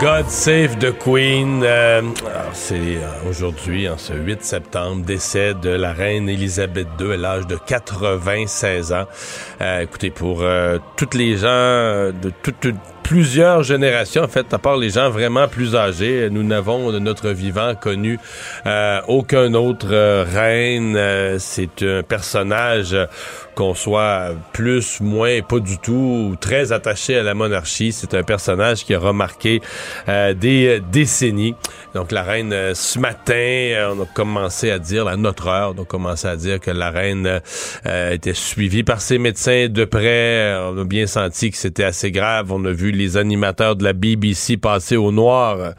God Save the Queen. Euh, c'est euh, aujourd'hui, en ce 8 septembre, décès de la reine Elisabeth II à l'âge de 96 ans. Euh, écoutez, pour euh, toutes les gens euh, de toutes plusieurs générations, en fait, à part les gens vraiment plus âgés, nous n'avons de notre vivant connu euh, aucun autre euh, reine. Euh, c'est un personnage qu'on soit plus, moins, pas du tout, ou très attaché à la monarchie. C'est un personnage qui a remarqué euh, des euh, décennies. Donc la reine, euh, ce matin, on a commencé à dire, à notre heure, on a commencé à dire que la reine était suivie par ses médecins de près. On a bien senti que c'était assez grave. On a vu les animateurs de la BBC passer au noir.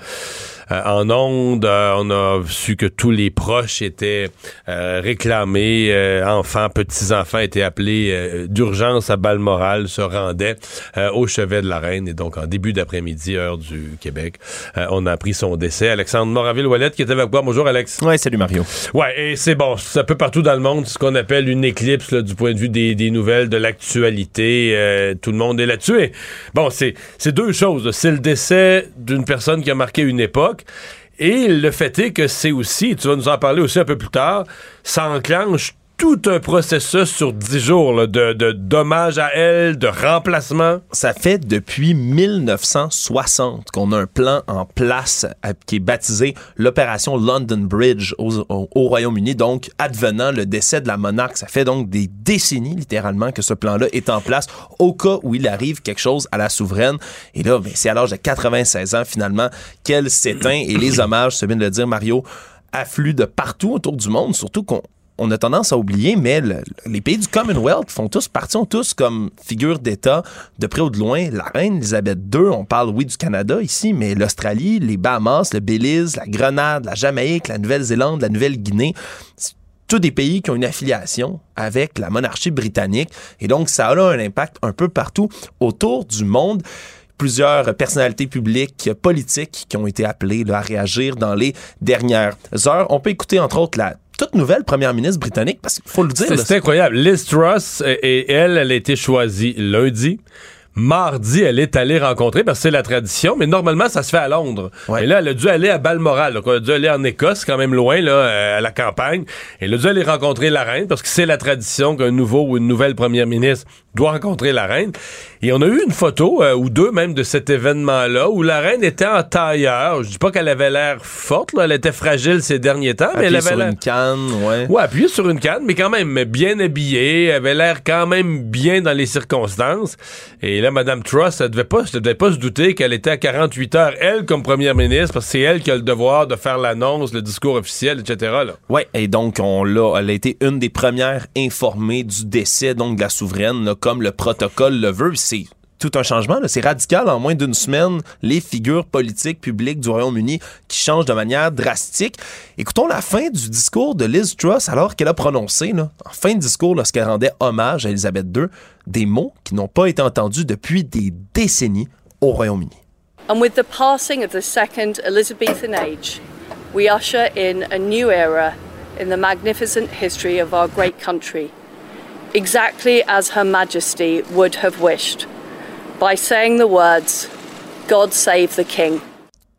Euh, en ondes. Euh, on a su que tous les proches étaient euh, réclamés. Euh, enfants, petits-enfants étaient appelés euh, d'urgence à Balmoral, se rendaient euh, au chevet de la reine. Et donc, en début d'après-midi, heure du Québec, euh, on a appris son décès. Alexandre Moraville-Ouellette qui était avec moi. Bonjour, Alex. Ouais, salut Mario. Ouais, et c'est bon. C'est un peu partout dans le monde ce qu'on appelle une éclipse là, du point de vue des, des nouvelles, de l'actualité. Euh, tout le monde est là-dessus. Bon, c'est c'est deux choses. C'est le décès d'une personne qui a marqué une époque. Et le fait est que c'est aussi, tu vas nous en parler aussi un peu plus tard, ça enclenche tout un processus sur dix jours là, de, dommages à elle, de remplacement. Ça fait depuis 1960 qu'on a un plan en place euh, qui est baptisé l'opération London Bridge au, au- au Royaume-Uni. Donc, advenant le décès de la monarque, ça fait donc des décennies littéralement que ce plan-là est en place au cas où il arrive quelque chose à la souveraine. Et là, ben, c'est à l'âge de 96 ans finalement qu'elle s'éteint et les hommages, se vient de le dire Mario, affluent de partout autour du monde, surtout qu'on on a tendance à oublier, mais le- les pays du Commonwealth font tous partie, ont tous comme figure d'État, de près ou de loin, la reine Elisabeth II, on parle, oui, du Canada ici, mais l'Australie, les Bahamas, le Belize, la Grenade, la Jamaïque, la Nouvelle-Zélande, la Nouvelle-Guinée, tous des pays qui ont une affiliation avec la monarchie britannique, et donc ça a un impact un peu partout autour du monde. Plusieurs personnalités publiques, politiques qui ont été appelées à réagir dans les dernières heures. On peut écouter entre autres la toute nouvelle première ministre britannique, parce qu'il faut le dire. C'est incroyable. Liz Truss, et elle, elle a été choisie lundi. Mardi, elle est allée rencontrer, parce que c'est la tradition, mais normalement, ça se fait à Londres. Ouais. Et là, elle a dû aller à Balmoral. Donc, elle a dû aller en Écosse, quand même loin, là, euh, à la campagne. Elle a dû aller rencontrer la reine, parce que c'est la tradition qu'un nouveau ou une nouvelle première ministre doit rencontrer la reine. Et on a eu une photo, euh, ou deux même, de cet événement-là, où la reine était en tailleur. Je dis pas qu'elle avait l'air forte, là. Elle était fragile ces derniers temps, mais elle avait sur une canne, ouais. Ouais, appuyé sur une canne, mais quand même bien habillée, avait l'air quand même bien dans les circonstances. Et là, Madame Truss, elle devait pas, devait pas se douter qu'elle était à 48 heures, elle, comme première ministre, parce que c'est elle qui a le devoir de faire l'annonce, le discours officiel, etc.. Ouais, et donc on l'a, elle a été une des premières informées du décès donc de la souveraine, comme le protocole le veut. C'est tout un changement, c'est radical. En moins d'une semaine, les figures politiques publiques du Royaume-Uni qui changent de manière drastique. Écoutons la fin du discours de Liz Truss alors qu'elle a prononcé, en fin de discours, lorsqu'elle rendait hommage à Elisabeth II, des mots qui n'ont pas été entendus depuis des décennies au Royaume-Uni. And with the passing of the second Elizabethan age, we usher in a new era in the magnificent history of our great country, exactly as Her Majesty would have wished, by saying the words, God save the King.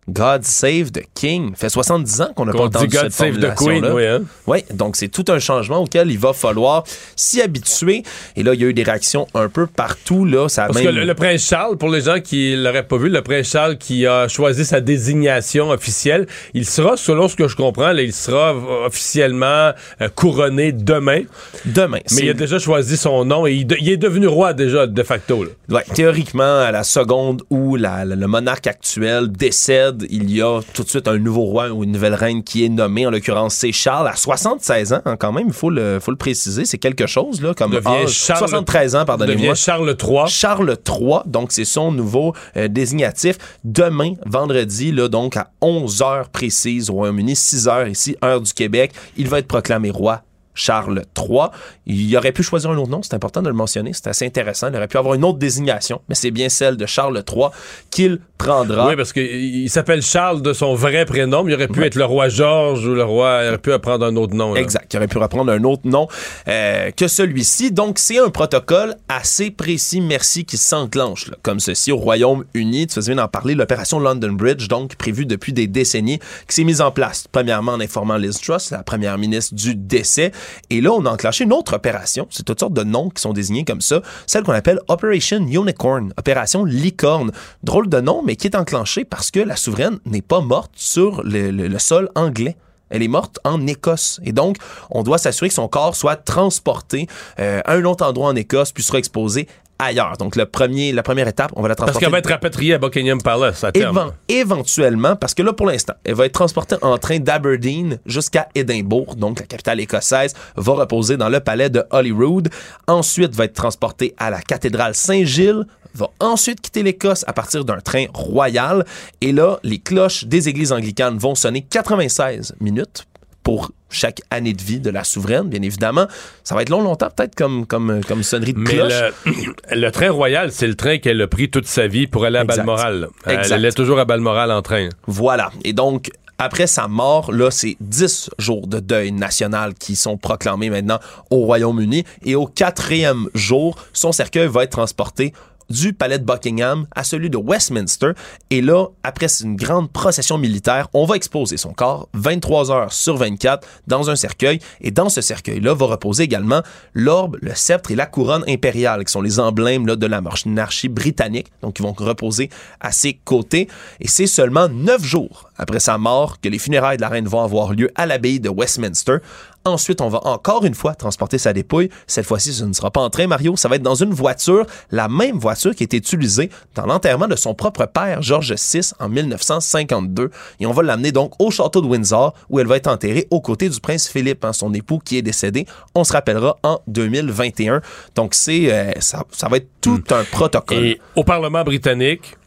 God Save the King. Ça fait 70 ans qu'on n'a pas entendu dit God cette Save the Queen, oui, hein? Oui, donc c'est tout un changement auquel il va falloir s'y habituer. Et là, il y a eu des réactions un peu partout. Là, ça a Parce même... que le, le prince Charles, pour les gens qui l'auraient pas vu, le prince Charles qui a choisi sa désignation officielle, il sera, selon ce que je comprends, là, il sera officiellement euh, couronné demain. Demain. Mais il a déjà choisi son nom et il, de- il est devenu roi déjà de facto. là. Ouais, théoriquement, à la seconde où la- la- le monarque actuel décède, il y a tout de suite un nouveau roi ou une nouvelle reine qui est nommée. En l'occurrence, c'est Charles, à 76 ans, hein, quand même, il faut le, faut le préciser. C'est quelque chose, là, comme âge. Charles- 73 ans, pardonnez-moi. devient Charles III. Charles III, donc c'est son nouveau euh, désignatif. Demain, vendredi, là, donc à 11 heures précises au Royaume-Uni, 6 heures ici, heure du Québec, il va être proclamé roi. Charles III. Il aurait pu choisir un autre nom, c'est important de le mentionner, c'est assez intéressant. Il aurait pu avoir une autre désignation, mais c'est bien celle de Charles III qu'il prendra. Oui, parce qu'il il s'appelle Charles de son vrai prénom, mais il aurait pu être le roi Georges ou le roi. Il aurait pu prendre un autre nom. là. Exact. Il aurait pu reprendre un autre nom euh, que celui-ci. Donc, c'est un protocole assez précis, merci, qui s'enclenche, là, comme ceci au Royaume-Uni. Tu faisais bien d'en parler, l'opération London Bridge, donc prévue depuis des décennies, qui s'est mise en place. Premièrement, en informant Liz Truss, la première ministre, du décès. Et là, on a enclenché une autre opération. C'est toutes sortes de noms qui sont désignés comme ça. Celle qu'on appelle Operation Unicorn, opération licorne. Drôle de nom, mais qui est enclenchée parce que la souveraine n'est pas morte sur le- sol anglais. Elle est morte en Écosse. Et donc, on doit s'assurer que son corps soit transporté euh, à un autre endroit en Écosse, puis sera exposé ailleurs. Donc, le premier, la première étape, on va la Parce transporter qu'elle va être rapatriée à Buckingham Palace à terme. Éven- éventuellement, parce que là, pour l'instant, elle va être transportée en train d'Aberdeen jusqu'à Édimbourg, donc la capitale écossaise, va reposer dans le palais de Holyrood. Ensuite, va être transportée à la cathédrale Saint-Gilles, va ensuite quitter l'Écosse à partir d'un train royal. Et là, les cloches des églises anglicanes vont sonner 96 minutes pour chaque année de vie de la souveraine, bien évidemment. Ça va être long, longtemps, peut-être comme, comme, comme sonnerie de Mais cloche. le, le train royal, c'est le train qu'elle a pris toute sa vie pour aller à Exact. Balmoral. là. Elle allait toujours à Balmoral en train. Voilà. Et donc, après sa mort, là, c'est 10 jours de deuil national qui sont proclamés maintenant au Royaume-Uni. Et au quatrième jour, son cercueil va être transporté du palais de Buckingham à celui de Westminster. Et là, après une grande procession militaire, on va exposer son corps 23 heures sur 24 dans un cercueil. Et dans ce cercueil-là va reposer également l'orbe, le sceptre et la couronne impériale, qui sont les emblèmes là, de la monarchie britannique. Donc, ils vont reposer à ses côtés. Et c'est seulement neuf jours après sa mort que les funérailles de la reine vont avoir lieu à l'abbaye de Westminster. Ensuite, on va encore une fois transporter sa dépouille. Cette fois-ci, ce ne sera pas en train, Mario. Ça va être dans une voiture, la même voiture qui a été utilisée dans l'enterrement de son propre père, George VI, en 1952. Et on va l'amener donc au château de Windsor, où elle va être enterrée aux côtés du prince Philippe, hein, son époux qui est décédé. On se rappellera en 2021. Donc, c'est euh, ça, ça va être tout un protocole. Et au Parlement britannique,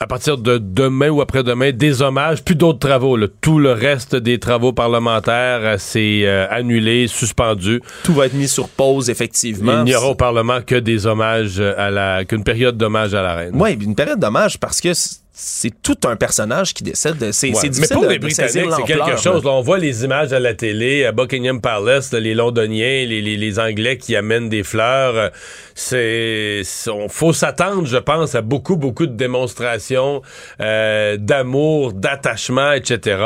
à partir de demain ou après-demain, des hommages, plus d'autres travaux. là. Tout le reste des travaux parlementaires, euh, c'est euh, annulé, suspendu. Tout va être mis sur pause, effectivement. Il n'y aura au Parlement que des hommages à la, qu'une période d'hommage à la reine. Oui, une période d'hommage parce que c'est tout un personnage qui décède. C'est Ouais. c'est Mais difficile pour les Britanniques, c'est quelque chose. là. on voit les images à la télé, à Buckingham Palace, là, les Londoniens, les, les- les Anglais qui amènent des fleurs. C'est, faut s'attendre, je pense, à beaucoup, beaucoup de démonstrations euh, d'amour, d'attachement, etc.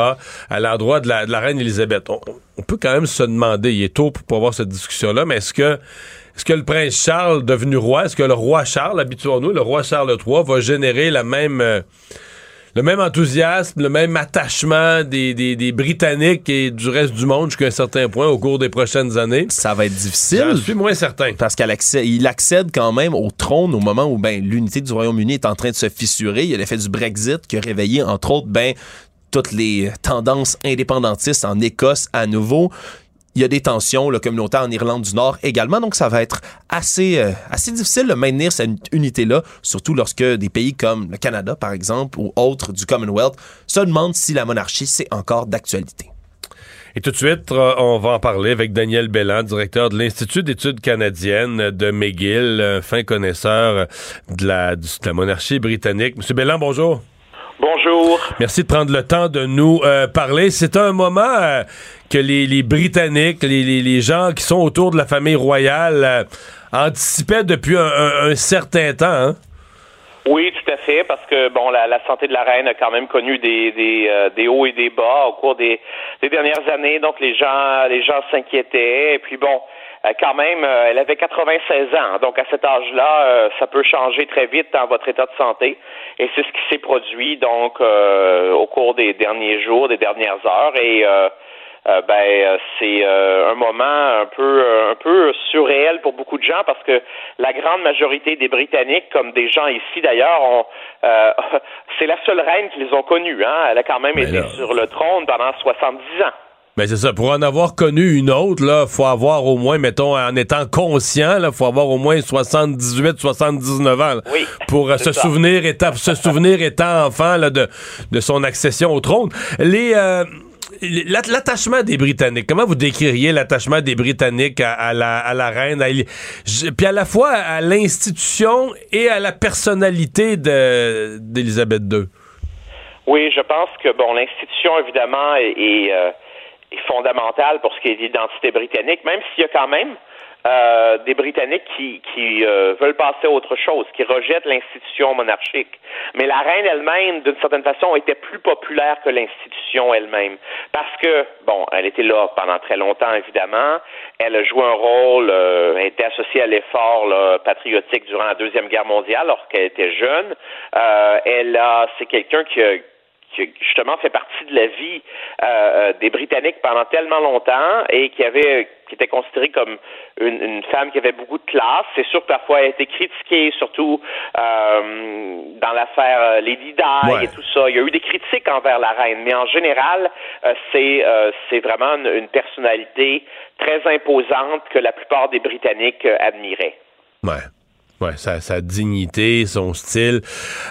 à l'endroit de la, de la reine Elisabeth. On, on peut quand même se demander, il est tôt pour avoir cette discussion-là, mais est-ce que est-ce que le prince Charles, devenu roi, est-ce que le roi Charles, habituons-nous, le roi Charles III, va générer la même, euh, le même enthousiasme, le même attachement des, des- des Britanniques et du reste du monde jusqu'à un certain point au cours des prochaines années? Ça va être difficile. suis moins certain. Parce qu'il accède, il accède quand même au trône au moment où ben, l'unité du Royaume-Uni est en train de se fissurer. Il y a l'effet du Brexit qui a réveillé, entre autres, ben, toutes les tendances indépendantistes en Écosse à nouveau. Il y a des tensions le communautaire en Irlande du Nord également, donc ça va être assez, euh, assez difficile de maintenir cette unité-là, surtout lorsque des pays comme le Canada, par exemple, ou autres du Commonwealth se demandent si la monarchie, c'est encore d'actualité. Et tout de suite, euh, on va en parler avec Daniel Belland, directeur de l'Institut d'études canadiennes de McGill, fin connaisseur de la, de la monarchie britannique. Monsieur Belland, bonjour. Bonjour. Merci de prendre le temps de nous euh, parler. C'est un moment euh, que les, les Britanniques, les, les- les gens qui sont autour de la famille royale euh, anticipaient depuis un, un- un certain temps. hein? Oui, tout à fait, parce que bon, la, la santé de la reine a quand même connu des, des, euh, des hauts et des bas au cours des, des dernières années. Donc les gens, les gens s'inquiétaient. Et puis bon, quand même, euh, elle avait 96 ans. Donc à cet âge-là, ça peut changer très vite dans votre état de santé. Et c'est ce qui s'est produit donc au cours des derniers jours, des dernières heures. Et euh, ben euh, c'est euh, un moment un peu un peu surréel pour beaucoup de gens parce que la grande majorité des Britanniques, comme des gens ici d'ailleurs, ont c'est la seule reine qu'ils ont connue. Hein? Elle a quand même été sur le trône pendant 70 ans. Mais c'est ça, pour en avoir connu une autre, là, faut avoir au moins, mettons, en étant conscient, là, faut avoir au moins 78, 79 ans oui, pour se souvenir étant, se souvenir étant enfant là, de, de son accession au trône. Les l'attachement des Britanniques, comment vous décririez l'attachement des Britanniques à, la, reine, puis à la fois à l'institution et à la personnalité d'Élisabeth II? Oui, je pense que bon, l'institution évidemment est, euh, est fondamentale pour ce qui est l'identité britannique, même s'il y a quand même euh, des Britanniques qui, qui euh, veulent passer à autre chose, qui rejettent l'institution monarchique. Mais la reine elle-même, d'une certaine façon, était plus populaire que l'institution elle-même. Parce que, bon, elle était là pendant très longtemps, évidemment. Elle a joué un rôle, euh, elle était associée à l'effort patriotique durant la Deuxième Guerre mondiale, alors qu'elle était jeune. Euh, elle a, c'est quelqu'un qui a qui justement fait partie de la vie euh, euh, des Britanniques pendant tellement longtemps et qui avait qui était considérée comme une, une femme qui avait beaucoup de classe. C'est sûr que parfois elle a été critiquée, surtout euh, dans l'affaire euh, Lady Di et tout ça. Il y a eu des critiques envers la reine, mais en général, c'est c'est vraiment une, une, personnalité très imposante que la plupart des Britanniques admiraient. Ouais. Ouais, sa, dignité, son style.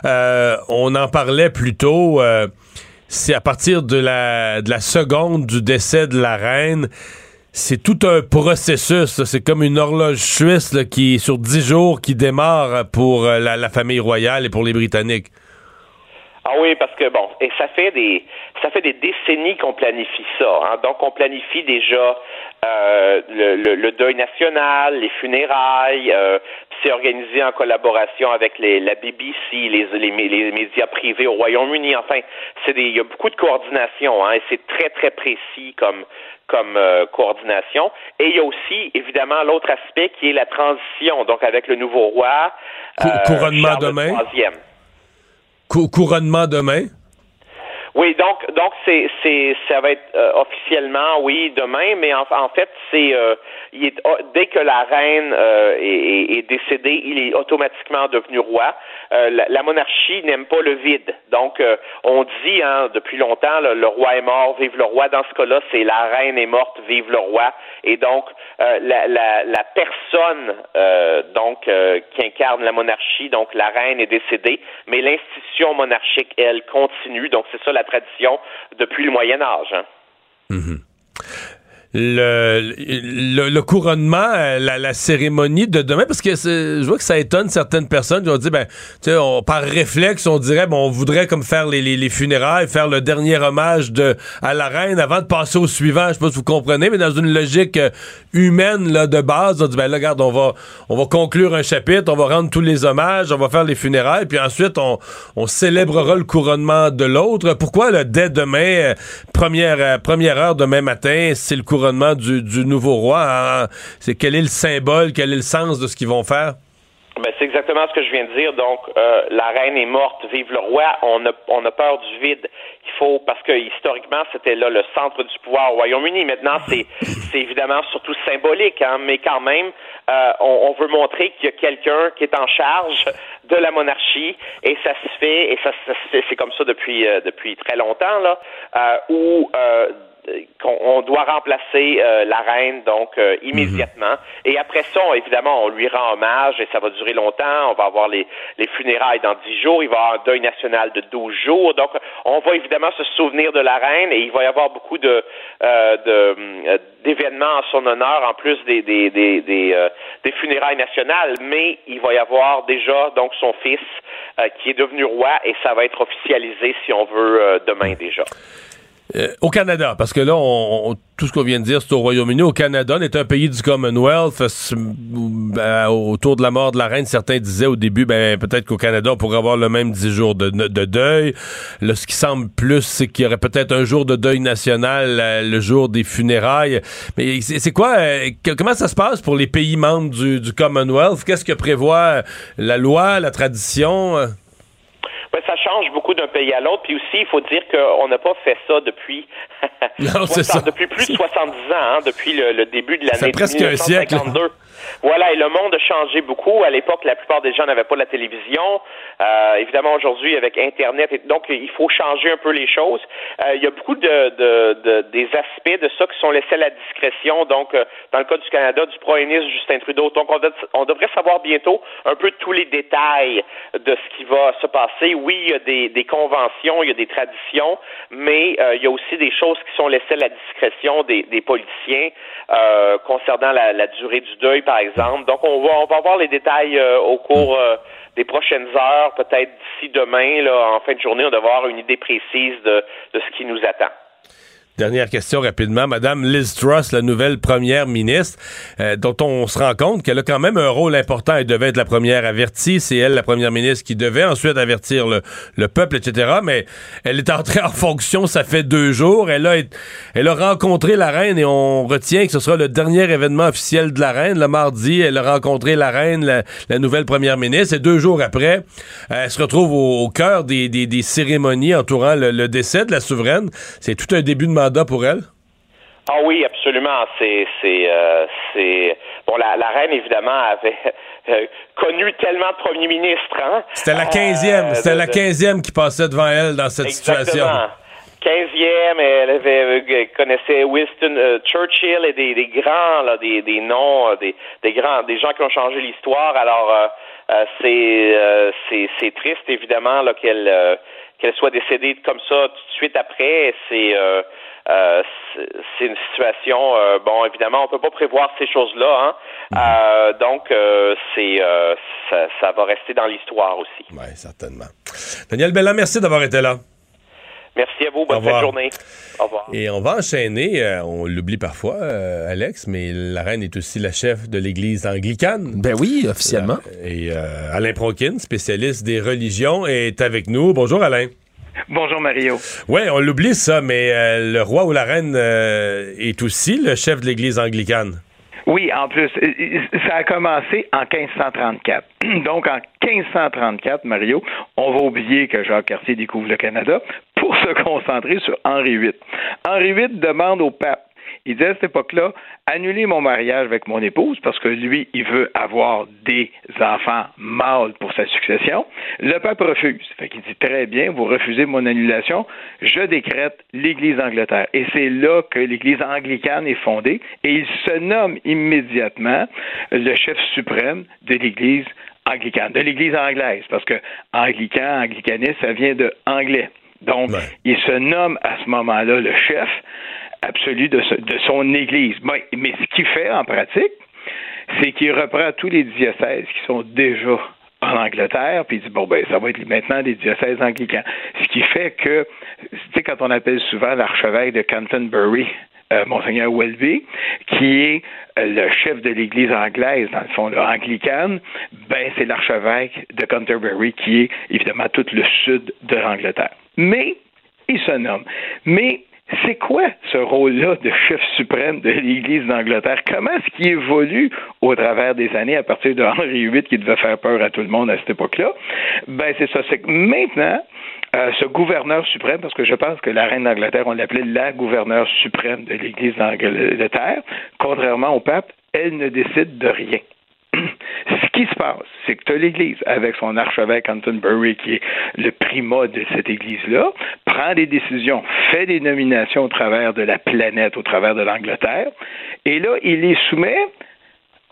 Euh, on en parlait plus tôt. Euh, c'est à partir de la, de la seconde du décès de la reine, c'est tout un processus. C'est comme une horloge suisse qui, sur dix jours, qui démarre pour euh, la, famille royale et pour les Britanniques. Ah oui, parce que bon, et ça fait des ça fait des décennies qu'on planifie ça. Hein. Donc on planifie déjà le, deuil national, les funérailles. C'est organisé en collaboration avec les, la BBC, les, les, les médias privés au Royaume-Uni. Enfin, c'est des, il y a beaucoup de coordination hein, et c'est très très précis comme comme euh, coordination. Et il y a aussi évidemment l'autre aspect qui est la transition, donc avec le nouveau roi. couronnement demain? couronnement demain? Oui, donc donc c'est c'est ça va être euh, officiellement oui demain, mais en, en fait c'est euh, il est oh, dès que la reine euh, est, est, décédée, il est automatiquement devenu roi. La, la, monarchie n'aime pas le vide, donc on dit hein, depuis longtemps le, roi est mort, vive le roi. Dans ce cas-là, c'est la reine est morte, vive le roi. Et donc la, la, la personne donc qui incarne la monarchie, donc la reine est décédée, mais l'institution monarchique elle continue. Donc c'est ça la tradition depuis le Moyen Âge. Hein. Mm-hmm. Le, le, couronnement, euh, la, cérémonie de demain, parce que je vois que ça étonne certaines personnes qui ont dit, ben, tu sais, par réflexe, on dirait, bon, on voudrait comme faire les, les, les, funérailles, faire le dernier hommage de, à la reine avant de passer au suivant. Je sais pas si vous comprenez, mais dans une logique euh, humaine là, de base, on dit, ben là, regarde, on va, on va conclure un chapitre, on va rendre tous les hommages, on va faire les funérailles, puis ensuite, on, on célébrera le couronnement de l'autre. Pourquoi, là, dès demain, euh, première, première heure demain matin, c'est le couronnement du, nouveau roi. Hein? C'est quel est le symbole, quel est le sens de ce qu'ils vont faire? Ben, c'est exactement ce que je viens de dire. Donc, euh, la reine est morte, vive le roi. On a, on a peur du vide. Il faut, parce que historiquement, c'était là le centre du pouvoir au Royaume-Uni. Maintenant, c'est, évidemment surtout symbolique, hein, mais quand même, euh, on, veut montrer qu'il y a quelqu'un qui est en charge de la monarchie, et ça se fait, et ça, c'est comme ça depuis euh, depuis très longtemps là, où qu'on doit remplacer euh, la reine donc euh, immédiatement. Et après ça, évidemment, on lui rend hommage et ça va durer longtemps. On va avoir les, les funérailles dans dix jours. Il va y avoir un deuil national de douze jours. Donc, on va évidemment se souvenir de la reine et il va y avoir beaucoup de euh, d'événements en son honneur en plus des des des des, des, funérailles nationales. Mais il va y avoir déjà donc son fils qui est devenu roi et ça va être officialisé si on veut demain déjà. Euh, au Canada, parce que là, on, tout ce qu'on vient de dire, c'est au Royaume-Uni. Au Canada, on est un pays du Commonwealth. Ben, autour de la mort de la reine, certains disaient au début, ben peut-être qu'au Canada, on pourrait avoir le même 10 jours de, de deuil. Là, ce qui semble plus, c'est qu'il y aurait peut-être un jour de deuil national le jour des funérailles. Mais c'est quoi, comment ça se passe pour les pays membres du, du Commonwealth? Qu'est-ce que prévoit la loi, la tradition? Ben, ça change beaucoup d'un pays à l'autre. Puis aussi, il faut dire qu'on n'a pas fait ça depuis, depuis plus de 70 ans, hein, depuis le, début de l'année 1952. Voilà, et le monde a changé beaucoup. À l'époque, la plupart des gens n'avaient pas la télévision. Euh, évidemment, aujourd'hui, avec Internet, et donc il faut changer un peu les choses. Euh, il y a beaucoup de, de, de, des aspects de ça qui sont laissés à la discrétion. Donc, euh, dans le cas du Canada, du premier ministre Justin Trudeau. Donc, on, devrait savoir bientôt un peu tous les détails de ce qui va se passer. Oui, il y a des, des conventions, il y a des traditions, mais euh, il y a aussi des choses qui sont laissées à la discrétion des, des politiciens concernant la, la durée du deuil, par exemple. Donc, on va, on va voir les détails euh, au cours des prochaines heures, peut-être d'ici demain, là, en fin de journée, on va avoir une idée précise de, de ce qui nous attend. Dernière question rapidement. Madame Liz Truss, la nouvelle première ministre, euh, dont on se rend compte qu'elle a quand même un rôle important. Elle devait être la première avertie. C'est elle, la première ministre, qui devait ensuite avertir le, peuple, etc. Mais elle est entrée en fonction, ça fait deux jours. Elle a, elle a rencontré la reine et on retient que ce sera le dernier événement officiel de la reine. Le mardi, elle a rencontré la reine, la, nouvelle première ministre. Et deux jours après, elle se retrouve au, cœur des, des, cérémonies entourant le, le décès de la souveraine. C'est tout un début de pour elle? Ah oui, absolument. C'est c'est euh, c'est bon. La, la, reine évidemment avait euh, connu tellement de premiers ministres. Hein? C'était la quinzième. Euh, C'était la quinzième qui passait devant elle dans cette situation. 15e, elle avait connaissait Winston Churchill et des, des grands, là, des, des noms, des, des grands, des gens qui ont changé l'histoire. Alors c'est c'est triste évidemment là qu'elle qu'elle soit décédée comme ça tout de suite après. C'est euh, c'est une situation, euh, bon, évidemment, on peut pas prévoir ces choses-là, hein. Mhm. Euh, donc c'est ça, va rester dans l'histoire aussi. Oui, certainement. Daniel Bella, merci d'avoir été là. Merci à vous, bonne fin de journée. Au revoir. Et on va enchaîner, on l'oublie parfois, Alex, mais la reine est aussi la chef de l'Église anglicane. Ben oui, officiellement. et Alain Pronkin, spécialiste des religions, est avec nous. Bonjour Alain. Bonjour Mario. Oui, on l'oublie ça, mais euh, le roi ou la reine euh, est aussi le chef de l'Église anglicane. Oui, en plus, ça a commencé en 1534. Donc, en 1534, Mario, on va oublier que Jacques Cartier découvre le Canada pour se concentrer sur Henri VIII. Henri VIII demande au pape il dit à cette époque-là, annuler mon mariage avec mon épouse parce que lui, il veut avoir des enfants mâles pour sa succession. Le pape refuse. Fait qu'il dit très bien, vous refusez mon annulation, je décrète l'Église d'Angleterre. Et c'est là que l'Église anglicane est fondée et il se nomme immédiatement le chef suprême de l'Église anglicane, de l'Église anglaise, parce que anglican, anglicaniste, ça vient de anglais. Donc, il se nomme à ce moment-là le chef absolu de, son Église. Mais, mais ce qu'il fait en pratique, c'est qu'il reprend tous les diocèses qui sont déjà en Angleterre, puis il dit bon ben ça va être maintenant des diocèses anglicans. Ce qui fait que, tu sais, quand on appelle souvent l'archevêque de Canterbury, euh, Monseigneur Welby, qui est euh, le chef de l'Église anglaise, dans le fond, anglicane, ben c'est l'archevêque de Canterbury qui est évidemment tout le sud de l'Angleterre. Mais il se nomme. Mais c'est quoi ce rôle-là de chef suprême de l'Église d'Angleterre? Comment est-ce qu'il évolue au travers des années à partir de Henri VIII qui devait faire peur à tout le monde à cette époque-là? Ben, c'est ça. C'est que maintenant, euh, ce gouverneur suprême, parce que je pense que la reine d'Angleterre, on l'appelait la gouverneure suprême de l'Église d'Angleterre, contrairement au pape, elle ne décide de rien. Ce qui se passe, c'est que tu as l'Église, avec son archevêque Canterbury, qui est le primat de cette Église-là, prend des décisions, fait des nominations au travers de la planète, au travers de l'Angleterre, et là, il les soumet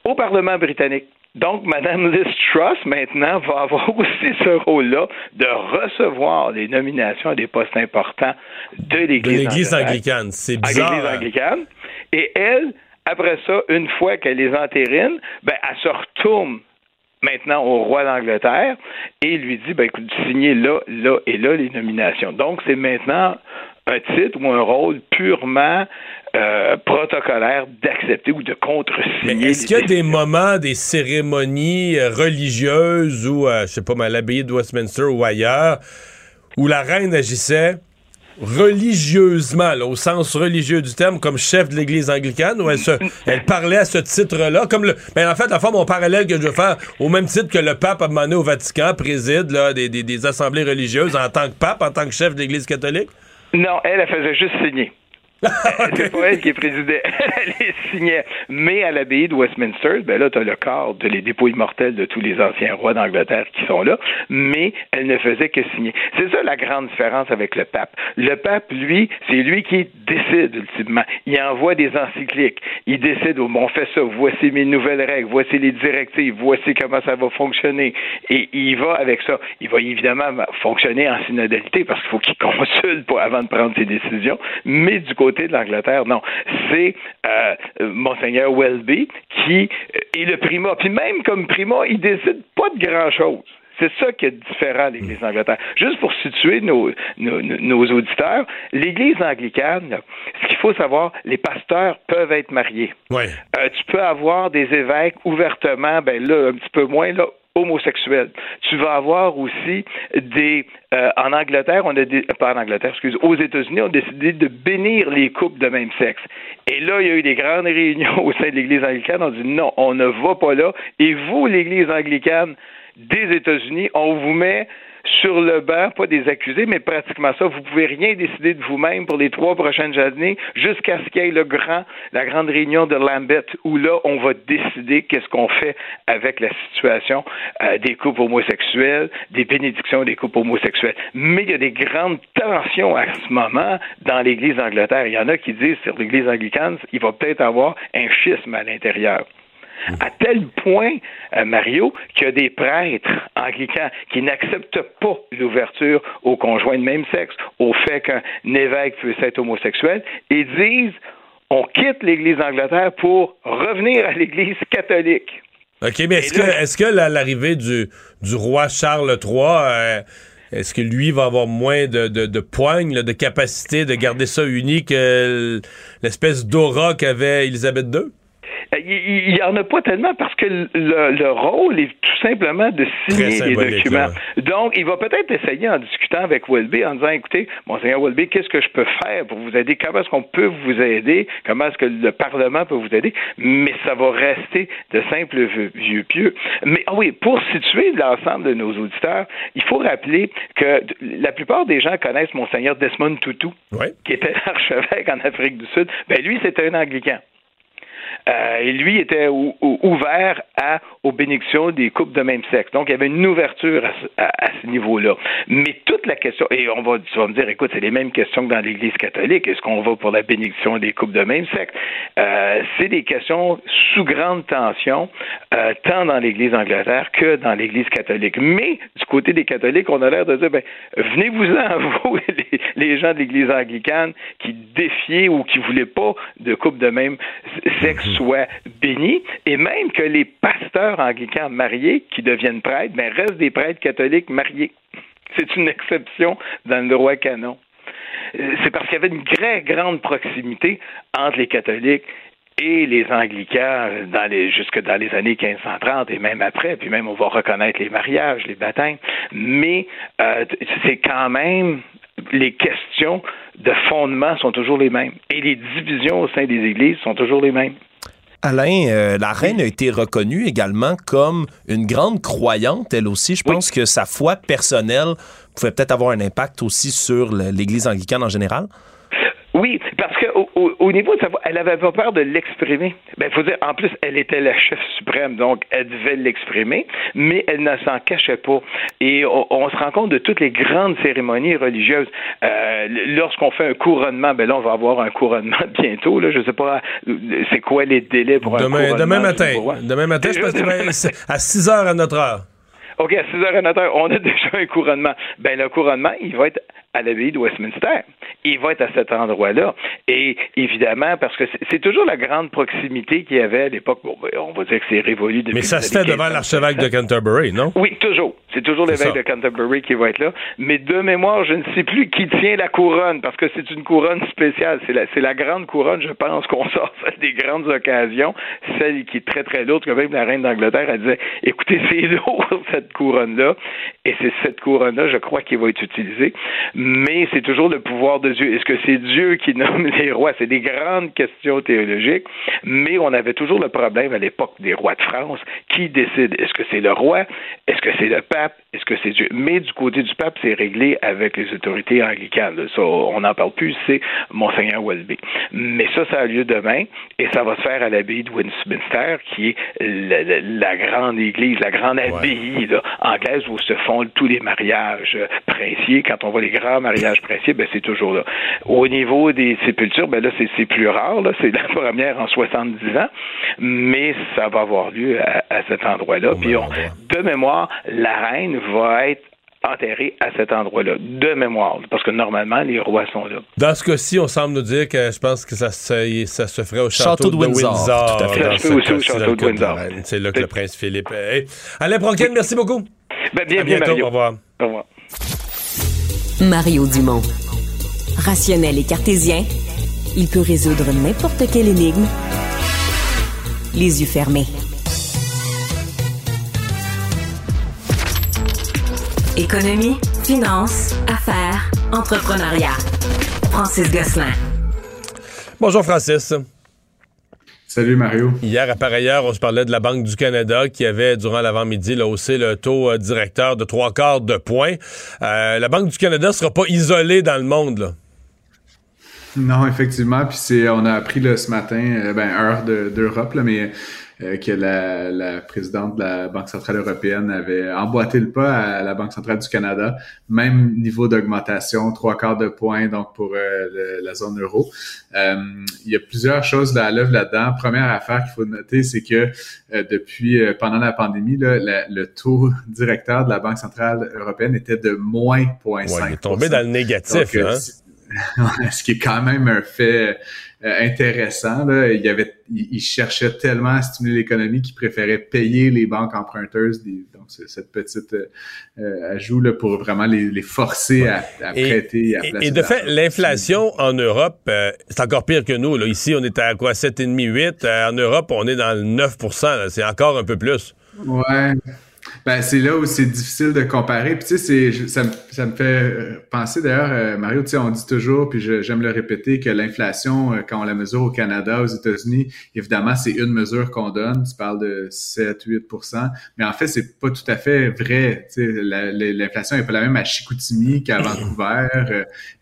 au Parlement britannique. Donc, Mme Liz Truss, maintenant, va avoir aussi ce rôle-là de recevoir les nominations à des postes importants de l'Église anglicane. C'est bizarre. L'Église anglicane. Et elle, après ça, une fois qu'elle les entérine, ben, elle se retourne maintenant au roi d'Angleterre et lui dit ben écoute, signez là, là et là les nominations. Donc c'est maintenant un titre ou un rôle purement euh, protocolaire d'accepter ou de contre-signer. Est-ce qu'il y a des moments, des cérémonies euh, religieuses ou, je sais pas, à l'abbaye de Westminster ou ailleurs, où la reine agissait religieusement, au sens religieux du terme, comme chef de l'Église anglicane, où elle, elle parlait à ce titre-là, comme le... Ben, en fait, la fois, mon parallèle que je veux faire, au même titre que le pape a demandé au Vatican, préside là, des, des, des assemblées religieuses en tant que pape, en tant que chef de l'Église catholique? Non, elle, elle faisait juste signer. C'est pas elle qui présidait. elle les signait. Mais à l'abbaye de Westminster, ben là, tu as le corps de les dépôts immortels de tous les anciens rois d'Angleterre qui sont là, mais elle ne faisait que signer. C'est ça la grande différence avec le pape. Le pape, lui, c'est lui qui décide ultimement. Il envoie des encycliques. Il décide, oh, on fait ça, voici mes nouvelles règles, voici les directives, voici comment ça va fonctionner. Et il va avec ça. Il va évidemment fonctionner en synodalité parce qu'il faut qu'il consulte avant de prendre ses décisions, mais du côté de l'Angleterre, non. C'est euh, Monseigneur Welby qui est le primat. Puis même comme primat, il décide pas de grand-chose. C'est ça qui est différent de l'Église d'Angleterre. Juste pour situer nos, nos, auditeurs, l'Église anglicane, ce qu'il faut savoir, les pasteurs peuvent être mariés. Ouais. Euh, tu peux avoir des évêques ouvertement, ben là, un petit peu moins, là, homosexuels. Tu vas avoir aussi des euh, en Angleterre, on a des, pas en Angleterre, excuse, aux États-Unis, on a décidé de bénir les couples de même sexe. Et là, il y a eu des grandes réunions au sein de l'Église anglicane. On dit non, on ne va pas là. Et vous, l'Église anglicane des États-Unis, on vous met sur le banc, pas des accusés, mais pratiquement ça. Vous pouvez rien décider de vous-même pour les trois prochaines années jusqu'à ce qu'il y ait le grand, la grande réunion de Lambeth où là, on va décider qu'est-ce qu'on fait avec la situation euh, des couples homosexuels, des bénédictions des couples homosexuels. Mais il y a des grandes tensions à ce moment dans l'Église d'Angleterre. Il y en a qui disent sur l'Église anglicane, il va peut-être avoir un schisme à l'intérieur. À tel point, euh, Mario, qu'il y a des prêtres anglicans qui n'acceptent pas l'ouverture aux conjoints de même sexe, au fait qu'un évêque puisse être homosexuel, et disent on quitte l'Église d'Angleterre pour revenir à l'Église catholique. OK, mais est-ce que, est que l'arrivée du, du roi Charles III, euh, est-ce que lui va avoir moins de, de, de poigne, de capacité de garder ça unique, l'espèce d'aura qu'avait Élisabeth II? Euh, il n'y en a pas tellement parce que le, rôle est tout simplement de signer les documents. Donc, il va peut-être essayer en discutant avec Welby, en disant, écoutez, Monseigneur Welby, qu'est-ce que je peux faire pour vous aider? Comment est-ce qu'on peut vous aider? Comment est-ce que le Parlement peut vous aider? Mais ça va rester de simples vieux pieux. Mais ah oui, pour situer l'ensemble de nos auditeurs, il faut rappeler que la plupart des gens connaissent Monseigneur Desmond Tutu, qui était archevêque en Afrique du Sud. Ben lui, c'était un Anglican. Euh, et lui était ouvert à, aux bénédictions des couples de même sexe. Donc, il y avait une ouverture à, ce niveau-là. Mais toute la question, et on va, tu vas me dire, écoute, c'est les mêmes questions que dans l'Église catholique. Est-ce qu'on va pour la bénédiction des couples de même sexe? Euh, c'est des questions sous grande tension, euh, tant dans l'Église anglaise que dans l'Église catholique. Mais du côté des catholiques, on a l'air de dire, ben, venez-vous-en, vous, les, les, gens de l'Église anglicane qui défiaient ou qui voulaient pas de couple de même sexe soit béni, et même que les pasteurs anglicans mariés qui deviennent prêtres, ben, restent des prêtres catholiques mariés. C'est une exception dans le droit canon. Euh, c'est parce qu'il y avait une très grande proximité entre les catholiques et les anglicans dans jusque dans les années 1530 et même après, puis même on va reconnaître les mariages, les baptêmes, mais euh, c'est quand même les questions de fondement sont toujours les mêmes et les divisions au sein des églises sont toujours les mêmes. Alain, euh, la reine a été reconnue également comme une grande croyante, elle aussi. Je pense que sa foi personnelle pouvait peut-être avoir un impact aussi sur l'Église anglicane en général. Oui, parce qu'au au, niveau de sa voix, elle n'avait pas peur de l'exprimer. Ben, faut dire, en plus, elle était la chef suprême, donc elle devait l'exprimer, mais elle ne s'en cachait pas. Et on, se rend compte de toutes les grandes cérémonies religieuses. Euh, lorsqu'on fait un couronnement, ben là, on va avoir un couronnement bientôt. Là, je sais pas, c'est quoi les délais pour un couronnement. Demain matin. Demain matin, je pense que à 6 heures à notre heure. OK, à 6 heures à notre heure, on a déjà un couronnement. Ben, le couronnement, il va être à l'abbaye de Westminster. Il va être à cet endroit-là. Et évidemment, parce que c'est toujours la grande proximité qu'il y avait à l'époque. Bon, ben, on va dire que c'est révolu depuis. Mais ça se fait devant l'archevêque de Canterbury, non? Oui, toujours. C'est toujours l'évêque de Canterbury qui va être là. Mais de mémoire, je ne sais plus qui tient la couronne, parce que c'est une couronne spéciale. C'est la, la grande couronne, je pense, qu'on sort des grandes occasions. Celle qui est très, très lourde, que même la reine d'Angleterre, elle disait, écoutez, c'est lourd, cette couronne-là. Et c'est cette couronne-là, je crois, qui va être utilisée. Mais c'est toujours le pouvoir de Dieu. Est-ce que c'est Dieu qui nomme les rois? C'est des grandes questions théologiques. Mais on avait toujours le problème à l'époque des rois de France. Qui décide? Est-ce que c'est le roi? Est-ce que c'est le pape? Est-ce que c'est Dieu? Mais du côté du pape, c'est réglé avec les autorités anglicanes. Ça, on n'en parle plus, c'est Monseigneur Welby. Mais ça, ça a lieu demain et ça va se faire à l'abbaye de Westminster, qui est la, grande église, la grande abbaye anglaise où se font tous les mariages princiers. Quand on voit les grands mariages princiers, ben, c'est toujours là. Au niveau des sépultures, ben là, c'est plus rare. C'est la première en 70 ans, mais ça va avoir lieu à, cet endroit-là. Puis, de mémoire, la reine va être enterré à cet endroit-là, de mémoire, parce que normalement, les rois sont là. Dans ce cas-ci, on semble nous dire que je pense que ça se, ça se ferait au château, de, Windsor. Tout à fait. Ça aussi au château de Windsor. C'est là que le prince Philippe est. Alain Proquin, merci beaucoup. Ben, bienvenue, Mario. Au revoir. Au revoir. Mario Dumont. Rationnel et cartésien, il peut résoudre n'importe quelle énigme les yeux fermés. Économie, finance, affaires, entrepreneuriat. Francis Gosselin. Bonjour Francis. Salut Mario. Hier, à par ailleurs, on se parlait de la Banque du Canada qui avait, durant l'avant-midi, haussé le taux euh, directeur de trois quarts de point. Euh, la Banque du Canada ne sera pas isolée dans le monde. Là. Non, effectivement. Puis c'est, on a appris là, ce matin, euh, ben, heure d'Europe, mais euh, que la, la, présidente de la Banque centrale européenne avait emboîté le pas à la Banque centrale du Canada. Même niveau d'augmentation, trois quarts de point donc pour euh, la zone euro. Euh, il y a plusieurs choses là, à l'œuvre là-dedans. Première affaire qu'il faut noter, c'est que depuis pendant la pandémie, là, le taux directeur de la Banque centrale européenne était de moins 0,5 ouais, Il est tombé dans le négatif. hein? ce qui est quand même un fait intéressant. Là. Il, y avait, il, cherchait tellement à stimuler l'économie qu'il préférait payer les banques emprunteuses. donc, c'est cette petite euh, ajout là, pour vraiment les, forcer à, prêter. Et, à et, et de fait, l'inflation en Europe, euh, c'est encore pire que nous. Là. Ici, on est à quoi? 7,5-8. en Europe, on est dans le 9 C'est encore un peu plus. Ouais. Ben, c'est là où c'est difficile de comparer. Puis, tu sais, ça, ça, me fait euh, penser d'ailleurs, euh, Mario, tu sais, on dit toujours, puis j'aime le répéter, que l'inflation, euh, quand on la mesure au Canada, aux États-Unis, évidemment, c'est une mesure qu'on donne. Tu parles de 7-8% Mais en fait, c'est pas tout à fait vrai. Tu sais, l'inflation n'est pas la même à Chicoutimi qu'à Vancouver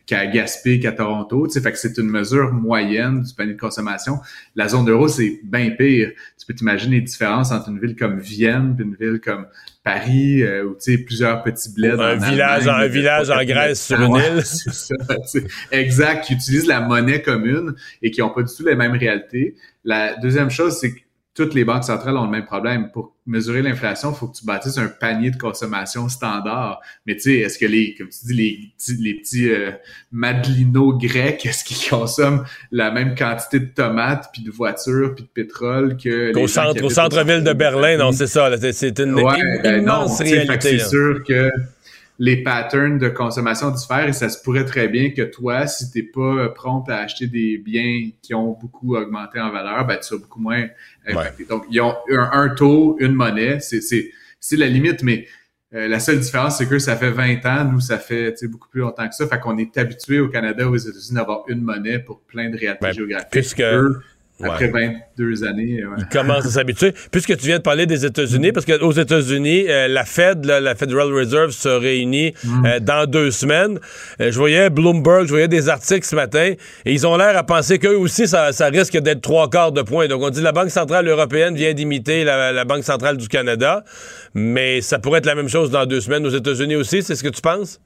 qu'à Gaspé, qu'à Toronto. Tu sais, fait que c'est une mesure moyenne du panier de consommation. La zone euro, c'est bien pire. Tu peux t'imaginer les différences entre une ville comme Vienne et une ville comme Paris, euh, où tu sais, plusieurs petits bleds. Un village, un village en Grèce sur une île. exact, qui utilisent la monnaie commune et qui n'ont pas du tout les mêmes réalités. La deuxième chose, c'est que toutes les banques centrales ont le même problème. Pour mesurer l'inflation, il faut que tu bâtisses un panier de consommation standard. Mais tu sais, est-ce que les, comme tu dis, les, les petits euh, madelinos grecs, est-ce qu'ils consomment la même quantité de tomates, puis de voitures, puis de pétrole que au centre, au centre-ville de Berlin, non, c'est ça. C'est une ouais, ben immense réalité. C'est sûr que les patterns de consommation diffèrent et ça se pourrait très bien que toi, si tu n'es pas prompt à acheter des biens qui ont beaucoup augmenté en valeur, ben, tu seras beaucoup moins impacté. Donc, ils ont un, taux, une monnaie, c'est la limite, mais euh, la seule différence, c'est que ça fait 20 ans, nous, ça fait beaucoup plus longtemps que ça. Fait qu'on est habitué au Canada, aux États-Unis, d'avoir une monnaie pour plein de réalités géographiques. Puisque, après 22 années. Ouais. Commencent à s'habituer. Puisque tu viens de parler des États-Unis, parce qu'aux États-Unis, euh, la Fed, la Federal Reserve, se réunit mm. euh, dans deux semaines. Euh, je voyais Bloomberg, je voyais des articles ce matin, et ils ont l'air à penser qu'eux aussi, ça, risque d'être trois quarts de point. Donc, on dit la Banque centrale européenne vient d'imiter la, la, Banque centrale du Canada, mais ça pourrait être la même chose dans deux semaines aux États-Unis aussi, c'est ce que tu penses?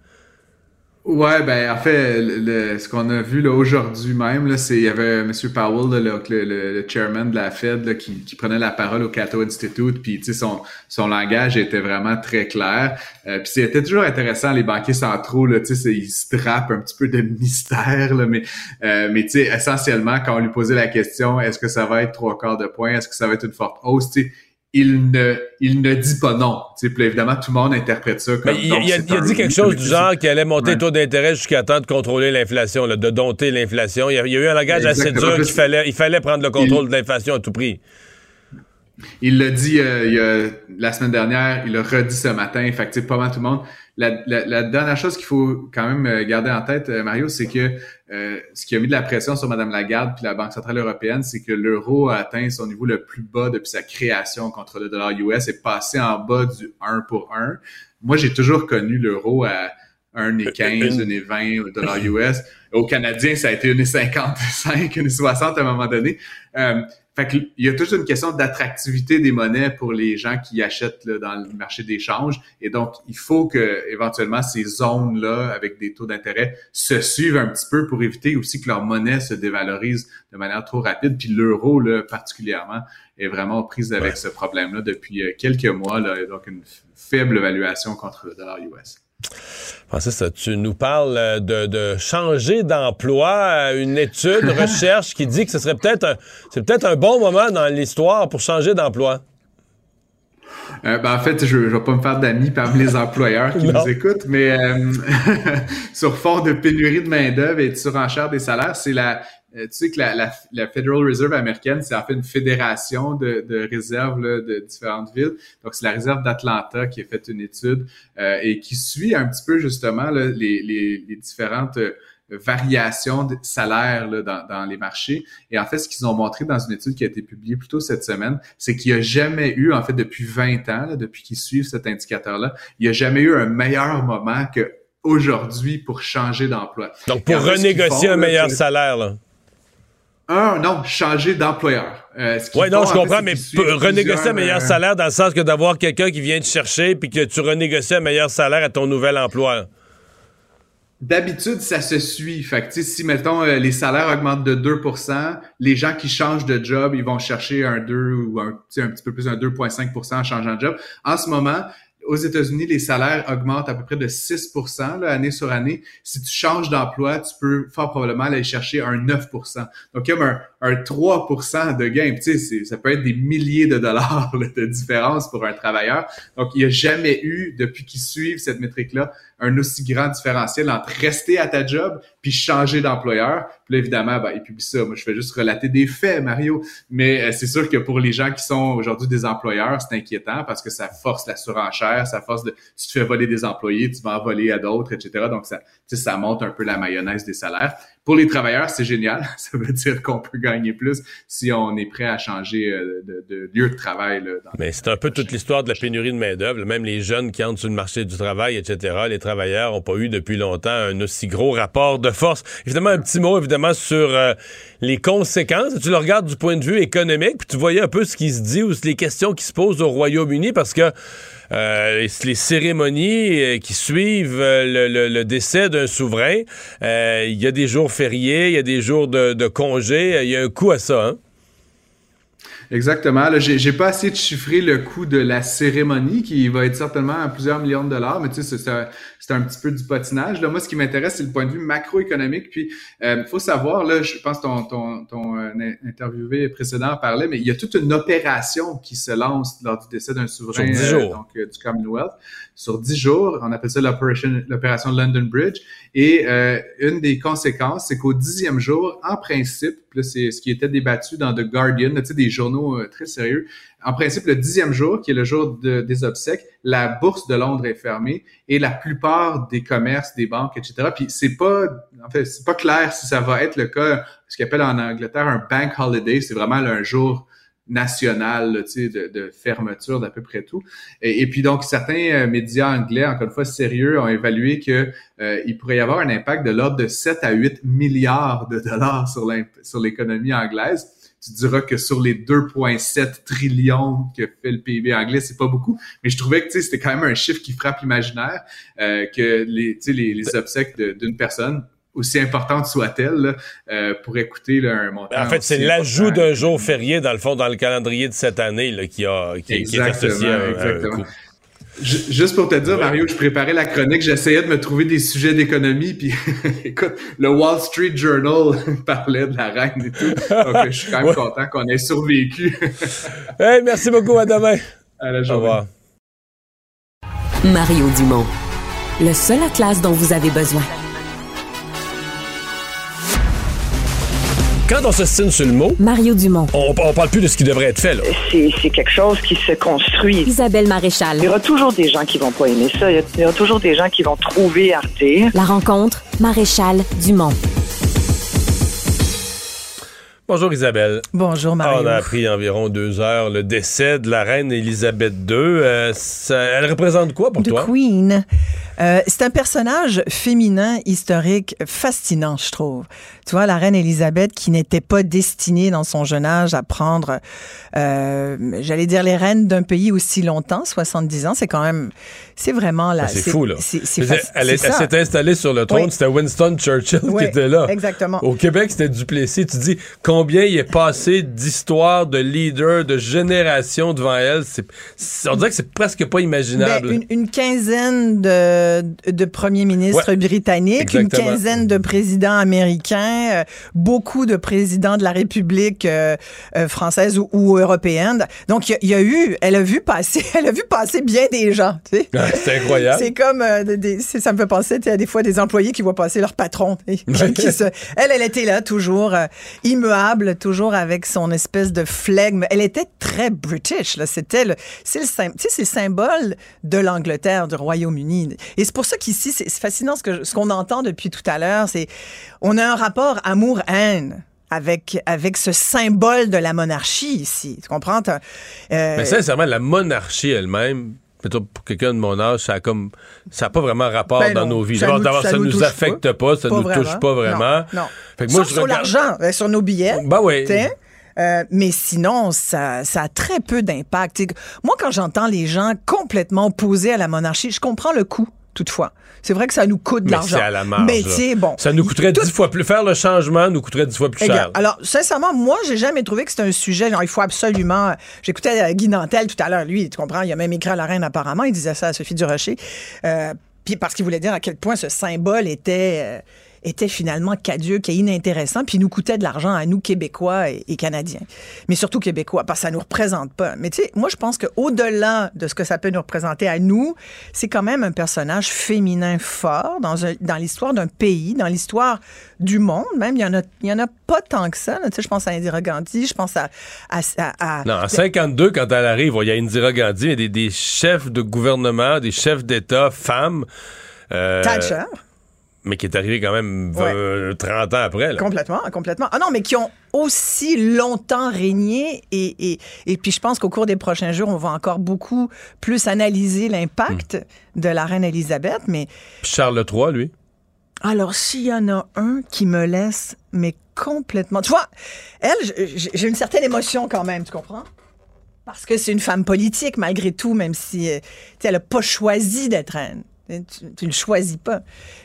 Ouais, ben en fait, le, ce qu'on a vu là aujourd'hui même, là, c'est il y avait M. Powell, le, le, chairman de la Fed, là, qui, qui, prenait la parole au Cato Institute, puis son son langage était vraiment très clair. Euh, puis c'était toujours intéressant les banquiers centraux, là, ils se drapent un petit peu de mystère, là, mais euh, mais essentiellement quand on lui posait la question, est-ce que ça va être trois quarts de point, est-ce que ça va être une forte hausse, il ne, il ne dit pas non. Puis évidemment, tout le monde interprète ça comme. il, il, a, dit quelque chose du genre qu'il allait monter le taux d'intérêt jusqu'à temps de contrôler l'inflation, de dompter l'inflation. Il, y a eu un langage assez dur qu'il fallait, il fallait prendre le contrôle de l'inflation à tout prix. Il l'a dit euh, la semaine dernière, il l'a redit ce matin. Fait que, pas mal tout le monde la, dernière chose qu'il faut quand même euh, garder en tête, euh, Mario, c'est que euh, ce qui a mis de la pression sur Mme Lagarde puis la Banque centrale européenne, c'est que l'euro a atteint son niveau le plus bas depuis sa création contre le dollar US et passé en bas du 1 pour 1. Moi, j'ai toujours connu l'euro à 1,15, 1,20 au dollar US. Au Canadien, ça a été 1,55, 1,60 à un moment donné. Fait qu'il y a toujours une question d'attractivité des monnaies pour les gens qui achètent dans le marché d'échange. Et donc, il faut que éventuellement ces zones-là, avec des taux d'intérêt, se suivent un petit peu pour éviter aussi que leur monnaie se dévalorise de manière trop rapide. Puis l'euro, là, particulièrement, est vraiment prise avec ce problème-là depuis euh, quelques mois. Là, donc, une faible évaluation contre le dollar US. Francis, tu nous parles euh, de, changer d'emploi, euh, une étude, recherche qui dit que ce serait peut-être un, c'est peut-être un bon moment dans l'histoire pour changer d'emploi. Euh, ben, en fait, je ne vais pas me faire d'amis parmi les employeurs qui nous écoutent, mais sur fond de pénurie de main-d'œuvre et de surenchère des salaires, c'est la euh, tu sais que la, la, la, Federal Reserve américaine, c'est en fait une fédération de, de réserves de différentes villes. Donc, c'est la réserve d'Atlanta qui a fait une étude euh, et qui suit un petit peu justement les, les, les, différentes euh, variations de salaires dans, dans, les marchés. Et en fait, ce qu'ils ont montré dans une étude qui a été publiée plus tôt cette semaine, c'est qu'il n'y a jamais eu, en fait, depuis 20 ans, là, depuis qu'ils suivent cet indicateur-là, il n'y a jamais eu un meilleur moment que aujourd'hui pour changer d'emploi. Donc, pour renégocier un meilleur salaire, là un, non, changer d'employeur. Euh, oui, non, je comprends, mais renégocier un meilleur euh, salaire dans le sens que d'avoir quelqu'un qui vient te chercher puis que tu renégocies un meilleur salaire à ton nouvel emploi. D'habitude, ça se suit. Fait que, si, mettons, euh, les salaires augmentent de 2% les gens qui changent de job, ils vont chercher un 2 ou un, un petit peu plus, un 2,5% en changeant de job. En ce moment, aux États-Unis, les salaires augmentent à peu près de 6 là, année sur année. Si tu changes d'emploi, tu peux fort probablement aller chercher un 9% Donc, il y a un, un 3% de gain. Tu sais, ça peut être des milliers de dollars de différence pour un travailleur. Donc, il n'y a jamais eu, depuis qu'ils suivent cette métrique-là, un aussi grand différentiel entre rester à ta job puis changer d'employeur. Puis là, évidemment, ben, ils publient ça. Moi, je fais juste relater des faits, Mario. Mais euh, c'est sûr que pour les gens qui sont aujourd'hui des employeurs, c'est inquiétant parce que ça force la surenchère, ça force de... Tu fais voler des employés, tu vas en voler à d'autres, etc. Donc, ça, ça monte un peu la mayonnaise des salaires. Pour les travailleurs, c'est génial. Ça veut dire qu'on peut gagner plus si on est prêt à changer euh, de, lieu de travail. Mais c'est un peu toute l'histoire de la pénurie de main-d'œuvre. Même les jeunes qui entrent sur le marché du travail, etc., les travailleurs n'ont pas eu depuis longtemps un aussi gros rapport de force. Évidemment, un petit mot, évidemment, sur euh, les conséquences. Tu le regardes du point de vue économique, puis tu voyais un peu ce qui se dit ou les questions qui se posent au Royaume-Uni, parce que euh, les, cérémonies euh, qui suivent euh, le, décès d'un souverain, il y a des jours fériés, il y a des jours de, de congé, il y a un coût à ça. Hein? Exactement. J'ai pas assez de chiffrer le coût de la cérémonie qui va être certainement à plusieurs millions de dollars, mais tu sais, c'est un, petit peu du patinage. Là, moi, ce qui m'intéresse, c'est le point de vue macroéconomique. Puis, il euh, faut savoir, là, je pense que ton, ton, ton euh, interviewé précédent parlait, mais il y a toute une opération qui se lance lors du décès d'un souverain euh, donc, du Commonwealth sur dix jours. On appelle ça l'opération London Bridge. Et euh, une des conséquences, c'est qu'au dixième jour, en principe, c'est ce qui était débattu dans The Guardian, des journaux euh, très sérieux. En principe, le dixième jour, qui est le jour des obsèques, la bourse de Londres est fermée et la plupart des commerces, des banques, etc. Puis c'est pas, en fait, c'est pas clair si ça va être le cas, ce qu'on appelle en Angleterre un bank holiday. C'est vraiment un jour national de, de fermeture d'à peu près tout. Et, puis donc, certains euh, médias anglais, encore une fois sérieux, ont évalué que euh, il pourrait y avoir un impact de l'ordre de 7 à 8 milliards de dollars sur l'économie anglaise. tu diras que sur les 2,7 trillions que fait le PIB anglais, c'est pas beaucoup. Mais je trouvais que c'était quand même un chiffre qui frappe l'imaginaire, euh, que les, les, les obsèques d'une personne aussi importante soit-elle, euh, pour écouter un montant. En fait, c'est l'ajout d'un jour férié, dans le fond, dans le calendrier de cette année là, qui, a, qui, est associé à, exactement. Juste pour te dire, Mario, je préparais la chronique, j'essayais de me trouver des sujets d'économie, puis écoute, le Wall Street Journal parlait de la reine et tout. Donc, je suis quand même content qu'on ait survécu. hey, merci beaucoup, à demain. À la journée. Au revoir. Mario Dumont, le seul atlas dont vous avez besoin. Quand on se signe sur le mot, Mario Dumont. On, on parle plus de ce qui devrait être fait. Là. C'est, quelque chose qui se construit. Isabelle Maréchal. Il y aura toujours des gens qui vont pas aimer ça. Il y, aura toujours des gens qui vont trouver Arte. La rencontre, Maréchal Dumont. Bonjour Isabelle. Bonjour Mario. On a appris environ deux heures le décès de la reine Elisabeth II. Euh, elle représente quoi pour The toi? Queen. Euh, c'est un personnage féminin historique fascinant, je trouve. Tu vois, la reine Elisabeth qui n'était pas destinée dans son jeune âge à prendre, euh, j'allais dire, les reines d'un pays aussi longtemps, 70 ans, c'est quand même, c'est vraiment là. Ah, c'est fou, là. Elle, s'est installée sur le trône, c'était Winston Churchill qui était là. Exactement. Au Québec, c'était Duplessis. Tu dis combien il est passé d'histoires, de leaders, de générations devant elle. C'est, on dirait que c'est presque pas imaginable. Ben, une, quinzaine de, de premiers ministres britanniques, une quinzaine de présidents américains, euh, beaucoup de présidents de la République euh, euh, française ou, européenne. Donc, il y, a eu, elle a vu passer, elle a vu passer bien des gens. Tu sais. c'est incroyable. C'est comme, ça me fait penser à des fois des employés qui voient passer leur patron. elle, elle était là toujours immuable, toujours avec son espèce de flegme. Elle était très british. C'était le, c'est le, c'est le symbole de l'Angleterre, du Royaume-Uni. Et c'est pour ça qu'ici, c'est fascinant ce que ce qu'on entend depuis tout à l'heure. C'est on a un rapport amour-haine avec, avec ce symbole de la monarchie ici. Tu comprends? Euh, Mais sincèrement, la monarchie elle-même, pour quelqu'un de mon âge, ça a comme ça n'a pas vraiment rapport ben dans nos vies. Ça, nous, nous, affecte pas, ça ne nous touche pas vraiment. Non. moi, je sur l'argent, euh, sur nos billets. Ben oui. Euh, mais sinon, ça, ça a très peu d'impact. Moi, quand j'entends les gens complètement opposés à la monarchie, je comprends le coup toutefois. C'est vrai que ça nous coûte de l'argent. C'est à la marge. Mais c'est bon. Ça nous coûterait dix fois plus. Faire le changement nous coûterait dix fois plus cher. Alors, sincèrement, moi, j'ai jamais trouvé que c'était un sujet. il faut absolument. J'écoutais euh, Guy Nantel tout à l'heure, lui, tu comprends, il a même écrit à la reine apparemment. Il disait ça à Sophie Durocher. Euh, puis parce qu'il voulait dire à quel point ce symbole était. Euh, était finalement caduque et inintéressant, puis nous coûtait de l'argent à nous, Québécois et, Canadiens. Mais surtout Québécois, parce que ça nous représente pas. Mais tu sais, moi, je pense qu'au-delà de ce que ça peut nous représenter à nous, c'est quand même un personnage féminin fort dans, dans l'histoire d'un pays, dans l'histoire du monde même. Il y en a, il y en a pas tant que ça. Tu sais, je pense à Indira Gandhi, je pense à... à, non, en 52, quand elle arrive, il y a Indira Gandhi, il y a des, des chefs de gouvernement, des chefs d'État, femmes... Euh, Thatcher mais qui est arrivé quand même 30 ans après. Complètement, complètement. Ah non, mais qui ont aussi longtemps régné et, et, puis je pense qu'au cours des prochains jours, on va encore beaucoup plus analyser l'impact hmm. de la reine Elisabeth, mais... Charles III, lui? Alors, s'il y en a un qui me laisse, mais complètement... Tu vois, elle, j'ai une certaine émotion quand même, tu comprends? Parce que c'est une femme politique, malgré tout, même si euh, elle n'a pas choisi d'être reine. Tu, ne le choisis pas.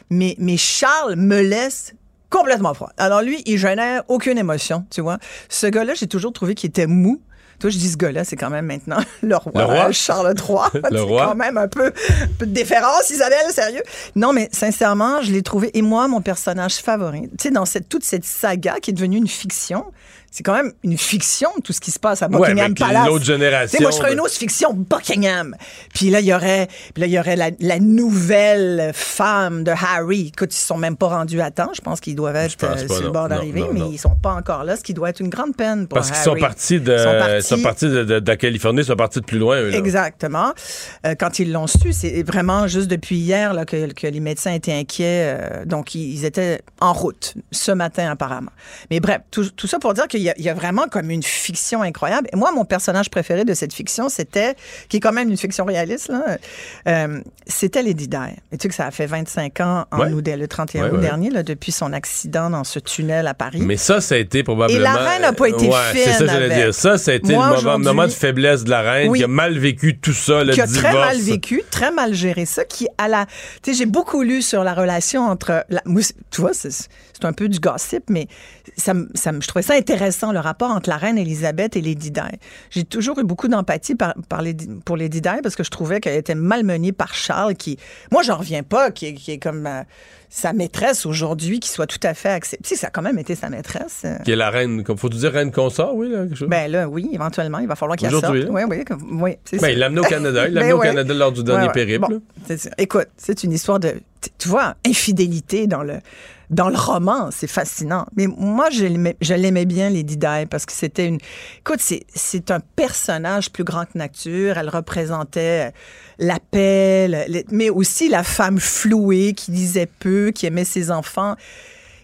Mais, mais Charles me laisse complètement froid. Alors lui, il génère aucune émotion, tu vois. Ce gars-là, j'ai toujours trouvé qu'il était mou. Toi, je dis ce gars-là, c'est quand même maintenant le roi, Charles III. le roi? quand même un peu, un peu de déférence, Isabelle, sérieux. Non, mais sincèrement, je l'ai trouvé. Et moi, mon personnage favori, tu sais, dans cette, toute cette saga qui est devenue une fiction, c'est quand même une fiction tout ce qui se passe à Buckingham ouais, Palace. L'autre génération. moi, je ferais une autre fiction Buckingham. Puis là, il y aurait, là, il y aurait la, la, nouvelle femme de Harry. Écoute, ils sont même pas rendus à temps. Je pense qu'ils doivent être euh, sur le bord d'arriver, mais ils sont pas encore là, ce qui doit être une grande peine pour Parce qu'ils sont partis de, ils sont partis, de, de, de, la Californie, ils sont partis de plus loin. Eux, Exactement. Euh, quand ils l'ont su, c'est vraiment juste depuis hier là, que, que les médecins étaient inquiets. Euh, donc, ils, étaient en route ce matin apparemment. Mais bref, tout, tout ça pour dire qu'il y, a, il y a vraiment comme une fiction incroyable. Et moi, mon personnage préféré de cette fiction, c'était, qui est quand même une fiction réaliste, là, euh, c'était Lady Di. Et tu sais que ça a fait 25 ans en Ouais. août, le 31 Ouais, août ouais. dernier, là, depuis son accident dans ce tunnel à Paris. Mais ça, ça a été probablement. Et la reine n'a pas été ouais, C'est ça, fine que j'allais dire. Ça, ça a été Moi, le moment, de faiblesse de la reine Oui. qui a mal vécu tout ça, le qui a divorce. très mal vécu, très mal géré ça, qui à la, tu sais, j'ai beaucoup lu sur la relation entre, la, tu vois, c'est un peu du gossip, mais ça, ça, je trouvais ça intéressant le rapport entre la reine Elisabeth et Lady Di. J'ai toujours eu beaucoup d'empathie par, par Lady- pour Lady Di parce que je trouvais qu'elle était malmenée par Charles, qui, moi, j'en reviens pas, qui, est- qui est comme euh, sa maîtresse aujourd'hui, qui soit tout à fait acceptée. Tu sais, ça a quand même été sa maîtresse. euh. Qui est la reine, comme faut dire reine consort, oui, là, quelque chose? Ben là, oui, éventuellement, il va falloir qu'il sorte. Là? Oui, oui, comme- oui, Ben, il l'a au Canada. Il l'a Ben au. Canada lors du dernier Ouais, ouais. périple. Bon, écoute, c'est une histoire de, tu vois, infidélité dans le, dans le roman. C'est fascinant. Mais moi, je l'aimais, bien, Lady Di, parce que c'était une. Écoute, c'est, un personnage plus grand que nature. Elle représentait la paix, mais aussi la femme flouée qui disait peu, qui aimait ses enfants.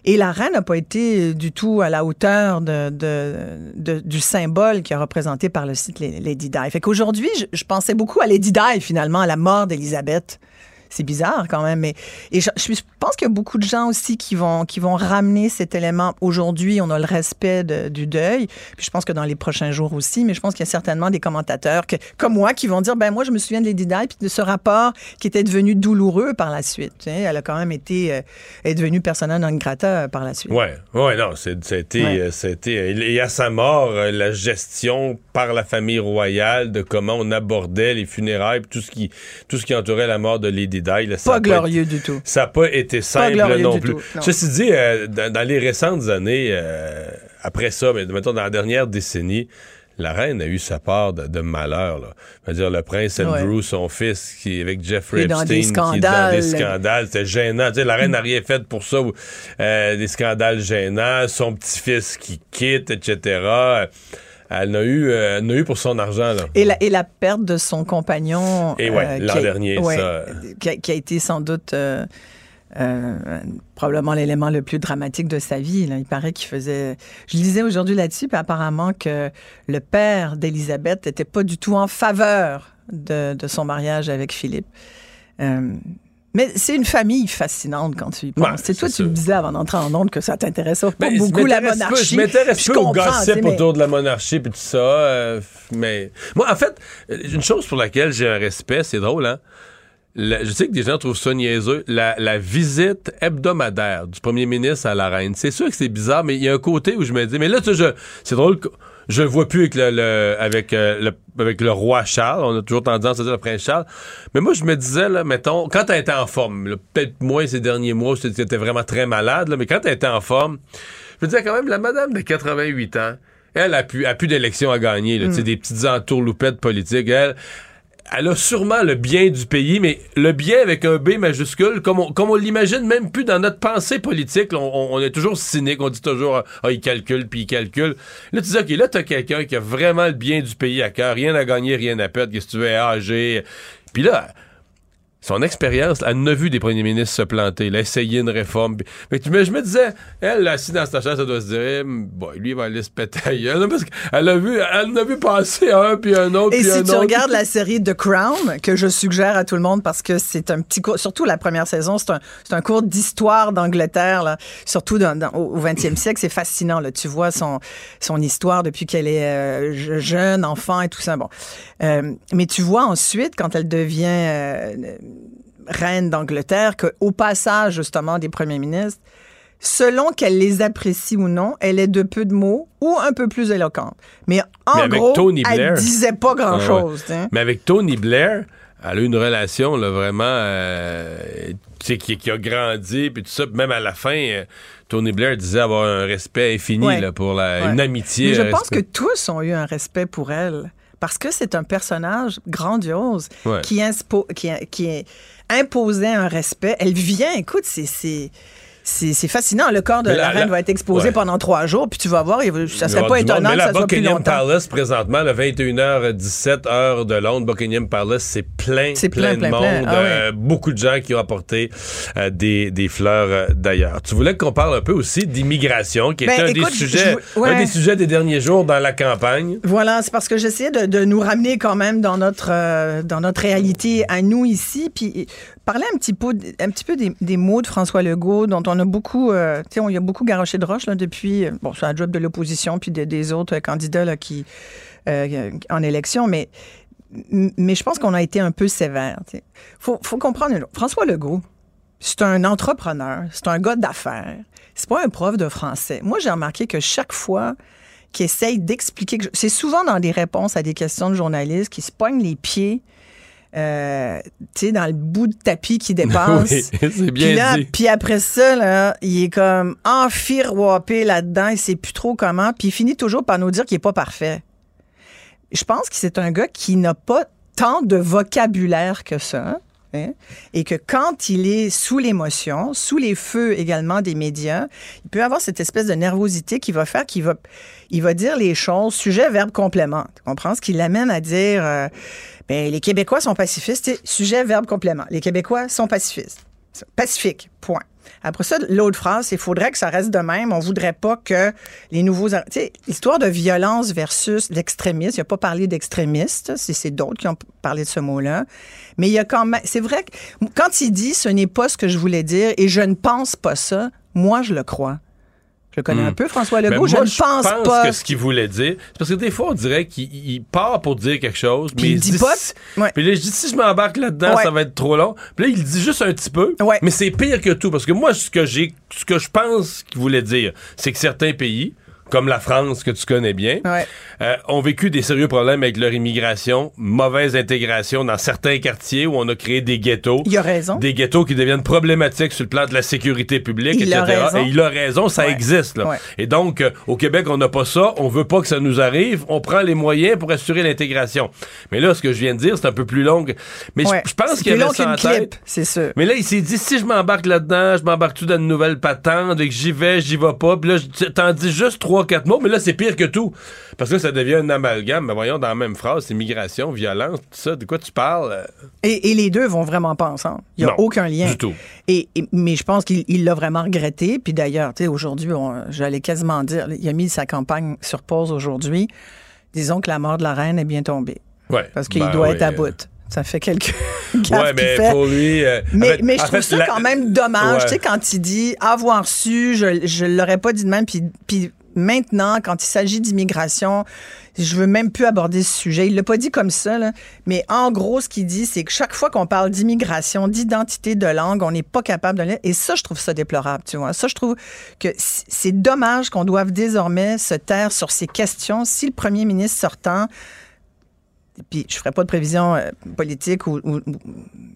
Et la reine n'a pas été du tout à la hauteur de, de- du symbole qui est représenté par le site Lady Di. Fait qu'aujourd'hui, je, je pensais beaucoup à Lady Di, finalement, à la mort d'Élisabeth. C'est bizarre quand même, mais et je, pense qu'il y a beaucoup de gens aussi qui vont qui vont ramener cet élément. Aujourd'hui, on a le respect de- du deuil, puis je pense que dans les prochains jours aussi, mais je pense qu'il y a certainement des commentateurs que, comme moi qui vont dire ben moi je me souviens de Lady Di puis de ce rapport qui était devenu douloureux par la suite. Tu sais, elle a quand même été euh, est devenue persona non grata euh, par la suite. Ouais, ouais, non, été, Ouais. euh, et à sa mort, la gestion par la famille royale de comment on abordait les funérailles, tout ce qui, tout ce qui entourait la mort de Lady Là, ça Pas glorieux du tout. Ça n'a pas été simple non plus. tout, non. Ceci dit, euh, dans, dans les récentes années, euh, après ça, mais mettons dans la dernière décennie, la reine a eu sa part de, de malheur. Là. Je veux dire, le prince Andrew, Ouais. son fils, qui avec Jeffrey Epstein, qui est dans des scandales. c'était gênant. Tu sais, la reine n'a rien fait pour ça. euh, des scandales gênants, son petit-fils qui quitte, etc. Elle n'a eu, euh, n'a eu pour son argent. Là. Et la, et la perte de son compagnon. Et ouais, l'an a- dernier, ouais, ça. Qui a, qui a été sans doute euh, euh, probablement l'élément le plus dramatique de sa vie. là. Il paraît qu'il faisait. Je lisais aujourd'hui là-dessus, puis apparemment que le père d'Élisabeth n'était pas du tout en faveur de, de son mariage avec Philippe. Euh, mais c'est une famille fascinante quand tu y penses. C'est toi, tu me disais avant d'entrer en onde que ça t'intéressait pas Ben, beaucoup la peu- monarchie. Je m'intéresse peu au gossip mais- autour de la monarchie puis tout ça. euh, mais moi, en fait, euh, une chose pour laquelle j'ai un respect, c'est drôle, hein. La- je sais que des gens trouvent ça niaiseux. La, la visite hebdomadaire du premier ministre à la reine. C'est sûr que c'est bizarre, mais il y a un côté où je me dis, mais là, tu sais, c'est drôle je le vois plus avec le, le- avec, euh, le, avec le roi Charles. On a toujours tendance à dire le prince Charles. Mais moi, je me disais, là, mettons, quand elle était en forme, peut-être moins ces derniers mois, c'était était vraiment très malade, là, mais quand elle était en forme, je me disais quand même, la madame de 88 ans, elle a plus, a plus d'élections à gagner, là, tu sais, des petites entourloupettes politiques. Elle, elle a sûrement le bien du pays, mais le bien avec un B majuscule, comme on, l'imagine même plus dans notre pensée politique. on, est toujours cynique, on dit toujours ah il calcule puis il calcule. Là tu dis ok là t'as quelqu'un qui a vraiment le bien du pays à cœur, rien à gagner, rien à perdre, qu'est-ce que tu veux, âgée. Puis là son expérience, elle a vu des premiers ministres se planter, elle a essayé une réforme. Mais, je me disais, elle, assise dans sa chaise, elle doit se dire, bon, lui, il va aller se péter gueule. Parce qu'elle a vu, elle a vu passer un, puis un autre, Et puis un si autre. tu regardes la série The Crown, que je suggère à tout le monde parce que c'est un petit cours, surtout la première saison, c'est un, c'est un cours d'histoire d'Angleterre, là, surtout dans, dans- au au 20e siècle, c'est fascinant. Là. Tu vois son, son histoire depuis qu'elle est euh, je- jeune, enfant et tout ça. Bon. Euh, mais tu vois ensuite, quand elle devient euh, reine d'Angleterre, qu'au passage justement des premiers ministres, selon qu'elle les apprécie ou non, elle est de peu de mots ou un peu plus éloquente. Mais en Mais gros, Tony elle Blair- disait pas grand-chose. Ah ouais. hein. Mais avec Tony Blair, elle a eu une relation là, vraiment euh, tu sais, qui, qui a grandi, puis tout ça. Même à la fin, euh, Tony Blair disait avoir un respect infini Ouais. là, pour la, Ouais. une amitié. Mais je un pense que tous ont eu un respect pour elle. Parce que c'est un personnage grandiose Ouais. qui, inspo- qui, qui imposait un respect. Elle vient, écoute, c'est. C'est- fascinant. Le corps de la, la- reine la- va être exposé ouais. pendant trois jours, puis tu vas voir, ça serait pas monde. étonnant Mais que ça soit plus Buckingham longtemps. Palace, présentement, le 21h17 heure de Londres, Buckingham Palace, c'est plein, C'est plein, plein, de plein, plein. monde. Ah euh, beaucoup de gens qui ont apporté euh, des, des fleurs euh, d'ailleurs. Tu voulais qu'on parle un peu aussi d'immigration, qui Ben, était un, écoute, des je- sujets, je- ouais. un des sujets des derniers jours dans la campagne. Voilà, c'est parce que j'essayais de, de nous ramener quand même dans notre, euh, dans notre réalité à nous ici, puis parler un petit peu, un petit peu des, mots de François Legault, dont on a beaucoup, euh, tu sais, on y a beaucoup garoché de roche là, depuis, euh, bon, sur la job de l'opposition, puis de- des autres candidats là, qui, euh, en élection, mais, mais je pense qu'on a été un peu sévère. Il faut, comprendre, François Legault, c'est un entrepreneur, c'est un gars d'affaires, c'est pas un prof de français. Moi, j'ai remarqué que chaque fois qui essaye d'expliquer. que- C'est souvent dans des réponses à des questions de journalistes qui se pognent les pieds. Euh, tu sais, dans le bout de tapis qui dépasse. Oui, c'est Puis bien là, dit. puis après ça, là, il est comme enfiroipé là-dedans, il sait plus trop comment, puis il finit toujours par nous dire qu'il est pas parfait. Je pense que c'est un gars qui n'a pas tant de vocabulaire que ça. hein, et que quand il est sous l'émotion, sous les feux également des médias, il peut avoir cette espèce de nervosité qui va faire qu'il va, il va dire les choses, sujet, verbe, complément. Tu comprends? Ce qui l'amène à dire, euh, ben, les Québécois sont pacifistes, sujet, verbe, complément. Les Québécois sont pacifistes. Pacifique, point. Après ça, l'autre phrase, il faudrait que ça reste de même. On voudrait pas que les nouveaux... Tu sais, l'histoire de violence versus l'extrémisme, il n'a pas parlé d'extrémiste, c'est d'autres qui ont parlé de ce mot-là. Mais il y a quand même... C'est vrai que quand il dit « ce n'est pas ce que je voulais dire et je ne pense pas ça », moi, je le crois. Je connais Hmm. un peu, François Ben, Legault. je moi, ne pense, pas... que ce qu'il voulait dire, c'est parce que des fois, on dirait qu'il il part pour dire quelque chose, Puis mais il dit dit pas- si- Ouais. Puis là, je dis, si je m'embarque là-dedans, Ouais. ça va être trop long. Puis là, il dit juste un petit peu, Ouais. mais c'est pire que tout, parce que moi, ce que j'ai, ce que je pense qu'il voulait dire, c'est que certains pays, comme la France, que tu connais bien, Ouais. euh, ont vécu des sérieux problèmes avec leur immigration, mauvaise intégration dans certains quartiers où on a créé des ghettos. Il a raison. Des ghettos qui deviennent problématiques sur le plan de la sécurité publique, Il a etc. raison. Et il a raison, ça Ouais. existe. Là. Ouais. Et donc, euh, au Québec, on n'a pas ça. On veut pas que ça nous arrive. On prend les moyens pour assurer l'intégration. Mais là, ce que je viens de dire, c'est un peu plus long. Mais je- pense qu'il y avait ça en tête. c'est sûr. Mais là, il s'est dit, si je m'embarque là-dedans, je m'embarque-tu dans une nouvelle patente, que j'y vais, j'y vais pas. Puis là, t'en dis juste trois, quatre mots, mais là, c'est pire que tout. Parce que là, ça devient un amalgame. Mais voyons, dans la même phrase, c'est migration, violence, tout ça. De quoi tu parles? Et, et les deux vont vraiment pas ensemble. Il n'y a Non, aucun lien. du tout. Et, et- mais je pense qu'il il l'a vraiment regretté. Puis d'ailleurs, tu sais, aujourd'hui, j'allais quasiment dire, il a mis sa campagne sur pause aujourd'hui. Disons que la mort de la reine est bien tombée. Ouais. Parce qu'il Ben doit être à euh, bout. Ça fait quelques Ouais, mais fait. pour lui. euh, Mais, en fait- mais je trouve fait, ça la- quand même dommage, Ouais. tu sais, quand il dit avoir su, je, je l'aurais pas dit de même, puis, puis maintenant, quand il s'agit d'immigration, je veux même plus aborder ce sujet. Il l'a pas dit comme ça, mais en gros, ce qu'il dit, c'est que chaque fois qu'on parle d'immigration, d'identité de langue, on n'est pas capable de. Et ça, je trouve ça déplorable, tu vois. Ça, je trouve que c'est dommage qu'on doive désormais se taire sur ces questions. Si le premier ministre sortant puis je ferai pas de prévision euh, politique ou, ou-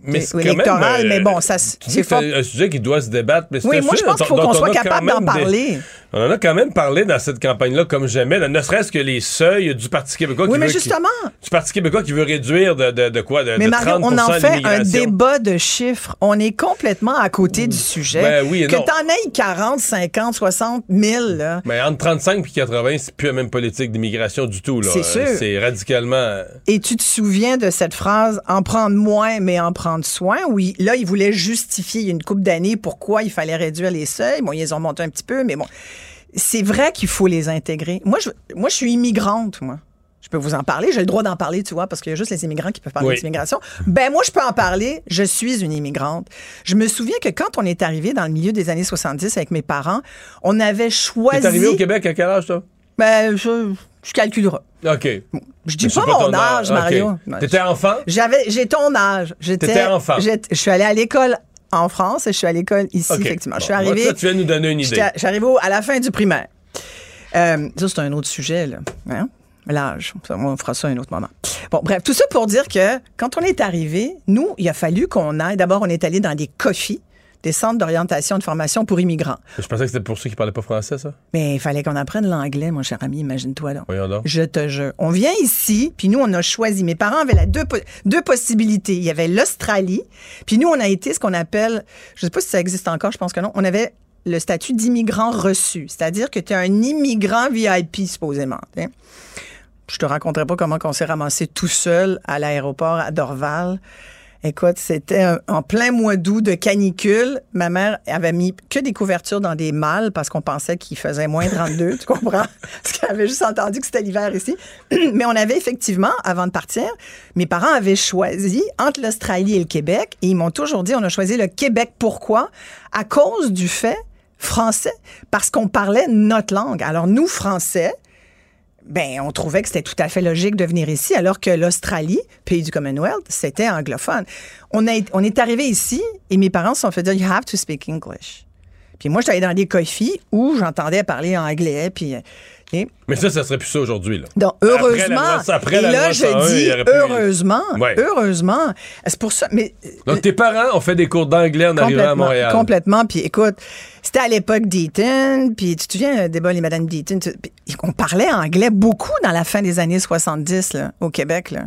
Mais ou même, électorale, euh, mais bon, ça c'est fort. c'est un sujet qui doit se débattre. Mais c'est Oui, moi, je pense qu'il faut qu'on on soit capable d'en des- parler. On en a quand même parlé dans cette campagne-là comme jamais, ne serait-ce que les seuils du Parti québécois Oui, qui mais veut, qui- justement. du Parti québécois qui veut réduire de, de, de quoi? De, Mais Mario, 30 on en fait un débat de chiffres. On est complètement à côté du sujet. Ben oui et que t'en aies 40, 50, 60 000, là. Mais entre 35 et 80, c'est plus la même politique d'immigration du tout. C'est sûr. C'est radicalement... Et tu te souviens de cette phrase en prendre moins, mais en prendre soin, où il- là, il voulait justifier il y a une couple d'années pourquoi il fallait réduire les seuils? Bon, ils les ont monté un petit peu, mais bon. C'est vrai qu'il faut les intégrer. Moi, je, moi, je suis immigrante, moi. Je peux vous en parler. J'ai le droit d'en parler, tu vois, parce qu'il y a juste les immigrants qui peuvent parler Oui. d'immigration. Ben, moi, je peux en parler. Je suis une immigrante. Je me souviens que quand on est arrivé dans le milieu des années 70 avec mes parents, on avait choisi. T'es arrivé au Québec à quel âge, toi? Ben, je, je calculerai. OK. Je dis pas, pas mon âge, âge. Mario. T'étais enfant? J'avais, j'ai ton âge. J'étais, T'étais enfant. Je suis allée à l'école en France et je suis à l'école ici, effectivement. Je suis arrivée. tu viens nous donner une idée. j'étais- Je suis arrivée au- à la fin du primaire. Euh, ça, c'est un autre sujet, là. Hein? L'âge. On fera ça à un autre moment. Bon, bref, tout ça pour dire que quand on est arrivé, nous, il a fallu qu'on aille. D'abord, on est allé dans des COFI, des centres d'orientation et de formation pour immigrants. Je pensais que c'était pour ceux qui parlaient pas français, ça. Mais il fallait qu'on apprenne l'anglais, mon cher ami, imagine-toi donc. Voyons donc. Je te jure. On vient ici, puis nous, on a choisi. Mes parents avaient la deux, po- deux possibilités. Il y avait l'Australie, puis nous, on a été ce qu'on appelle, je sais pas si ça existe encore, je pense que non, on avait le statut d'immigrant reçu, c'est-à-dire que tu es un immigrant VIP, supposément. hein. Je te raconterai pas comment on s'est ramassé tout seul à l'aéroport à Dorval. Écoute, c'était en plein mois d'août de canicule. Ma mère avait mis que des couvertures dans des malles parce qu'on pensait qu'il faisait moins 32, tu comprends? Parce qu'elle avait juste entendu que c'était l'hiver ici. Mais on avait effectivement, avant de partir, mes parents avaient choisi entre l'Australie et le Québec et ils m'ont toujours dit on a choisi le Québec. Pourquoi? À cause du fait français, parce qu'on parlait notre langue. Alors nous, Français, ben, on trouvait que c'était tout à fait logique de venir ici, alors que l'Australie, pays du Commonwealth, c'était anglophone. On, a, on est arrivé ici et mes parents se sont fait dire You have to speak English. Puis moi, j'étais allée dans des coffees où j'entendais parler anglais. Puis, euh, Mais ça, ça serait plus ça aujourd'hui, là. donc, Après la heureusement. loi- après et la là, loi je 101, il dis heureusement. Ouais. Heureusement. C'est pour ça. Mais Donc, tes parents ont fait des cours d'anglais en arrivant à Montréal. Complètement. Puis écoute, c'était à l'époque d'Eaton, puis tu te souviens, le débat les Madame d'Eaton, on parlait anglais beaucoup dans la fin des années 70 là, au Québec. Là.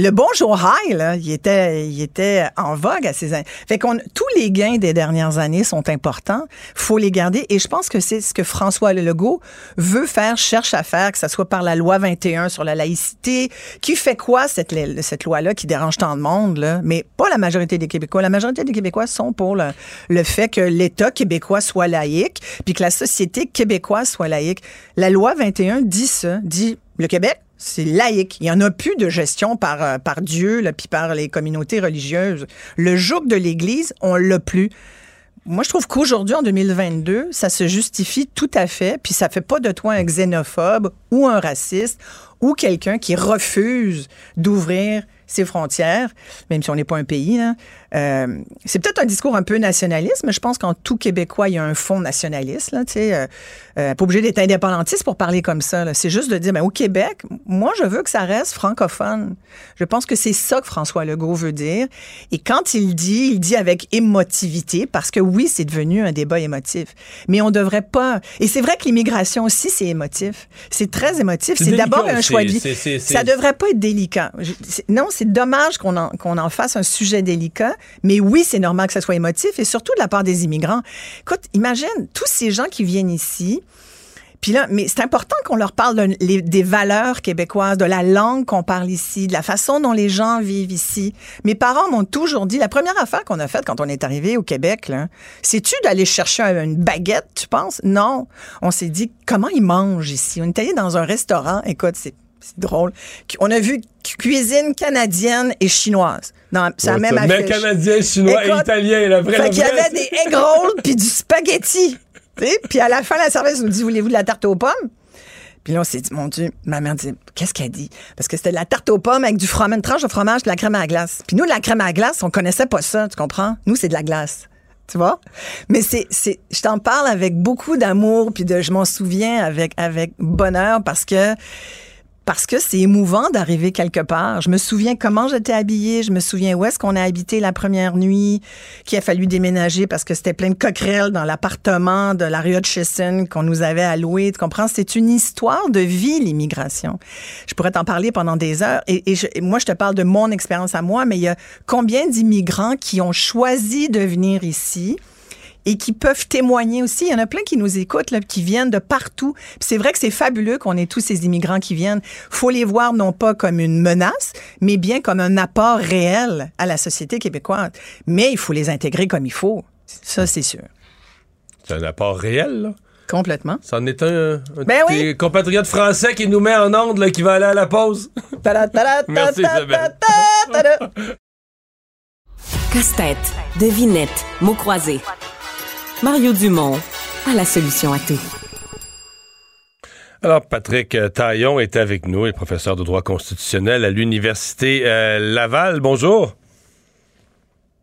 Le bonjour high, là, il était, il était en vogue à ces années. Fait qu'on, tous les gains des dernières années sont importants. Faut les garder. Et je pense que c'est ce que François Legault veut faire, cherche à faire, que ce soit par la loi 21 sur la laïcité. Qui fait quoi, cette, cette loi-là, qui dérange tant de monde, là? Mais pas la majorité des Québécois. La majorité des Québécois sont pour le, le fait que l'État québécois soit laïque, puis que la société québécoise soit laïque. La loi 21 dit ça, dit le Québec, c'est laïque. Il n'y en a plus de gestion par, euh, par Dieu, puis par les communautés religieuses. Le joug de l'Église, on l'a plus. Moi, je trouve qu'aujourd'hui, en 2022, ça se justifie tout à fait, puis ça fait pas de toi un xénophobe ou un raciste ou quelqu'un qui refuse d'ouvrir ses frontières, même si on n'est pas un pays. Euh, c'est peut-être un discours un peu nationaliste, mais je pense qu'en tout Québécois, il y a un fond nationaliste. Là, euh, euh, pas obligé d'être indépendantiste pour parler comme ça. là. C'est juste de dire, ben, au Québec, moi, je veux que ça reste francophone. Je pense que c'est ça que François Legault veut dire. Et quand il dit, il dit avec émotivité, parce que oui, c'est devenu un débat émotif. Mais on devrait pas. Et c'est vrai que l'immigration aussi, c'est émotif. C'est très émotif. C'est C'est d'abord un choix de vie. C'est- c'est- Ça devrait pas être délicat. Je- Non, c'est dommage qu'on en, en fasse un sujet délicat, mais oui, c'est normal que ça soit émotif et surtout de la part des immigrants. Écoute, imagine tous ces gens qui viennent ici. Puis là, mais c'est important qu'on leur parle des valeurs québécoises, de la langue qu'on parle ici, de la façon dont les gens vivent ici. Mes parents m'ont toujours dit, la première affaire qu'on a faite quand on est arrivé au Québec, c'est-tu d'aller chercher un- une baguette, tu penses? Non. On s'est dit, comment ils mangent ici? On est allé dans un restaurant, écoute, c'est c'est drôle. On a vu cu- cuisine canadienne et chinoise. Dans, c'est la même ça. Mais affiche. canadien, chinois et italien, la vraie, Fait qu'il y avait des egg rolls puis du spaghetti. Puis à la fin, la service nous dit Voulez-vous de la tarte aux pommes? Puis là, on s'est dit Mon Dieu, ma mère dit Qu'est-ce qu'elle dit? Parce que c'était de la tarte aux pommes avec du fromage, une tranche de fromage, de la crème à la glace. Puis nous, la crème à la glace, on connaissait pas ça, tu comprends? Nous, c'est de la glace. Tu vois? Mais c'est, c'est, je t'en parle avec beaucoup d'amour, puis de, je m'en souviens avec, avec bonheur parce que, parce que c'est émouvant d'arriver quelque part. Je me souviens comment j'étais habillée, je me souviens où est-ce qu'on a habité la première nuit, qu'il a fallu déménager parce que c'était plein de coquerelles dans l'appartement de la rue Hutchison qu'on nous avait alloué. Tu comprends? C'est une histoire de vie, l'immigration. Je pourrais t'en parler pendant des heures. Et, et moi, je te parle de mon expérience à moi, mais il y a combien d'immigrants qui ont choisi de venir ici? Et qui peuvent témoigner aussi. Il y en a plein qui nous écoutent, là, qui viennent de partout. Puis c'est vrai que c'est fabuleux qu'on ait tous ces immigrants qui viennent. faut les voir non pas comme une menace, mais bien comme un apport réel à la société québécoise. Mais il faut les intégrer comme il faut. Ça, c'est sûr. C'est un apport réel, là. Complètement. C'en est un, un Ben oui. tes compatriotes français qui nous met en onde, là, qui va aller à la pause. Merci, Isabelle. Casse-tête, devinette, mots croisés. Mario Dumont a la solution à tout. Alors, Patrick Taillon est avec nous, il est professeur de droit constitutionnel à l'Université euh, Laval. Bonjour.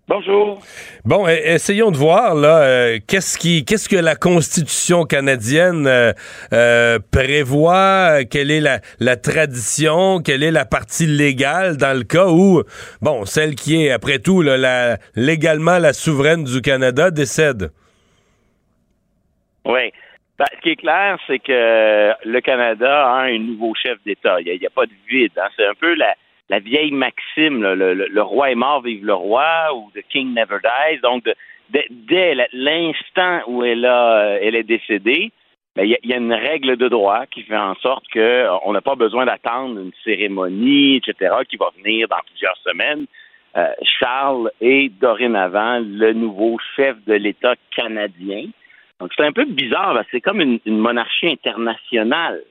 Bonjour. Bon, e- essayons de voir là, euh, qu'est-ce qui, qu'est-ce que la Constitution canadienne euh, euh, prévoit, quelle est la, la tradition, quelle est la partie légale dans le cas où, bon, celle qui est après tout là, la, légalement la souveraine du Canada décède? Oui. Ben, ce qui est clair, c'est que le Canada a un nouveau chef d'État. Il n'y a, pas de vide. hein. C'est un peu la, vieille maxime, là, le, le- roi est mort, vive le roi, ou The King Never Dies. Donc, dès, l'instant où elle, a, elle est décédée, ben, il y, a une règle de droit qui fait en sorte qu'on n'a pas besoin d'attendre une cérémonie, etc., qui va venir dans plusieurs semaines. Euh, Charles est dorénavant le nouveau chef de l'État canadien. Donc c'est un peu bizarre, c'est comme une, monarchie internationale.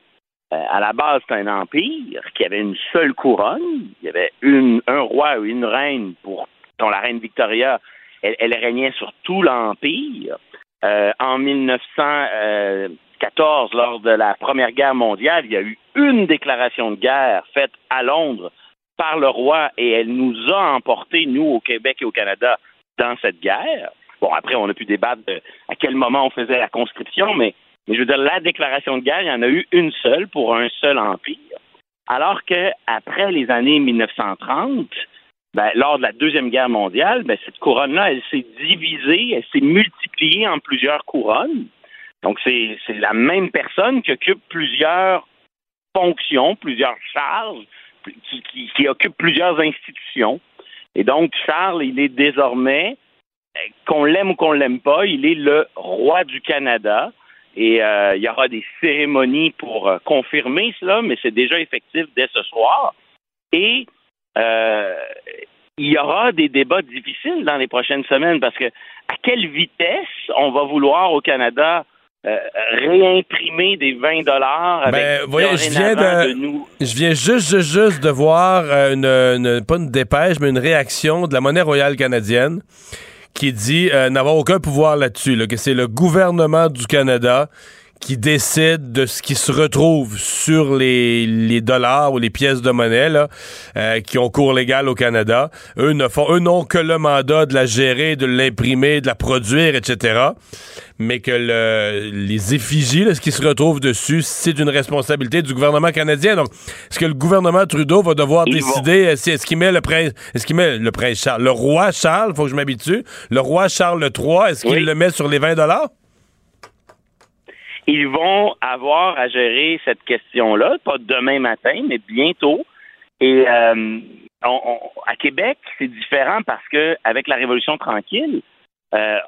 Euh, à la base, c'est un empire qui avait une seule couronne. Il y avait une, un roi ou une reine pour dont la reine Victoria, elle, régnait sur tout l'empire. Euh, en 1914, lors de la Première Guerre mondiale, il y a eu une déclaration de guerre faite à Londres par le roi et elle nous a emportés, nous, au Québec et au Canada, dans cette guerre. Bon, après, on a pu débattre de à quel moment on faisait la conscription, mais, je veux dire, la déclaration de guerre, il y en a eu une seule pour un seul empire. Alors qu'après les années 1930, ben, lors de la Deuxième Guerre mondiale, ben, cette couronne-là, elle s'est divisée, elle s'est multipliée en plusieurs couronnes. Donc, c'est la même personne qui occupe plusieurs fonctions, plusieurs charges, qui, occupe plusieurs institutions. Et donc, Charles, il est désormais, qu'on l'aime ou qu'on l'aime pas, il est le roi du Canada. Et euh, il y aura des cérémonies pour euh, confirmer cela, mais c'est déjà effectif dès ce soir. Et il y aura des débats difficiles dans les prochaines semaines parce que à quelle vitesse on va vouloir au Canada euh, réimprimer des 20 dollars ben, voyez, je viens de, nous? Je viens juste, juste, de voir euh, une, pas une dépêche, mais une réaction de la monnaie royale canadienne qui dit euh, n'avoir aucun pouvoir là-dessus, que c'est le gouvernement du Canada qui décide de ce qui se retrouve sur les, les dollars ou les pièces de monnaie là, euh, qui ont cours légal au Canada. Eux ne font, eux n'ont que le mandat de la gérer, de l'imprimer, de la produire, etc. Mais que le, les effigies, là, ce qui se retrouve dessus, c'est une responsabilité du gouvernement canadien. Donc, est-ce que le gouvernement Trudeau va devoir décider euh, si est-ce qu'il met le prince, est-ce qu'il met le prince Charles, le roi Charles, faut que je m'habitue, le roi Charles III, est-ce qu'il le met sur les 20 dollars? Ils vont avoir à gérer cette question-là, pas demain matin, mais bientôt. Et euh, à Québec, c'est différent parce que avec la Révolution tranquille, euh,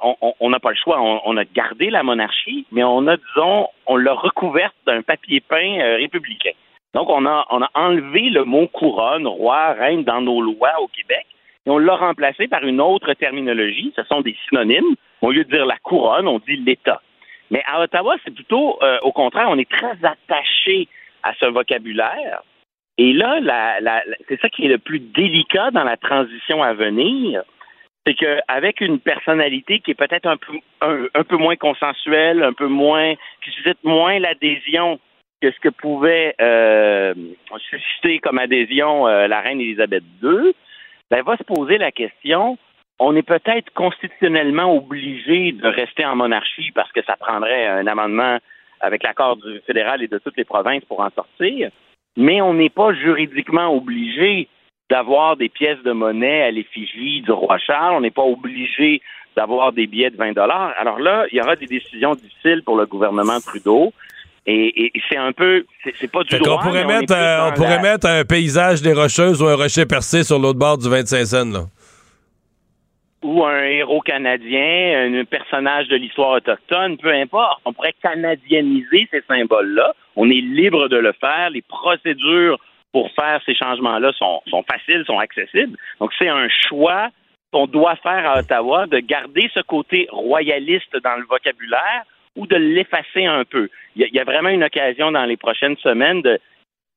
on n'a pas le choix. On, a gardé la monarchie, mais on a, disons, on l'a recouverte d'un papier peint euh, républicain. Donc, on a, on a enlevé le mot couronne, roi, reine dans nos lois au Québec et on l'a remplacé par une autre terminologie. Ce sont des synonymes. Au lieu de dire la couronne, on dit l'État. Mais à Ottawa, c'est plutôt euh, au contraire, on est très attaché à ce vocabulaire. Et là, la, c'est ça qui est le plus délicat dans la transition à venir, c'est qu'avec une personnalité qui est peut-être un peu, un, peu moins consensuelle, un peu moins, qui suscite moins l'adhésion que ce que pouvait euh, susciter comme adhésion euh, la reine Élisabeth II, ben, va se poser la question on est peut-être constitutionnellement obligé de rester en monarchie parce que ça prendrait un amendement avec l'accord du fédéral et de toutes les provinces pour en sortir, mais on n'est pas juridiquement obligé d'avoir des pièces de monnaie à l'effigie du roi Charles, on n'est pas obligé d'avoir des billets de 20 dollars. Alors là, il y aura des décisions difficiles pour le gouvernement Trudeau. Et, c'est un peu, c'est pas du droit. On pourrait, mettre, on pourrait mettre un paysage des Rocheuses ou un rocher percé sur l'autre bord du 25 cents, là ou un héros canadien, un personnage de l'histoire autochtone, peu importe. On pourrait canadianiser ces symboles-là. On est libre de le faire. Les procédures pour faire ces changements-là sont, faciles, sont accessibles. Donc, c'est un choix qu'on doit faire à Ottawa de garder ce côté royaliste dans le vocabulaire ou de l'effacer un peu. Il y, a vraiment une occasion dans les prochaines semaines de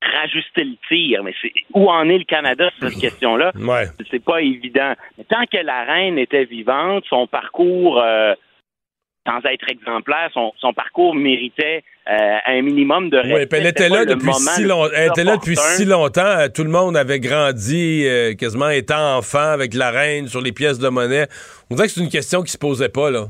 rajuster le tir. Mais c'est où en est le Canada sur cette question-là? Ouais. C'est pas évident. Mais tant que la reine était vivante, son parcours, euh, sans être exemplaire, son, son parcours méritait euh, un minimum de respect. Oui, elle était là depuis si longtemps. Elle était là depuis si longtemps. Tout le monde avait grandi, euh, quasiment étant enfant avec la reine sur les pièces de monnaie. On dirait que c'est une question qui se posait pas, là.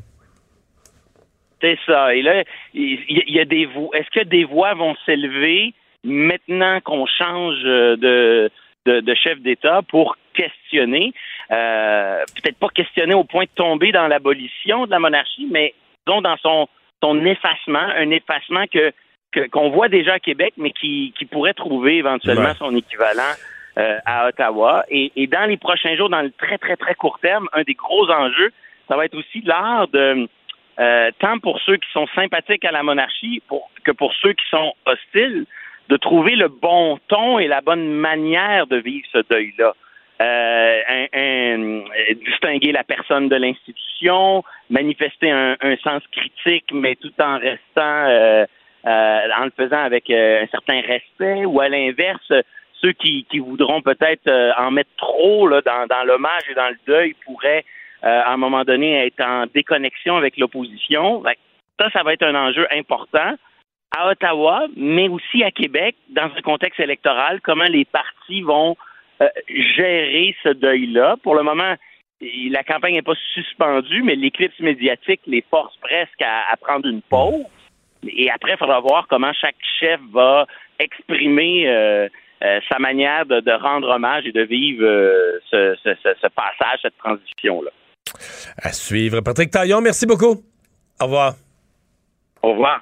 C'est ça. Et là, il y, a des voix. Est-ce que des voix vont s'élever maintenant qu'on change de, de, chef d'État pour questionner, euh, peut-être pas questionner au point de tomber dans l'abolition de la monarchie, mais disons dans son, son effacement, un effacement que qu'on voit déjà à Québec, mais qui, qui pourrait trouver éventuellement son équivalent euh, à Ottawa. Et, et, dans les prochains jours, dans le très, très, très court terme, un des gros enjeux, ça va être aussi l'art de, euh, tant pour ceux qui sont sympathiques à la monarchie pour, que pour ceux qui sont hostiles, de trouver le bon ton et la bonne manière de vivre ce deuil-là. Euh, un, un, distinguer la personne de l'institution, manifester un, un, sens critique, mais tout en restant, euh, euh, en le faisant avec euh, un certain respect, ou à l'inverse, ceux qui, qui voudront peut-être euh, en mettre trop là, dans, dans l'hommage et dans le deuil pourraient, à un moment donné, être en déconnexion avec l'opposition. Ça, ça va être un enjeu important à Ottawa, mais aussi à Québec, dans un contexte électoral, comment les partis vont euh, gérer ce deuil-là. Pour le moment, la campagne n'est pas suspendue, mais l'éclipse médiatique les force presque à, prendre une pause. Et après, il faudra voir comment chaque chef va exprimer euh, euh, sa manière de, rendre hommage et de vivre ce, ce, passage, cette transition-là. À suivre. Patrick Taillon, merci beaucoup. Au revoir. Au revoir.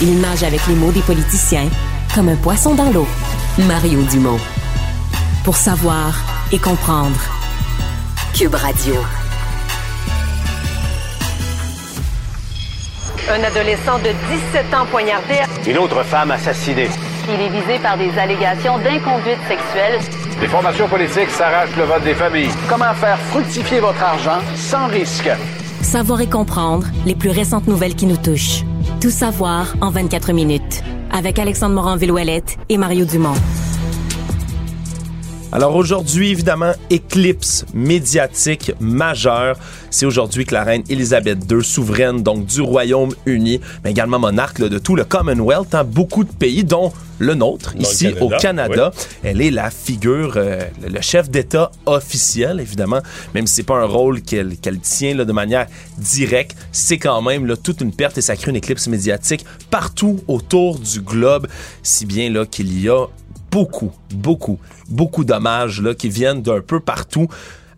Il nage avec les mots des politiciens comme un poisson dans l'eau. Mario Dumont. Pour savoir et comprendre. Cube Radio. Un adolescent de 17 ans poignardé. Une autre femme assassinée. Il est visé par des allégations d'inconduite sexuelle. Les formations politiques s'arrachent le vote des familles. Comment faire fructifier votre argent sans risque? Savoir et comprendre les plus récentes nouvelles qui nous touchent. Tout savoir en 24 minutes avec Alexandre Morin-Villouellette et Mario Dumont. Alors aujourd'hui, évidemment, éclipse médiatique majeure. C'est aujourd'hui que la reine Elisabeth II, souveraine donc du Royaume-Uni, mais également monarque de tout le Commonwealth, dans hein, beaucoup de pays, dont le nôtre, ici au Canada. Elle est la figure, euh, le chef d'État officiel, évidemment, même si c'est pas un rôle qu'elle tient là, de manière directe, c'est quand même là, toute une perte et ça crée une éclipse médiatique partout autour du globe, si bien là qu'il y a beaucoup, beaucoup, beaucoup d'hommages là, qui viennent d'un peu partout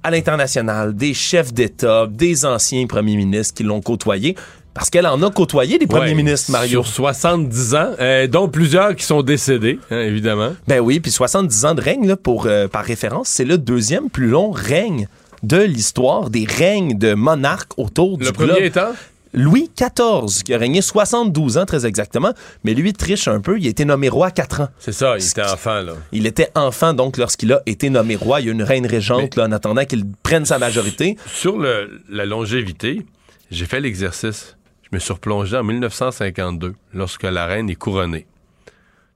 à l'international, des chefs d'État, des anciens premiers ministres qui l'ont côtoyé. Parce qu'elle en a côtoyé des premiers ministres, Mario. Sur 70 ans, euh, dont plusieurs qui sont décédés, hein, évidemment. Ben oui, puis 70 ans de règne, là, pour, euh, par référence, c'est le deuxième plus long règne de l'histoire des règnes de monarques autour du globe. Le premier étant? Louis XIV, qui a régné 72 ans très exactement, mais lui triche un peu, il a été nommé roi à 4 ans. C'est ça, il était enfant là. Il était enfant donc lorsqu'il a été nommé roi, il y a une reine régente là, en attendant qu'il prenne sa majorité. Sur la longévité, j'ai fait l'exercice. Je me suis replongé en 1952 lorsque la reine est couronnée.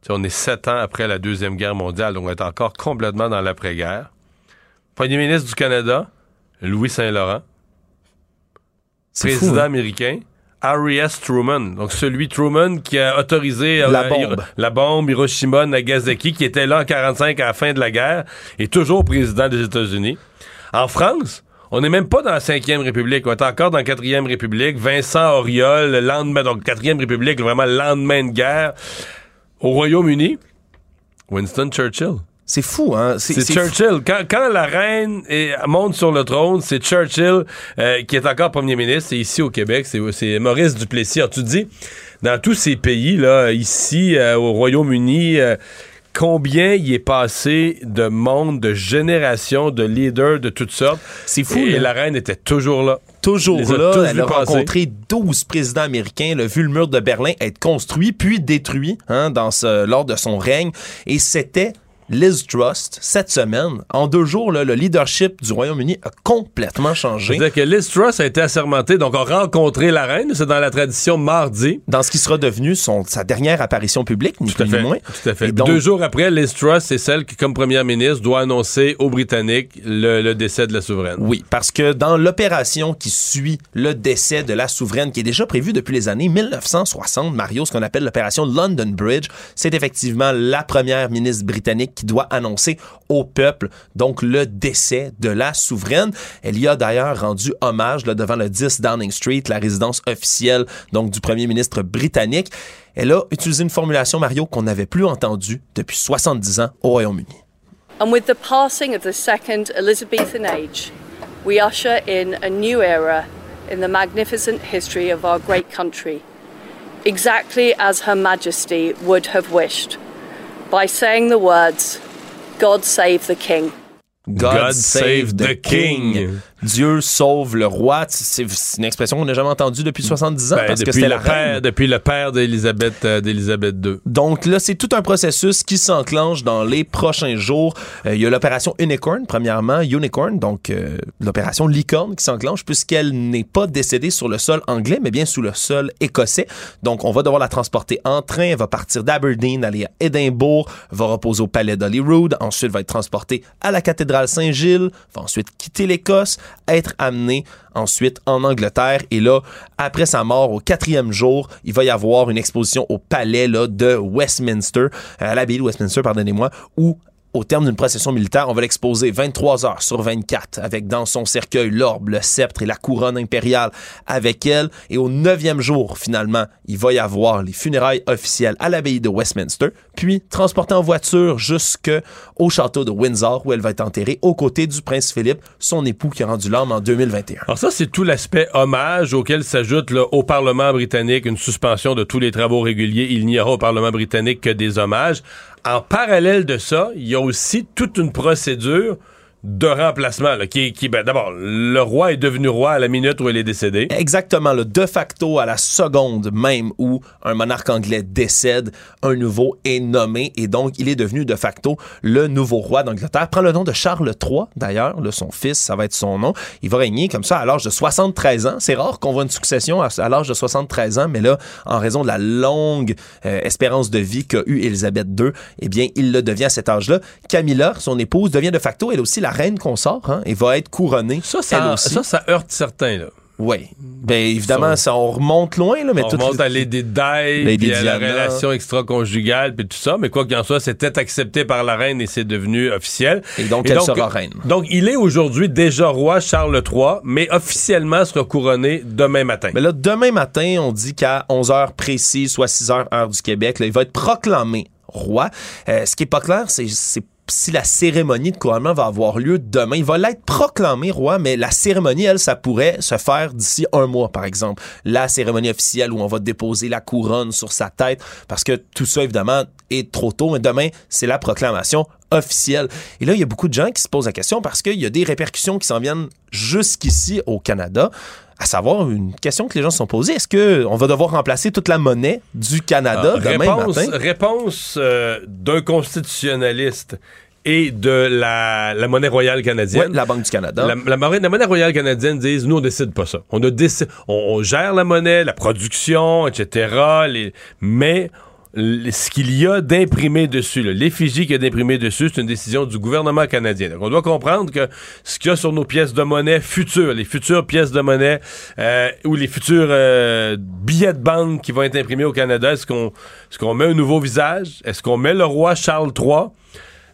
on est sept ans après la Deuxième Guerre mondiale, donc on est encore complètement dans l'après-guerre. Premier ministre du Canada, Louis Saint-Laurent président hein? américain. Harry S. Truman, donc celui Truman qui a autorisé euh, la, bombe. la bombe Hiroshima Nagasaki, qui était là en 45 à la fin de la guerre, est toujours président des États-Unis. En France, on n'est même pas dans la 5e République, on est encore dans la 4e République. Vincent Auriol, le lendemain, donc 4e République, vraiment le lendemain de guerre. Au Royaume-Uni, Winston Churchill. C'est fou, hein? C'est Churchill. Quand, la reine monte sur le trône, c'est Churchill euh, qui est encore premier ministre. Et ici au Québec, c'est Maurice Duplessis. Alors, tu dis, dans tous ces pays, là, ici, euh, au Royaume-Uni, euh, combien il est passé de monde, de générations, de leaders de toutes sortes? C'est fou. Et la reine était toujours là. Toujours là. Elle a rencontré 12 présidents américains, elle a vu le mur de Berlin être construit puis détruit hein, dans ce, lors de son règne. Et c'était Liz Trust, cette semaine, en deux jours, le leadership du Royaume-Uni a complètement changé. C'est-à-dire que Liz Truss a été assermentée, donc a rencontré la reine, c'est dans la tradition mardi. Dans ce qui sera devenu son, sa dernière apparition publique, ni plus ni moins. Tout à fait. deux jours après, Liz Truss, c'est celle qui, comme première ministre, doit annoncer aux Britanniques le, décès de la souveraine. Oui, parce que dans l'opération qui suit le décès de la souveraine, qui est déjà prévue depuis les années 1960, Mario, ce qu'on appelle l'opération London Bridge, c'est effectivement la première ministre britannique qui doit annoncer au peuple donc le décès de la souveraine. Elle y a d'ailleurs rendu hommage devant le 10 Downing Street, la résidence officielle donc du premier ministre britannique. Elle a utilisé une formulation, Mario, qu'on n'avait plus entendue depuis 70 ans au Royaume-Uni. And with the passing of the second Elizabethan age, we usher in a new era in the magnificent history of our great country, exactly as Her Majesty would have wished. By saying the words, God save the King. God, save, the king. Dieu sauve le roi. C'est une expression qu'on n'a jamais entendue depuis 70 ans Ben, parce que depuis, c'était le la reine. père, depuis le père d'Élisabeth euh, d'Élisabeth II. Donc là, c'est tout un processus qui s'enclenche dans les prochains jours. Euh, il y a l'opération Unicorn, premièrement, Unicorn, donc euh, l'opération Licorne qui s'enclenche puisqu'elle n'est pas décédée sur le sol anglais, mais bien sous le sol écossais. Donc on va devoir la transporter en train. Elle va partir d'Aberdeen, aller à Édimbourg, va reposer au palais d'Holyrood, ensuite va être transportée à la cathédrale Saint-Gilles, va ensuite quitter l'Écosse, être amenée ensuite en Angleterre. Et là, après sa mort, au quatrième jour, il va y avoir une exposition au palais de Westminster, euh, à l'abbaye de Westminster, pardonnez-moi, où au terme d'une procession militaire, on va l'exposer 23 heures sur 24 avec dans son cercueil l'orbe, le sceptre et la couronne impériale avec elle. Et au neuvième jour, finalement, il va y avoir les funérailles officielles à l'abbaye de Westminster, puis transportée en voiture jusqu'au château de Windsor où elle va être enterrée aux côtés du prince Philippe, son époux qui a rendu l'âme en 2021. Alors ça, c'est tout l'aspect hommage auquel s'ajoute au Parlement britannique une suspension de tous les travaux réguliers. Il n'y aura au Parlement britannique que des hommages. En parallèle de ça, il y a aussi toute une procédure de remplacement là, qui, qui ben, d'abord le roi est devenu roi à la minute où il est décédé. Exactement, le de facto à la seconde même où un monarque anglais décède, un nouveau est nommé et donc il est devenu de facto le nouveau roi d'Angleterre. Prend le nom de Charles III d'ailleurs, son fils, ça va être son nom. Il va régner comme ça à l'âge de 73 ans. C'est rare qu'on voit une succession à, l'âge de 73 ans, mais là, en raison de la longue euh, espérance de vie qu'a eu Élisabeth II, eh bien, il le devient à cet âge-là. Camilla, son épouse, devient de facto, elle aussi, reine consort hein, et va être couronnée. Ça, ça, elle aussi. ça, ça heurte certains. Là. Oui. Ben évidemment, ça, on remonte loin, là, mais on tout remonte à Di, Lady puis à la relation extra-conjugale, puis tout ça. Mais quoi qu'il en soit, c'était accepté par la reine et c'est devenu officiel. Et donc, elle sera reine. Donc, il est aujourd'hui déjà roi Charles III, mais officiellement sera couronné demain matin. Mais là, demain matin, on dit qu'à 11h précis, soit 6h heure du Québec, là, il va être proclamé roi. Euh, ce qui est pas clair, c'est c'est si la cérémonie de couronnement va avoir lieu demain. Il va l'être proclamé roi, mais la cérémonie, elle, ça pourrait se faire d'ici un mois, par exemple. La cérémonie officielle où on va déposer la couronne sur sa tête, parce que tout ça, évidemment, est trop tôt. Mais demain, c'est la proclamation officielle. Et là, il y a beaucoup de gens qui se posent la question parce qu'il y a des répercussions qui s'en viennent jusqu'ici au Canada. À savoir, une question que les gens se sont posées, est-ce qu'on va devoir remplacer toute la monnaie du Canada Ah, demain réponse, matin? réponse euh, d'un constitutionnaliste et de la, la monnaie royale canadienne. La Banque du Canada. La, la monnaie, la monnaie royale canadienne disent nous on décide pas ça. On, a on, on gère la monnaie, la production, etc. les- mais ce qu'il y a d'imprimé dessus, l'effigie qu'il y a d'imprimé dessus, c'est une décision du gouvernement canadien. Donc, on doit comprendre que ce qu'il y a sur nos pièces de monnaie futures, les futures pièces de monnaie euh, ou les futurs euh, billets de banque qui vont être imprimés au Canada, est-ce qu'on qu'on met un nouveau visage? Est-ce qu'on met le roi Charles III?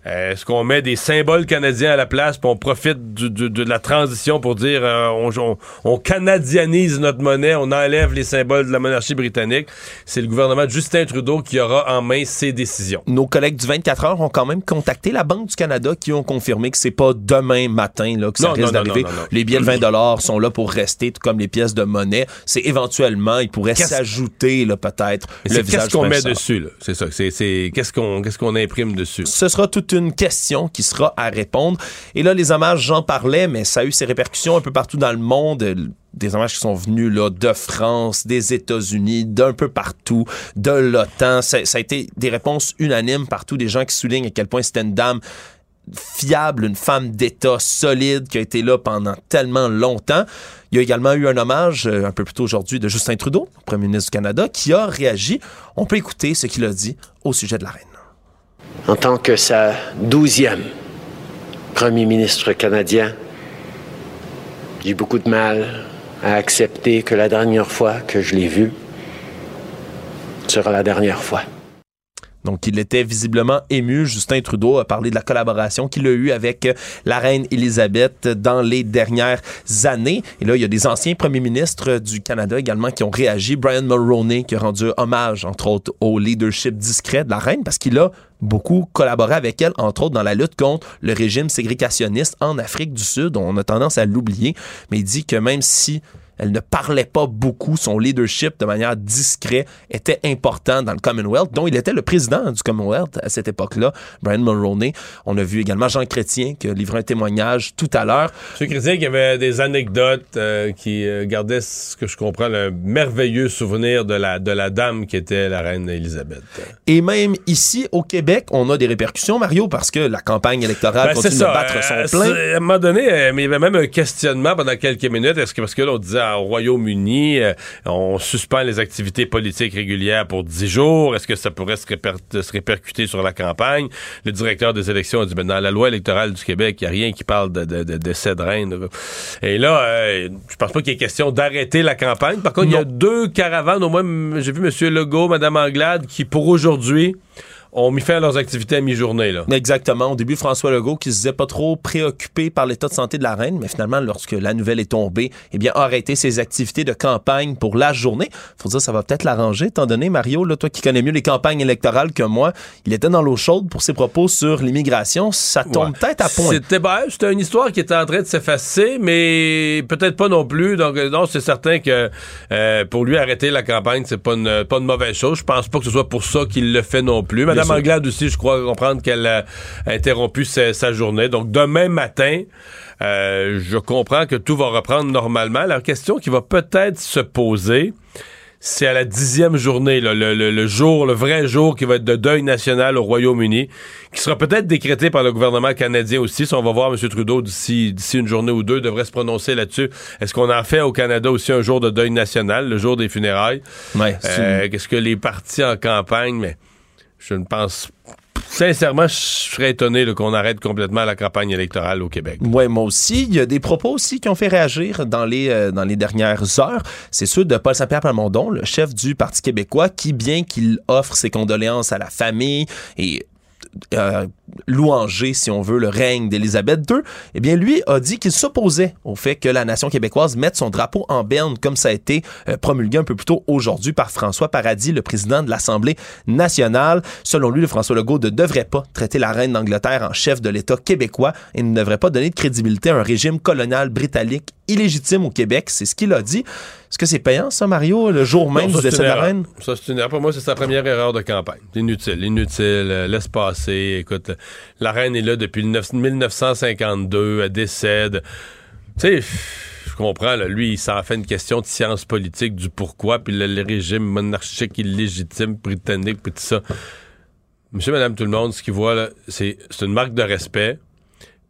Euh, Est-ce qu'on met des symboles canadiens à la place puis on profite du- du- de la transition pour dire euh, on, on- on canadianise notre monnaie, on enlève les symboles de la monarchie britannique? C'est le gouvernement de Justin Trudeau qui aura en main ces décisions. Nos collègues du 24 heures ont quand même contacté la Banque du Canada qui ont confirmé que c'est pas demain matin là, que ça Non, risque d'arriver. Les billets de 20 sont là pour rester, tout comme les pièces de monnaie. C'est éventuellement, il pourrait Qu'est-ce- s'ajouter là, peut-être le visage qu'est-ce qu'on met dessus, là? C'est ça. C'est, c'est, qu'est-ce qu'on, qu'est-ce qu'on imprime dessus? ce sera une question qui sera à répondre. Et là, les hommages, j'en parlais, mais ça a eu ses répercussions un peu partout dans le monde. Des hommages qui sont venus là, de France, des États-Unis, d'un peu partout, de l'OTAN. Ça, ça a été des réponses unanimes partout, des gens qui soulignent à quel point c'était une dame fiable, une femme d'État solide qui a été là pendant tellement longtemps. Il y a également eu un hommage euh, un peu plus tôt aujourd'hui de Justin Trudeau, Premier ministre du Canada, qui a réagi. On peut écouter ce qu'il a dit au sujet de la reine. En tant que sa douzième premier ministre canadien, j'ai beaucoup de mal à accepter que la dernière fois que je l'ai vu sera la dernière fois. Donc, il était visiblement ému. Justin Trudeau a parlé de la collaboration qu'il a eue avec la reine Elisabeth dans les dernières années. Et là, il y a des anciens premiers ministres du Canada également qui ont réagi. Brian Mulroney qui a rendu hommage, entre autres, au leadership discret de la reine parce qu'il a beaucoup collaboré avec elle, entre autres, dans la lutte contre le régime ségrégationniste en Afrique du Sud. On a tendance à l'oublier, mais il dit que même si Elle ne parlait pas beaucoup. Son leadership, de manière discrète, était important dans le Commonwealth, dont il était le président du Commonwealth à cette époque-là, Brian Mulroney. On a vu également Jean Chrétien qui a livré un témoignage tout à l'heure. Jean Chrétien qui avait des anecdotes, euh, qui euh, gardait, ce que je comprends, un merveilleux souvenir de la, de la dame qui était la reine Elisabeth. Et même ici, au Québec, on a des répercussions, Mario, parce que la campagne électorale Ben, continue de battre Euh, son plein. c'est- À un moment donné, euh, mais il y avait même un questionnement pendant quelques minutes. Est-ce que parce que là, on disait au Royaume-Uni, euh, on suspend les activités politiques régulières pour 10 jours. Est-ce que ça pourrait se, réper- se répercuter sur la campagne? Le directeur des élections a dit ben, dans la loi électorale du Québec, il n'y a rien qui parle de, de, de décès de reine. Et là, euh, je pense pas qu'il y ait question d'arrêter la campagne. Par contre, il y a deux caravanes, au moins, j'ai vu M. Legault, Mme Anglade, qui pour aujourd'hui ont mis fin à leurs activités à mi-journée. là. Exactement. Au début, François Legault, qui se disait pas trop préoccupé par l'état de santé de la reine, mais finalement, lorsque la nouvelle est tombée, eh bien, a arrêté ses activités de campagne pour la journée. Faut dire, ça va peut-être l'arranger, étant donné, Mario, là, toi qui connais mieux les campagnes électorales que moi, il était dans l'eau chaude pour ses propos sur l'immigration. Ça tombe Ouais. peut-être à point. C'était ben, c'était une histoire qui était en train de s'effacer, mais peut-être pas non plus. Donc euh, non, c'est certain que euh, pour lui arrêter la campagne, c'est pas une pas une mauvaise chose. Je pense pas que ce soit pour ça qu'il le fait non plus. Madame sûr. Anglade aussi, je crois comprendre qu'elle a interrompu sa, sa journée. Donc demain matin, euh, je comprends que tout va reprendre normalement. La question qui va peut-être se poser, c'est à la dixième journée, là, le, le- le jour, le vrai jour qui va être de deuil national au Royaume-Uni, qui sera peut-être décrété par le gouvernement canadien aussi. Si on va voir M. Trudeau d'ici une journée ou deux, devrait se prononcer là-dessus. Est-ce qu'on en fait au Canada aussi un jour de deuil national, le jour des funérailles? Ouais, Euh, Qu'est-ce que les partis en campagne, mais je ne pense Sincèrement, je serais étonné qu'on arrête complètement la campagne électorale au Québec. Oui, moi aussi. Il y a des propos aussi qui ont fait réagir dans les, euh, dans les dernières heures. C'est ceux de Paul Saint-Pierre Plamondon, le chef du Parti québécois, qui, bien qu'il offre ses condoléances à la famille et euh, louanger, si on veut, le règne d'Élisabeth II, eh bien, lui a dit qu'il s'opposait au fait que la nation québécoise mette son drapeau en berne, comme ça a été euh, promulgué un peu plus tôt aujourd'hui par François Paradis, le président de l'Assemblée nationale. Selon lui, le François Legault ne devrait pas traiter la reine d'Angleterre en chef de l'État québécois et ne devrait pas donner de crédibilité à un régime colonial britannique illégitime au Québec. C'est ce qu'il a dit. Est-ce que c'est payant, ça, Mario, le jour même du décès de la reine? Ça, c'est une erreur. Pour moi, c'est sa première erreur de campagne. Inutile, inutile. euh, laisse passer. Écoute, la reine est là depuis le neuf- 1952. Elle décède. Tu sais, je comprends, là, lui, il s'en fait une question de science politique, du pourquoi, puis le, le régime monarchique illégitime britannique, puis tout ça. Monsieur, madame, tout le monde, ce qu'il voit, là, c'est une marque de respect.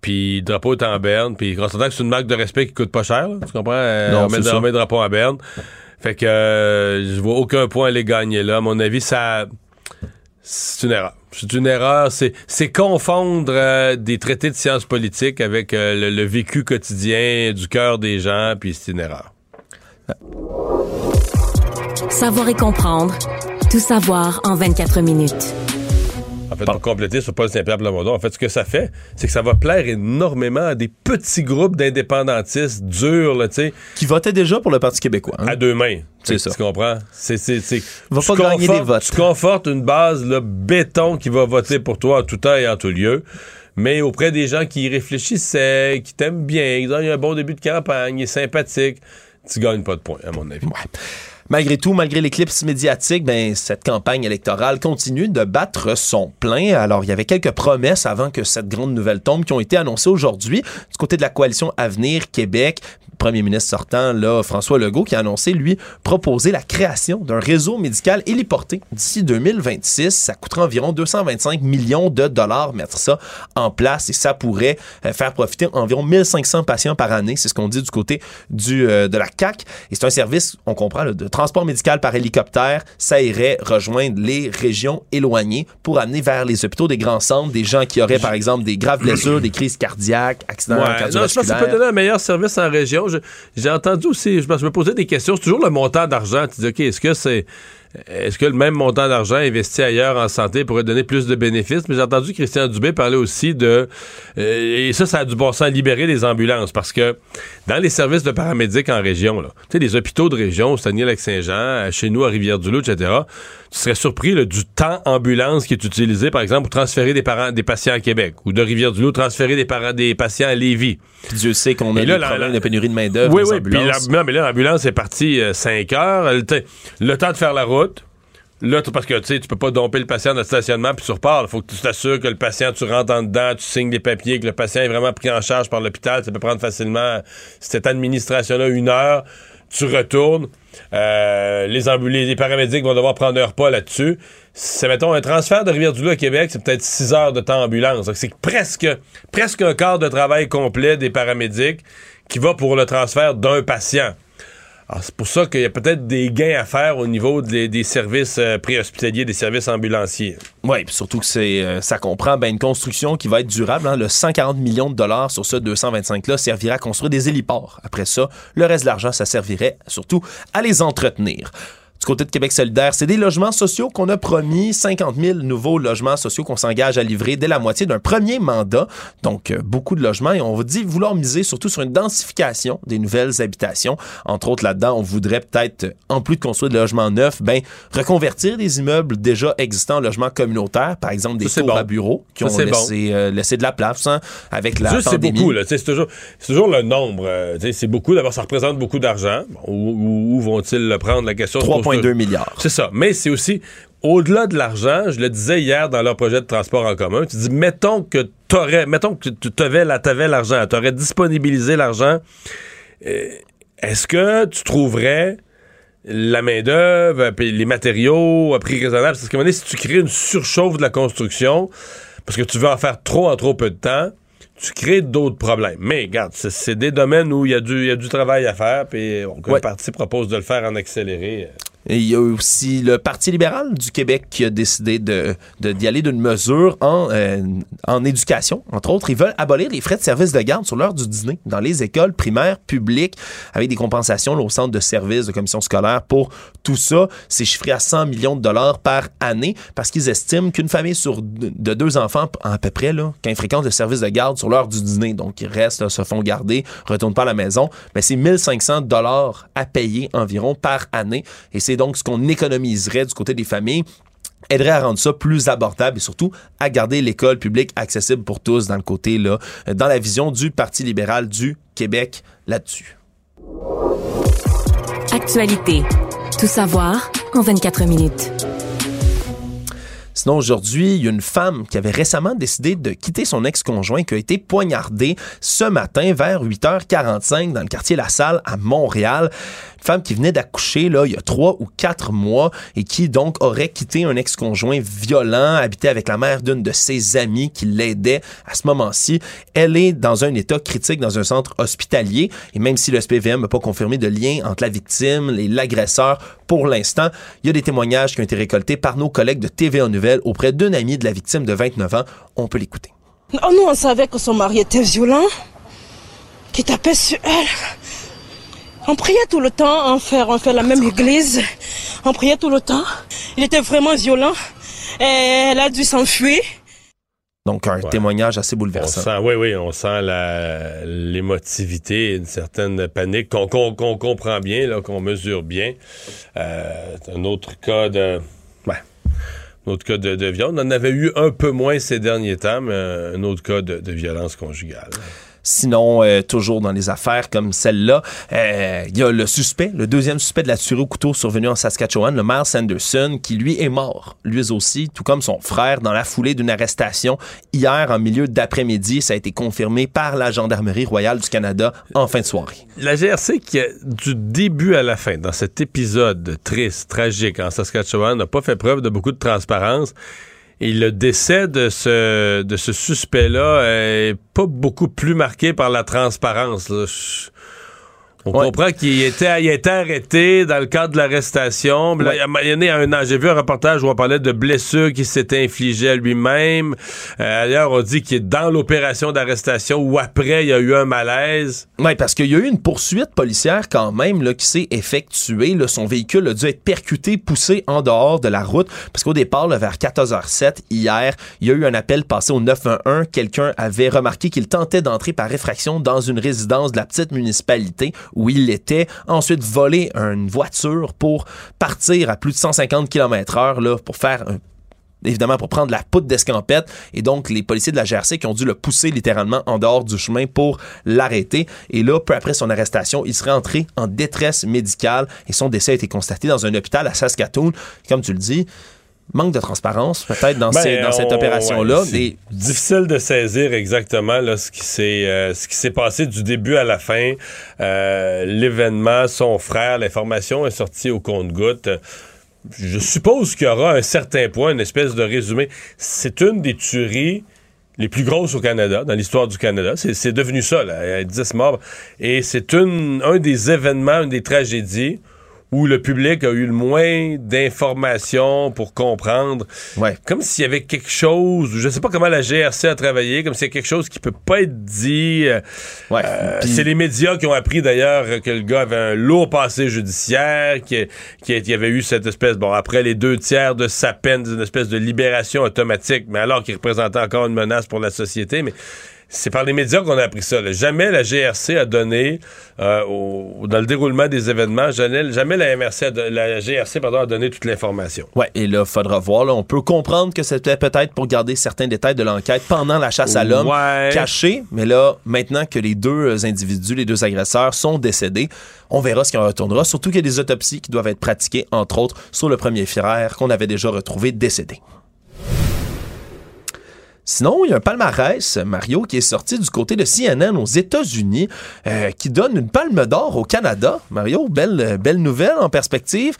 Puis le drapeau est en berne. Puis on s'entend que c'est une marque de respect qui coûte pas cher. là, tu comprends? Euh, Non, on, met, on met le drapeau en berne. Fait que euh, je vois aucun point à les gagner là. À mon avis, ça. C'est une erreur. C'est une erreur. C'est, confondre euh, des traités de sciences politiques avec euh, le vécu quotidien du cœur des gens, puis c'est une erreur. Savoir et comprendre. Tout savoir en 24 minutes. En fait, pour compléter sur Paul Saint-Pierre Plamondon, en fait, ce que ça fait, c'est que ça va plaire énormément à des petits groupes d'indépendantistes durs, là, tu sais. Qui votait déjà pour le Parti québécois. hein? À deux mains. C'est Tu- ça. Tu comprends? C'est, c'est, c'est, Va tu pas gagner confortes- des votes. Tu confortes une base, là, béton qui va voter pour toi en tout temps et en tout lieu. Mais auprès des gens qui y réfléchissaient, qui t'aiment bien, ils ont eu un bon début de campagne, il est sympathique, tu gagnes pas de points, à mon avis. Malgré tout, malgré l'éclipse médiatique, ben, cette campagne électorale continue de battre son plein. Alors, il y avait quelques promesses avant que cette grande nouvelle tombe qui ont été annoncées aujourd'hui du côté de la coalition Avenir Québec. Premier ministre sortant, là, François Legault, qui a annoncé, lui, proposer la création d'un réseau médical héliporté d'ici 2026. Ça coûtera environ 225 millions de dollars mettre ça en place et ça pourrait euh, faire profiter environ 1500 patients par année. C'est ce qu'on dit du côté du, euh, de la CAC. Et c'est un service, on comprend, là, de transport médical par hélicoptère. Ça irait rejoindre les régions éloignées pour amener vers les hôpitaux des grands centres des gens qui auraient, par exemple, des graves blessures, des crises cardiaques, accidents Ouais, non, je pense que ça cardiovasculaires. peut donner un meilleur service en région. J'ai entendu aussi, je me posais des questions, c'est toujours le montant d'argent. Tu dis, OK, est-ce que c'est est-ce que le même montant d'argent investi ailleurs en santé pourrait donner plus de bénéfices? Mais j'ai entendu Christian Dubé parler aussi de... Euh, et ça, ça a du bon sens, libérer les ambulances. Parce que dans les services de paramédics en région, tu sais, les hôpitaux de région, au Saguenay-Lac-Saint-Jean, chez nous, à Rivière-du-Loup, etc., tu serais surpris du temps ambulance qui est utilisé, par exemple, pour transférer des parents, des patients à Québec, ou de Rivière-du-Loup, transférer des, parents, des patients à Lévis. Dieu sait qu'on a des problèmes de pénurie de main-d'œuvre. Oui, oui, non, mais là, l'ambulance est partie 5 euh, heures. Le, temps de faire la route. Là, parce que tu sais, tu peux pas domper le patient dans le stationnement puis tu repars. Il faut que tu t'assures que le patient, tu rentres en dedans, tu signes des papiers, que le patient est vraiment pris en charge par l'hôpital. Ça peut prendre facilement cette administration-là une heure. Tu retournes. Euh, les, les paramédics vont devoir prendre leur pas là-dessus. C'est, mettons, un transfert de Rivière-du-Loup à Québec, c'est peut-être 6 heures de temps ambulance. c'est presque, presque un quart de travail complet des paramédics qui va pour le transfert d'un patient. C'est pour ça qu'il y a peut-être des gains à faire au niveau des, services euh, préhospitaliers, des services ambulanciers. Oui, surtout que euh, ça comprend ben, une construction qui va être durable. Hein. Le 140 millions de dollars sur ce 225-là servira à construire des héliports. Après ça, le reste de l'argent, ça servirait surtout à les entretenir du côté de Québec solidaire, c'est des logements sociaux qu'on a promis, 50 000 nouveaux logements sociaux qu'on s'engage à livrer dès la moitié d'un premier mandat. Donc, euh, beaucoup de logements et on vous dit vouloir miser surtout sur une densification des nouvelles habitations. Entre autres, là-dedans, on voudrait peut-être, en plus de construire des logements neufs, ben, reconvertir des immeubles déjà existants en logements communautaires, par exemple des tours à bureaux qui ont laissé, euh, laissé, de la place hein, avec la C'est beaucoup, c'est toujours, toujours, le nombre. Euh, c'est beaucoup, d'abord, ça représente beaucoup d'argent. Où, vont-ils le prendre, la question? 2 milliards. C'est ça. Mais c'est aussi, au-delà de l'argent, je le disais hier dans leur projet de transport en commun, tu dis, mettons que t'aurais, mettons que tu avais l'argent, tu aurais disponibilisé l'argent, euh, est-ce que tu trouverais la main-d'œuvre, les matériaux à prix raisonnable? Parce que si tu crées une surchauffe de la construction, parce que tu veux en faire trop en trop peu de temps, tu crées d'autres problèmes. Mais regarde, c'est des domaines où il y, a du, y a du travail à faire, puis le parti propose de le faire en accéléré. Il y a aussi le Parti libéral du Québec qui a décidé d'y aller d'une mesure en, euh, en éducation. Entre autres, ils veulent abolir les frais de service de garde sur l'heure du dîner dans les écoles primaires publiques avec des compensations au centre de services de commission scolaire pour tout ça. C'est chiffré à 100 millions de dollars par année parce qu'ils estiment qu'une famille sur de deux enfants à peu près, là, quand fréquentent le service de garde sur l'heure du dîner, donc ils restent, se font garder, retournent pas à la maison, mais c'est 1500 dollars à payer environ par année. C'est donc ce qu'on économiserait du côté des familles aiderait à rendre ça plus abordable et surtout à garder l'école publique accessible pour tous dans le côté là, dans la vision du Parti libéral du Québec là-dessus. Actualité. Tout savoir en 24 minutes. Sinon, aujourd'hui, il y a une femme qui avait récemment décidé de quitter son ex-conjoint qui a été poignardé ce matin vers 8h45 dans le quartier La Salle à Montréal femme qui venait d'accoucher là il y a trois ou quatre mois et qui donc aurait quitté un ex-conjoint violent, habité avec la mère d'une de ses amies qui l'aidait à ce moment-ci. Elle est dans un état critique dans un centre hospitalier et même si le SPVM n'a pas confirmé de lien entre la victime et l'agresseur pour l'instant, il y a des témoignages qui ont été récoltés par nos collègues de TVA Nouvelles auprès d'une amie de la victime de 29 ans. On peut l'écouter. Oh, nous, on savait que son mari était violent, qu'il tapait sur elle. On priait tout le temps, on fait, on fait la même église. On priait tout le temps. Il était vraiment violent. Et elle a dû s'enfuir. Donc, un témoignage assez bouleversant. oui, oui, on sent l'émotivité, une certaine panique qu'on comprend bien, qu'on mesure bien. Euh, un autre cas de. Ouais, un autre cas de, violence. On en avait eu un peu moins ces derniers temps, mais un autre cas de violence conjugale. Sinon, euh, toujours dans les affaires comme celle-là, euh, il y a le suspect, le deuxième suspect de la tuerie au couteau survenu en Saskatchewan, le Miles Sanderson, qui lui est mort, lui aussi, tout comme son frère, dans la foulée d'une arrestation hier en milieu d'après-midi. Ça a été confirmé par la Gendarmerie royale du Canada en fin de soirée. La GRC, qui, du début à la fin, dans cet épisode triste, tragique en Saskatchewan, n'a pas fait preuve de beaucoup de transparence. Et le décès de ce, de ce suspect-là est pas beaucoup plus marqué par la transparence. On comprend qu'il était, il était arrêté dans le cadre de l'arrestation. Il y en a un an, j'ai vu un reportage où on parlait de blessures qu'il s'était infligées à lui-même. Euh, D'ailleurs, on dit qu'il est dans l'opération d'arrestation ou après, il y a eu un malaise. Oui, parce qu'il y a eu une poursuite policière quand même là, qui s'est effectuée. Là. Son véhicule a dû être percuté, poussé en dehors de la route. Parce qu'au départ, là, vers 14h07, hier, il y a eu un appel passé au 911. Quelqu'un avait remarqué qu'il tentait d'entrer par effraction dans une résidence de la petite municipalité où il était, ensuite volé une voiture pour partir à plus de 150 km heure là, pour faire évidemment pour prendre la poudre d'escampette. Et donc les policiers de la GRC qui ont dû le pousser littéralement en dehors du chemin pour l'arrêter. Et là peu après son arrestation il serait entré en détresse médicale et son décès a été constaté dans un hôpital à Saskatoon. Comme tu le dis manque de transparence peut-être dans, Ben, dans cette on- opération-là. ouais, c'est Des- difficile de saisir exactement là, ce qui s'est euh, ce qui s'est passé du début à la fin. Euh, L'événement, son frère, l'information est sortie au compte-goutte. Je suppose qu'il y aura à un certain point une espèce de résumé. C'est une des tueries les plus grosses au Canada, dans l'histoire du Canada. C'est devenu ça, là. Il y a 10 morts. Et c'est un des événements, une des tragédies où le public a eu le moins d'informations pour comprendre. Comme s'il y avait quelque chose, je sais pas comment la GRC a travaillé, comme s'il y a quelque chose qui peut pas être dit. Euh, euh, c'est les médias qui ont appris d'ailleurs que le gars avait un lourd passé judiciaire, qu'il qui, y avait eu cette espèce, bon, après les deux tiers de sa peine, une espèce de libération automatique, mais alors qu'il représentait encore une menace pour la société. Mais c'est par les médias qu'on a appris ça. là. Jamais la GRC a donné, euh, au- dans le déroulement des événements, jamais, jamais la, MRC a la GRC pardon, a donné toute l'information. Ouais, et là, faudra voir. Là, on peut comprendre que c'était peut-être pour garder certains détails de l'enquête pendant la chasse à l'homme Ouais. cachés. Mais là, maintenant que les deux individus, les deux agresseurs sont décédés, on verra ce qui en retournera. Surtout qu'il y a des autopsies qui doivent être pratiquées, entre autres, sur le premier frère qu'on avait déjà retrouvé décédé. Sinon, il y a un palmarès, Mario, qui est sorti du côté de CNN aux États-Unis, euh, qui donne une palme d'or au Canada. Mario, belle, belle nouvelle en perspective.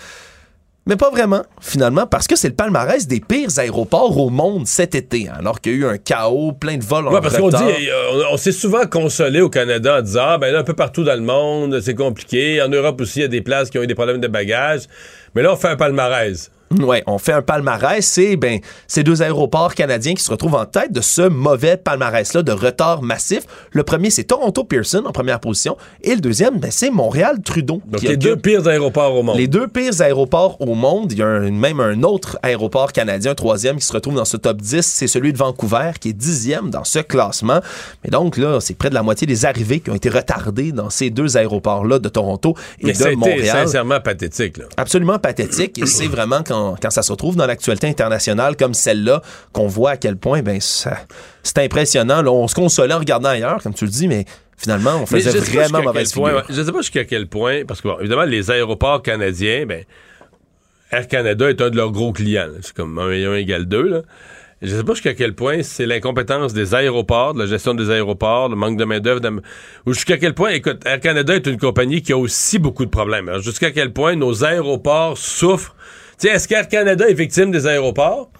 Mais pas vraiment, finalement, parce que c'est le palmarès des pires aéroports au monde cet été, hein, alors qu'il y a eu un chaos, plein de vols en parce qu'on dit, euh, on, on s'est souvent consolé au Canada en disant, ah, ben là, un peu partout dans le monde, c'est compliqué. En Europe aussi, il y a des places qui ont eu des problèmes de bagages. Mais là, on fait un palmarès. Ouais, on fait un palmarès. C'est ben, ces deux aéroports canadiens qui se retrouvent en tête de ce mauvais palmarès-là de retard massif. Le premier, c'est Toronto Pearson en première position. Et le deuxième, ben, c'est Montréal-Trudon. Donc, qui les deux pires aéroports au monde. Les deux pires aéroports au monde. Il y a un- même un autre aéroport canadien, un troisième, qui se retrouve dans ce top 10. C'est celui de Vancouver, qui est dixième dans ce classement. Mais donc, là, c'est près de la moitié des arrivées qui ont été retardées dans ces deux aéroports-là de Toronto et Mais de Montréal sincèrement pathétique, là. absolument pathétique et c'est vraiment quand, quand ça se retrouve dans l'actualité internationale comme celle-là qu'on voit à quel point ben c'est impressionnant. Là, on se consolait en regardant ailleurs, comme tu le dis, mais finalement, on faisait vraiment mauvaise point, figure. ouais, Je sais pas jusqu'à quel point, parce que, bon, évidemment, les aéroports canadiens, ben, Air Canada est un de leurs gros clients. C'est comme 1 et 1 égale 2, là. Je sais pas jusqu'à quel point c'est l'incompétence des aéroports, de la gestion des aéroports, le manque de main-d'œuvre, ou jusqu'à quel point, écoute, Air Canada est une compagnie qui a aussi beaucoup de problèmes. Jusqu'à quel point nos aéroports souffrent. Sais, est-ce Canada est victime des aéroports?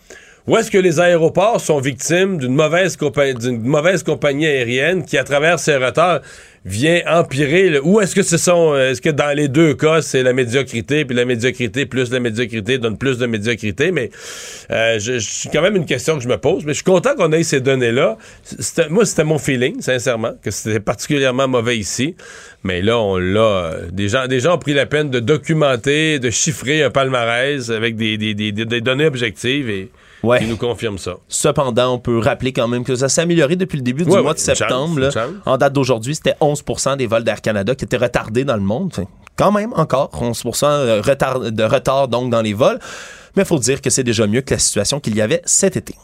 Ou est-ce que les aéroports sont victimes d'une mauvaise, mauvaise compagnie aérienne qui, à travers ses retards, vient empirer? le- Ou est-ce que ce sont, euh, est-ce que dans les deux cas, c'est la médiocrité, puis la médiocrité plus la médiocrité donne plus de médiocrité? Mais euh, quand même une question que je me pose. Mais je suis content qu'on ait ces données-là. Moi, c'était mon feeling, sincèrement, que c'était particulièrement mauvais ici. Mais là, on l'a. euh, Des gens, des gens ont pris la peine de documenter, de chiffrer un palmarès avec des- des données objectives et qui nous confirment ça. Cependant, on peut rappeler quand même que ça s'est amélioré depuis le début du Ouais, mois de chance, septembre. là. En date d'aujourd'hui, c'était 11 des vols d'Air Canada qui étaient retardés dans le monde. Enfin, quand même, encore 11 de retard, de retard donc dans les vols. Mais il faut dire que c'est déjà mieux que la situation qu'il y avait cet été.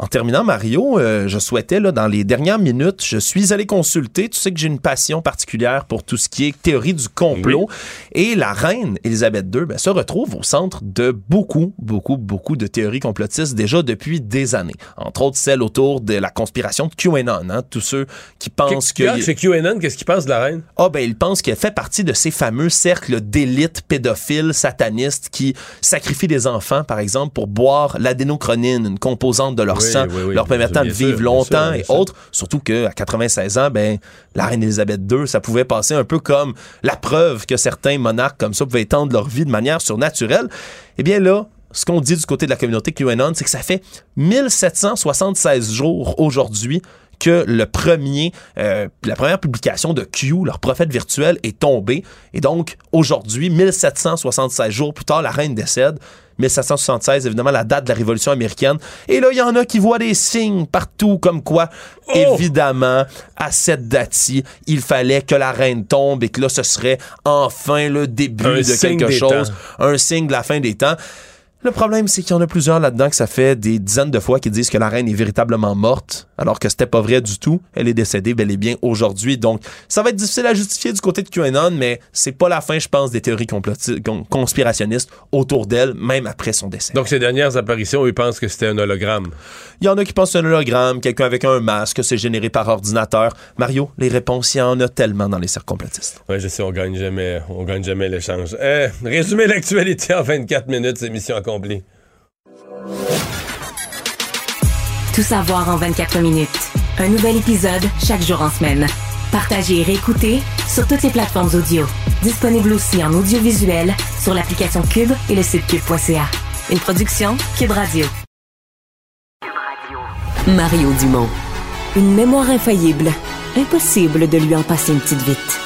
En terminant, Mario, euh, je souhaitais, là, dans les dernières minutes, je suis allé consulter. Tu sais que j'ai une passion particulière pour tout ce qui est théorie du complot. Et la reine Elisabeth II ben, se retrouve au centre de beaucoup, beaucoup, beaucoup de théories complotistes déjà depuis des années. Entre autres, celle autour de la conspiration de QAnon. Hein, tous ceux qui pensent que... Chez QAnon, qu'est-ce qu'ils pensent de la reine? Ah ben, ils pensent qu'elle fait partie de ces fameux cercles d'élite pédophiles satanistes qui sacrifient des enfants, par exemple, pour boire l'adénochronine, une composante de leur Oui. Oui, oui, leur permettant de sûr, vivre longtemps sûr, et autres. Surtout qu'à 96 ans, ben, la reine Elisabeth II, ça pouvait passer un peu comme la preuve que certains monarques comme ça pouvaient étendre leur vie de manière surnaturelle. Eh bien là, ce qu'on dit du côté de la communauté QAnon, c'est que ça fait 1776 jours aujourd'hui que le premier, euh, la première publication de Q, leur prophète virtuel, est tombée. Et donc, aujourd'hui, 1776 jours plus tard, la reine décède. 1776, évidemment, la date de la Révolution américaine. Et là, il y en a qui voient des signes partout, comme quoi, évidemment, à cette date-ci, il fallait que la reine tombe et que là, ce serait enfin le début Un de quelque chose, temps. un signe de la fin des temps. Le problème, c'est qu'il y en a plusieurs là-dedans que ça fait des dizaines de fois qui disent que la reine est véritablement morte, alors que c'était pas vrai du tout. Elle est décédée bel et bien aujourd'hui. Donc, ça va être difficile à justifier du côté de QAnon, mais c'est pas la fin, je pense, des théories conspirationnistes autour d'elle, même après son décès. Donc, ces dernières apparitions, ils pensent que c'était un hologramme. Il y en a qui pensent que c'est un hologramme, quelqu'un avec un masque, que c'est généré par ordinateur. Mario, les réponses, il y en a tellement dans les cercles complotistes. Ouais, je sais, on gagne jamais, on gagne jamais l'échange. Eh, résumer l'actualité en 24 minutes, c'est mission Tout savoir en 24 minutes. Un nouvel épisode chaque jour en semaine. Partagez et réécoutez sur toutes les plateformes audio. Disponible aussi en audiovisuel sur l'application Cube et le site cube.ca. Une production Cube Radio. Mario Dumont. Une mémoire infaillible. Impossible de lui en passer une petite vite.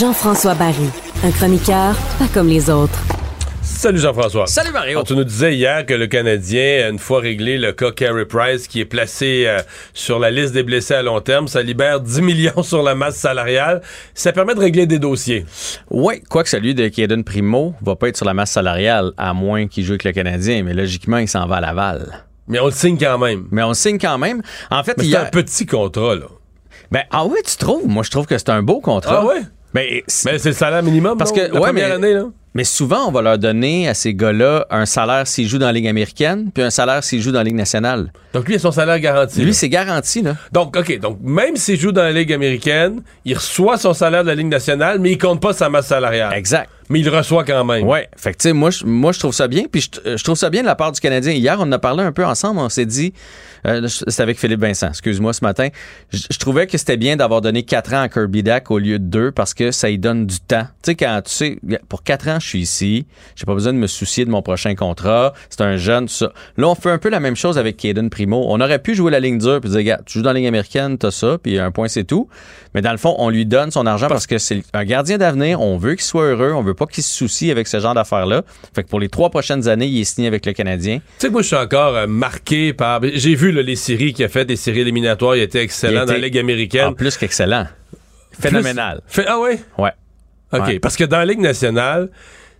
Jean-François Barry, un chroniqueur pas comme les autres. Salut Jean-François. Salut Mario. Alors, tu nous disais hier que le Canadien, une fois réglé le cas Carey Price, qui est placé euh, sur la liste des blessés à long terme, ça libère 10 millions sur la masse salariale. Ça permet de régler des dossiers. Oui, quoique celui de Kaden Primo va pas être sur la masse salariale, à moins qu'il joue avec le Canadien, mais logiquement, il s'en va à Laval. Mais on le signe quand même. Mais on le signe quand même. En fait, Mais il c'est y a... un petit contrat, là. Ben, ah oui, tu trouves? Moi, je trouve que c'est un beau contrat. Ah ouais? Ben, Mais c'est le salaire minimum, Parce non? que, la ouais, première mais- année, là? Mais souvent, on va leur donner à ces gars-là un salaire s'ils jouent dans la Ligue américaine, puis un salaire s'ils jouent dans la Ligue nationale. Donc, lui, il a son salaire garanti. Lui, c'est garanti, là. Donc, OK. Donc, même s'il joue dans la Ligue américaine, il reçoit son salaire de la Ligue nationale, mais il compte pas sa masse salariale. Exact. Mais il reçoit quand même. Ouais, fait que tu sais, moi, je- moi, je trouve ça bien. Puis je, je trouve ça bien de la part du Canadien. Hier, on en a parlé un peu ensemble. On s'est dit, euh, c'était avec Philippe Vincent, excuse-moi, ce matin. Je, je trouvais que c'était bien d'avoir donné 4 ans à Kirby Dack au lieu de 2 parce que ça y donne du temps. Tu sais, quand tu sais, pour 4 ans, je suis ici. J'ai pas besoin de me soucier de mon prochain contrat. C'est un jeune, tout ça. Là, on fait un peu la même chose avec Caden Primo. On aurait pu jouer la ligne dure puis dire, gars, tu joues dans la ligne américaine, t'as ça, puis un point, c'est tout. Mais dans le fond, on lui donne son argent parce que c'est un gardien d'avenir. On veut qu'il soit heureux. On veut pas qu'il se soucie avec ce genre d'affaires-là. Fait que pour les trois prochaines années, il est signé avec le Canadien. Tu sais que moi, je suis encore euh, marqué par. J'ai vu là, les séries qu'il a fait, des séries éliminatoires. Il était excellent Il dans la Ligue américaine. En plus qu'excellent. Phénoménal. Plus- ah ouais? Ouais. OK. Ouais. Parce que dans la Ligue nationale,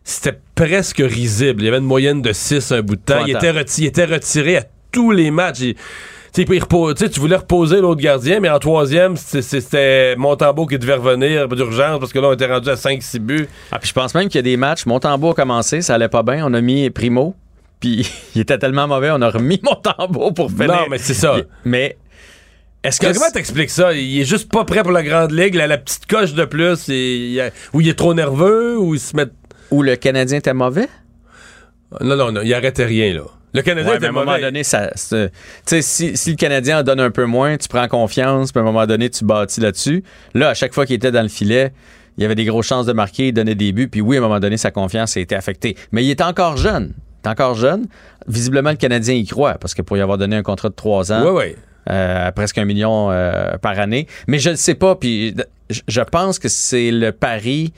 c'était presque risible. Il y avait une moyenne de 6 un bout de temps. Il était, reti- il était retiré à tous les matchs. Il- sais, tu voulais reposer l'autre gardien, mais en troisième, c'était Montembeau qui devait revenir d'urgence parce que là, on était rendu à 5-6 buts. Ah, puis je pense même qu'il y a des matchs. Montembeau a commencé, ça allait pas bien. On a mis Primo. Puis il était tellement mauvais, on a remis Montembeau pour finir. Non, mais c'est ça. Mais est-ce que. Comment t'expliques ça? Il est juste pas prêt pour la grande ligue, la, la petite coche de plus, et il a- ou il est trop nerveux, ou il se met. Ou le Canadien était mauvais? Non, non, non, il arrêtait rien, là. Le Canadien Ouais, était mais à un moment donné, ça, si, si le Canadien en donne un peu moins, tu prends confiance, puis à un moment donné, tu bâtis là-dessus. Là, à chaque fois qu'il était dans le filet, il y avait des grosses chances de marquer, il donnait des buts, puis oui, à un moment donné, sa confiance a été affectée. Mais il est encore jeune. Il est encore jeune. Visiblement, le Canadien y croit, parce que pour y avoir donné un contrat de trois ans, euh, à presque un million euh, par année. Mais je ne sais pas, puis je- pense que c'est le pari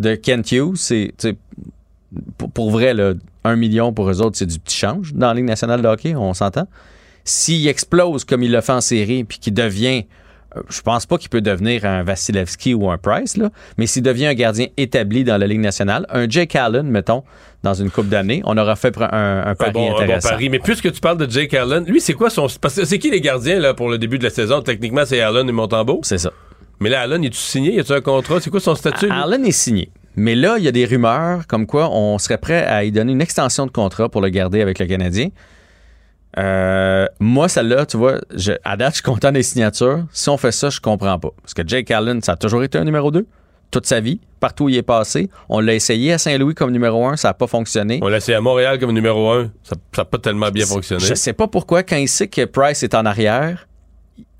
de Kent Hughes. C'est, pour, pour vrai, là, un million pour eux autres, c'est du petit change dans la Ligue nationale de hockey, on s'entend. S'il explose comme il l'a fait en série, puis qu'il devient, euh, je pense pas qu'il peut devenir un Vasilevski ou un Price, là, mais s'il devient un gardien établi dans la Ligue nationale, un Jake Allen, mettons, dans une coupe d'années, on aura fait un, un Un pari un bon intéressant. pari. Mais puisque tu parles de Jake Allen, lui, c'est quoi son. Parce que c'est qui les gardiens là, pour le début de la saison? Techniquement, c'est Allen et Montembeau? C'est ça. Mais là, Allen, est-tu signé? Y a-tu un contrat? C'est quoi son statut? Allen est signé. Mais là, il y a des rumeurs comme quoi on serait prêt à y donner une extension de contrat pour le garder avec le Canadien. Euh, moi, celle-là, tu vois, je, à date, je suis content des signatures. Si on fait ça, je comprends pas. Parce que Jake Allen, ça a toujours été un numéro 2 toute sa vie, partout où il est passé. On l'a essayé à Saint-Louis comme numéro 1, ça n'a pas fonctionné. On l'a essayé à Montréal comme numéro 1, ça n'a pas tellement bien fonctionné. Je sais pas pourquoi, quand il sait que Price est en arrière,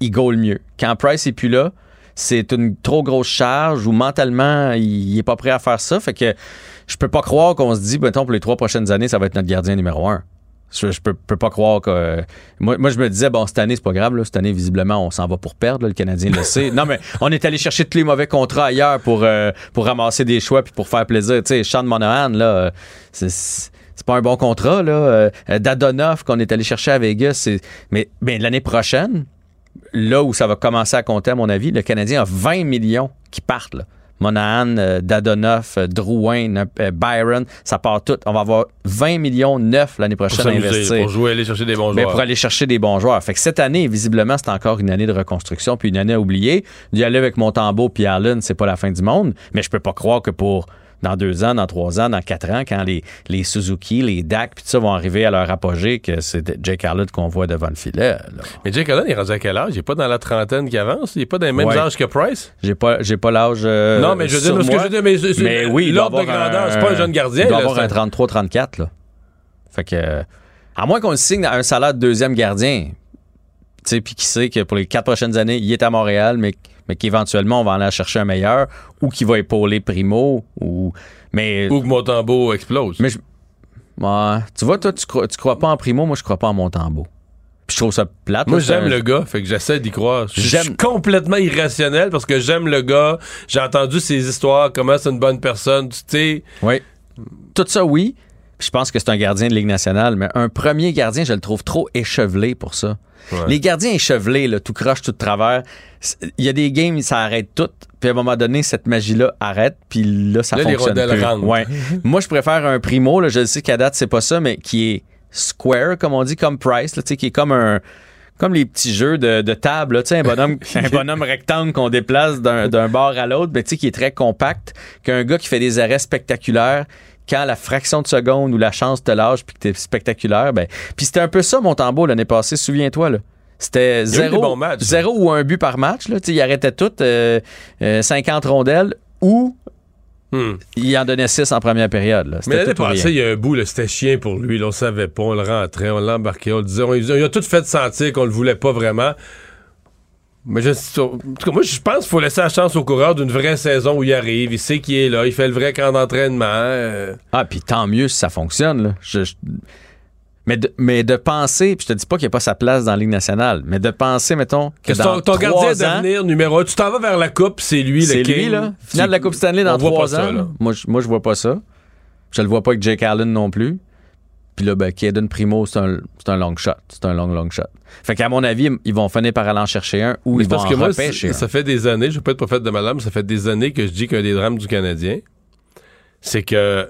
il goal mieux. Quand Price est plus là, c'est une trop grosse charge ou mentalement, il, est pas prêt à faire ça. Fait que je peux pas croire qu'on se dit, mettons, pour les trois prochaines années, ça va être notre gardien numéro 1. Je, peux, pas croire que. moi, je me disais, bon, cette année, c'est pas grave. Cette année, visiblement, on s'en va pour perdre. Le Canadien le sait. non, mais on est allé chercher tous les mauvais contrats ailleurs pour, euh, ramasser des choix puis pour faire plaisir. Tu sais, Sean Monahan, là, c'est pas un bon contrat. Là. Euh, Dadonoff qu'on est allé chercher à Vegas. Mais ben, l'année prochaine, là où ça va commencer à compter, à mon avis, le Canadien a 20 millions qui partent. Là. Monahan, euh, Dadonoff, euh, Drouin, euh, Byron, ça part tout. On va avoir 20 millions neuf l'année prochaine à investir. Pour jouer, aller chercher des bons Mais joueurs. pour aller chercher des bons joueurs. Fait que cette année, visiblement, c'est encore une année de reconstruction puis une année à oublier. D'y aller avec Montembeau puis Allen, c'est pas la fin du monde. Mais je peux pas croire que pour dans deux ans, dans trois ans, dans quatre ans, quand les, les Suzuki, les DAC, puis tout ça vont arriver à leur apogée, que c'est Jake Allen qu'on voit devant le filet. Là. Mais Jake Allen, il est rendu à quel âge? Il est pas dans la trentaine qui avance? Il est pas dans les mêmes Ouais. âges que Price? J'ai pas, j'ai pas l'âge. euh, non, mais je veux dire, ce que je dire, mais, Mais oui, l'ordre de avoir grandeur, un- c'est pas un jeune gardien. Il doit là, avoir un 33-34, là. Fait que, à moins qu'on le signe à un salaire de deuxième gardien, tu sais, puis qui sait que pour les quatre prochaines années, il est à Montréal, mais, mais qu'éventuellement, on va aller chercher un meilleur, ou qui va épauler Primo, ou. Mais. Ou que Montembeau explose. Mais je- Ouais. tu vois, toi, tu crois, tu crois pas en Primo, moi, je crois pas en Montembeau. Puis je trouve ça plate. Moi, j'aime un- le gars, fait que j'essaie d'y croire. Je suis complètement irrationnel parce que j'aime le gars. J'ai entendu ses histoires, comment c'est une bonne personne, tu sais. Oui. Tout ça, oui. Puis Je pense que c'est un gardien de Ligue nationale, mais un premier gardien, je le trouve trop échevelé pour ça. Ouais. Les gardiens échevelés, là, tout croche, tout de travers, il y a des games, ça arrête tout. Puis à un moment donné, cette magie-là arrête, puis là, ça Là, fonctionne plus. rentrent. Ouais. Moi, je préfère un primo, là, je sais qu'à date, c'est pas ça, mais qui est square, comme on dit, comme Price, là, qui est comme un comme les petits jeux de, de table, là, un bonhomme, un bonhomme rectangle qu'on déplace d'un bord à l'autre, sais, qui est très compact, qu'un gars qui fait des arrêts spectaculaires, quand la fraction de seconde ou la chance te lâche puis que t'es spectaculaire, ben. Puis c'était un peu ça, mon tambour, l'année passée, souviens-toi, là. C'était zéro, zéro ou un but par match, là. Il arrêtait tout, euh, euh, 50 rondelles, ou Hmm. il en donnait 6 en première période, là. Mais l'année passée, il y a un bout, c'était chien pour lui. Là, on savait pas, on le rentrait, on l'embarquait, on le disait. On, il a tout fait sentir qu'on le voulait pas vraiment. Mais je, en tout cas, moi, je pense qu'il faut laisser la chance au coureur d'une vraie saison où il arrive. Il sait qu'il est là, il fait le vrai camp d'entraînement. euh. Ah, puis tant mieux si ça fonctionne. Là. Je- je- Mais, de, mais de penser, puis je te dis pas qu'il n'y a pas sa place dans la Ligue nationale, mais de penser, mettons, que Que dans ton, ton gardien ans, d'avenir numéro un, tu t'en vas vers la coupe, c'est lui, le c'est lui, là. Finale de la Coupe Stanley dans trois ça, ans. moi, je, moi, je vois pas ça. Je le vois pas avec Jake Allen non plus. Puis là, ben, Kaden Primo, c'est un, c'est un long shot. C'est un long, long shot. Fait qu'à mon avis, ils vont finir par aller en chercher un ou Mais ils vont parce en que moi, repêcher ça fait des années, je veux pas être prophète de mais ça fait des années que je dis qu'un des drames du Canadien, c'est que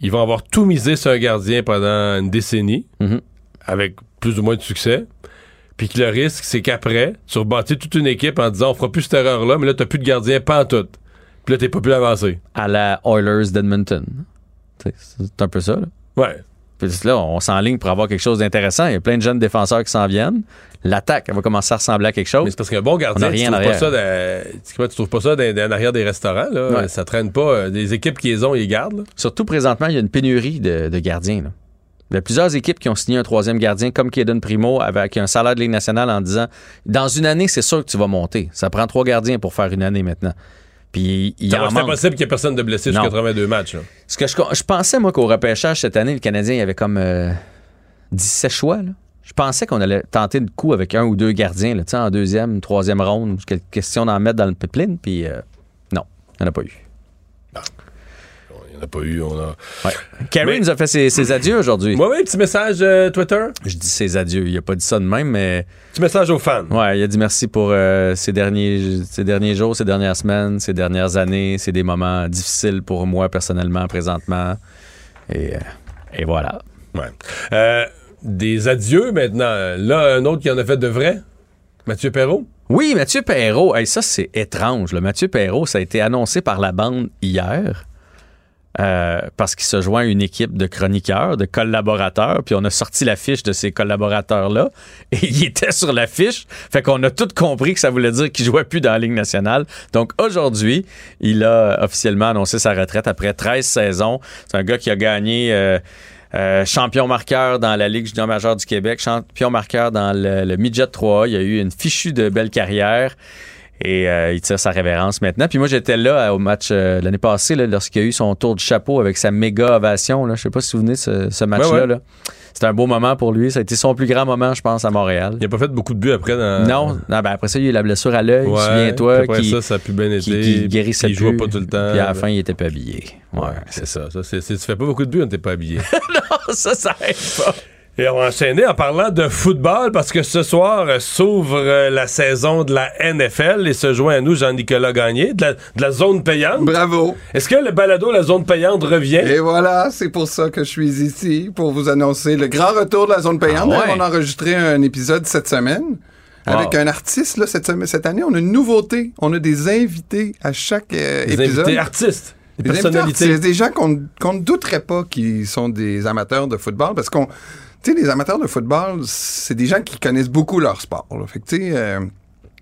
ils vont avoir tout misé sur un gardien pendant une décennie, Mhm. avec plus ou moins de succès. Puis que le risque, c'est qu'après, tu rebâtis toute une équipe en disant on fera plus cette erreur-là, mais là, t'as plus de gardien, pas en tout. Puis là, t'es pas plus avancé. À la Oilers d'Edmonton. C'est un peu ça, là. Ouais. Puis là, on s'enligne pour avoir quelque chose d'intéressant. Il y a plein de jeunes défenseurs qui s'en viennent. L'attaque, elle va commencer à ressembler à quelque chose. Mais c'est parce qu'un bon gardien, a tu rien trouves, en pas arrière. ça dans, tu- trouves pas ça dans, dans l'arrière des restaurants. Là. Ouais. Ça traîne pas. euh, Des équipes qui les ont, ils les gardent. là. Surtout présentement, il y a une pénurie de, de gardiens. là. Il y a plusieurs équipes qui ont signé un troisième gardien, comme Kaden Primo, avec un salaire de Ligue nationale en disant dans une année, c'est sûr que tu vas monter. Ça prend trois gardiens pour faire une année maintenant. Puis il en manque. impossible qu'il y ait personne de blessé sur Non. 82 matchs. là? Ce que je, je pensais, moi, qu'au repêchage cette année, le Canadien, il y avait comme euh, 17 choix. là. Je pensais qu'on allait tenter de coup avec un ou deux gardiens, là, en deuxième, troisième ronde. Question d'en mettre dans le pipeline, puis euh, non, il n'y en a pas eu. A pas eu. On a... Carey Mais- nous a fait ses, ses adieux aujourd'hui. Moi, oui, petit message euh, Twitter. Je dis ses adieux. Il a pas dit ça de même, mais. Petit message aux fans. Ouais, il a dit merci pour euh, ces, derniers, ces derniers jours, ces dernières semaines, ces dernières années. C'est des moments difficiles pour moi personnellement, présentement. Et, euh, et voilà. Ouais. Euh, des adieux maintenant. Là, un autre qui en a fait de vrai. Mathieu Perrault. Oui, Mathieu Perrault. Hey, ça, c'est étrange. Mathieu Perrault, ça a été annoncé par la bande hier. Euh, parce qu'il se joint à une équipe de chroniqueurs, de collaborateurs, puis on a sorti la fiche de ces collaborateurs-là, et il était sur la fiche, fait qu'on a tous compris que ça voulait dire qu'il jouait plus dans la Ligue nationale. Donc aujourd'hui, il a officiellement annoncé sa retraite après 13 saisons. C'est un gars qui a gagné... Euh, euh, champion marqueur dans la Ligue junior majeure du Québec, champion marqueur dans le, le Midget 3. Il a eu une fichue de belle carrière. Et euh, il tire sa révérence maintenant. Puis moi, j'étais là au match euh, l'année passée, lorsqu'il a eu son tour de chapeau avec sa méga ovation. Là. Je sais pas si vous vous souvenez de ce, ce match-là. Ouais, ouais. là. C'était un beau moment pour lui. Ça a été son plus grand moment, je pense, à Montréal. Il a pas fait beaucoup de buts après. Dans... Non, non ben après ça, il y a eu la blessure à l'œil, Ouais, souviens-toi. puis après qui, ça, ça a plus bien été. qui, qui guérissait Il jouait plus. pas tout le temps. Puis à la fin, il était pas habillé. Ouais, c'est ça. ça c'est, tu fais pas beaucoup de buts quand t'es pas habillé. non, ça, ça aide pas. Et on va enchaîner en parlant de football parce que ce soir euh, s'ouvre euh, la saison de la NFL et se joint à nous Jean-Nicolas Gagné de la, de la zone payante. Bravo. Est-ce que le balado La zone payante revient? Et voilà, c'est pour ça que je suis ici, pour vous annoncer le grand retour de la zone payante. Ah ouais? On a enregistré un épisode cette semaine. Wow. Avec un artiste, là, cette, semaine, cette année, on a une nouveauté. On a des invités à chaque euh, Des épisode. invités artistes, des Des personnalités. artistes, des gens qu'on qu'on ne douterait pas qui sont des amateurs de football parce qu'on, tu sais, les amateurs de football, c'est des gens qui connaissent beaucoup leur sport. là. Fait que, tu sais, euh,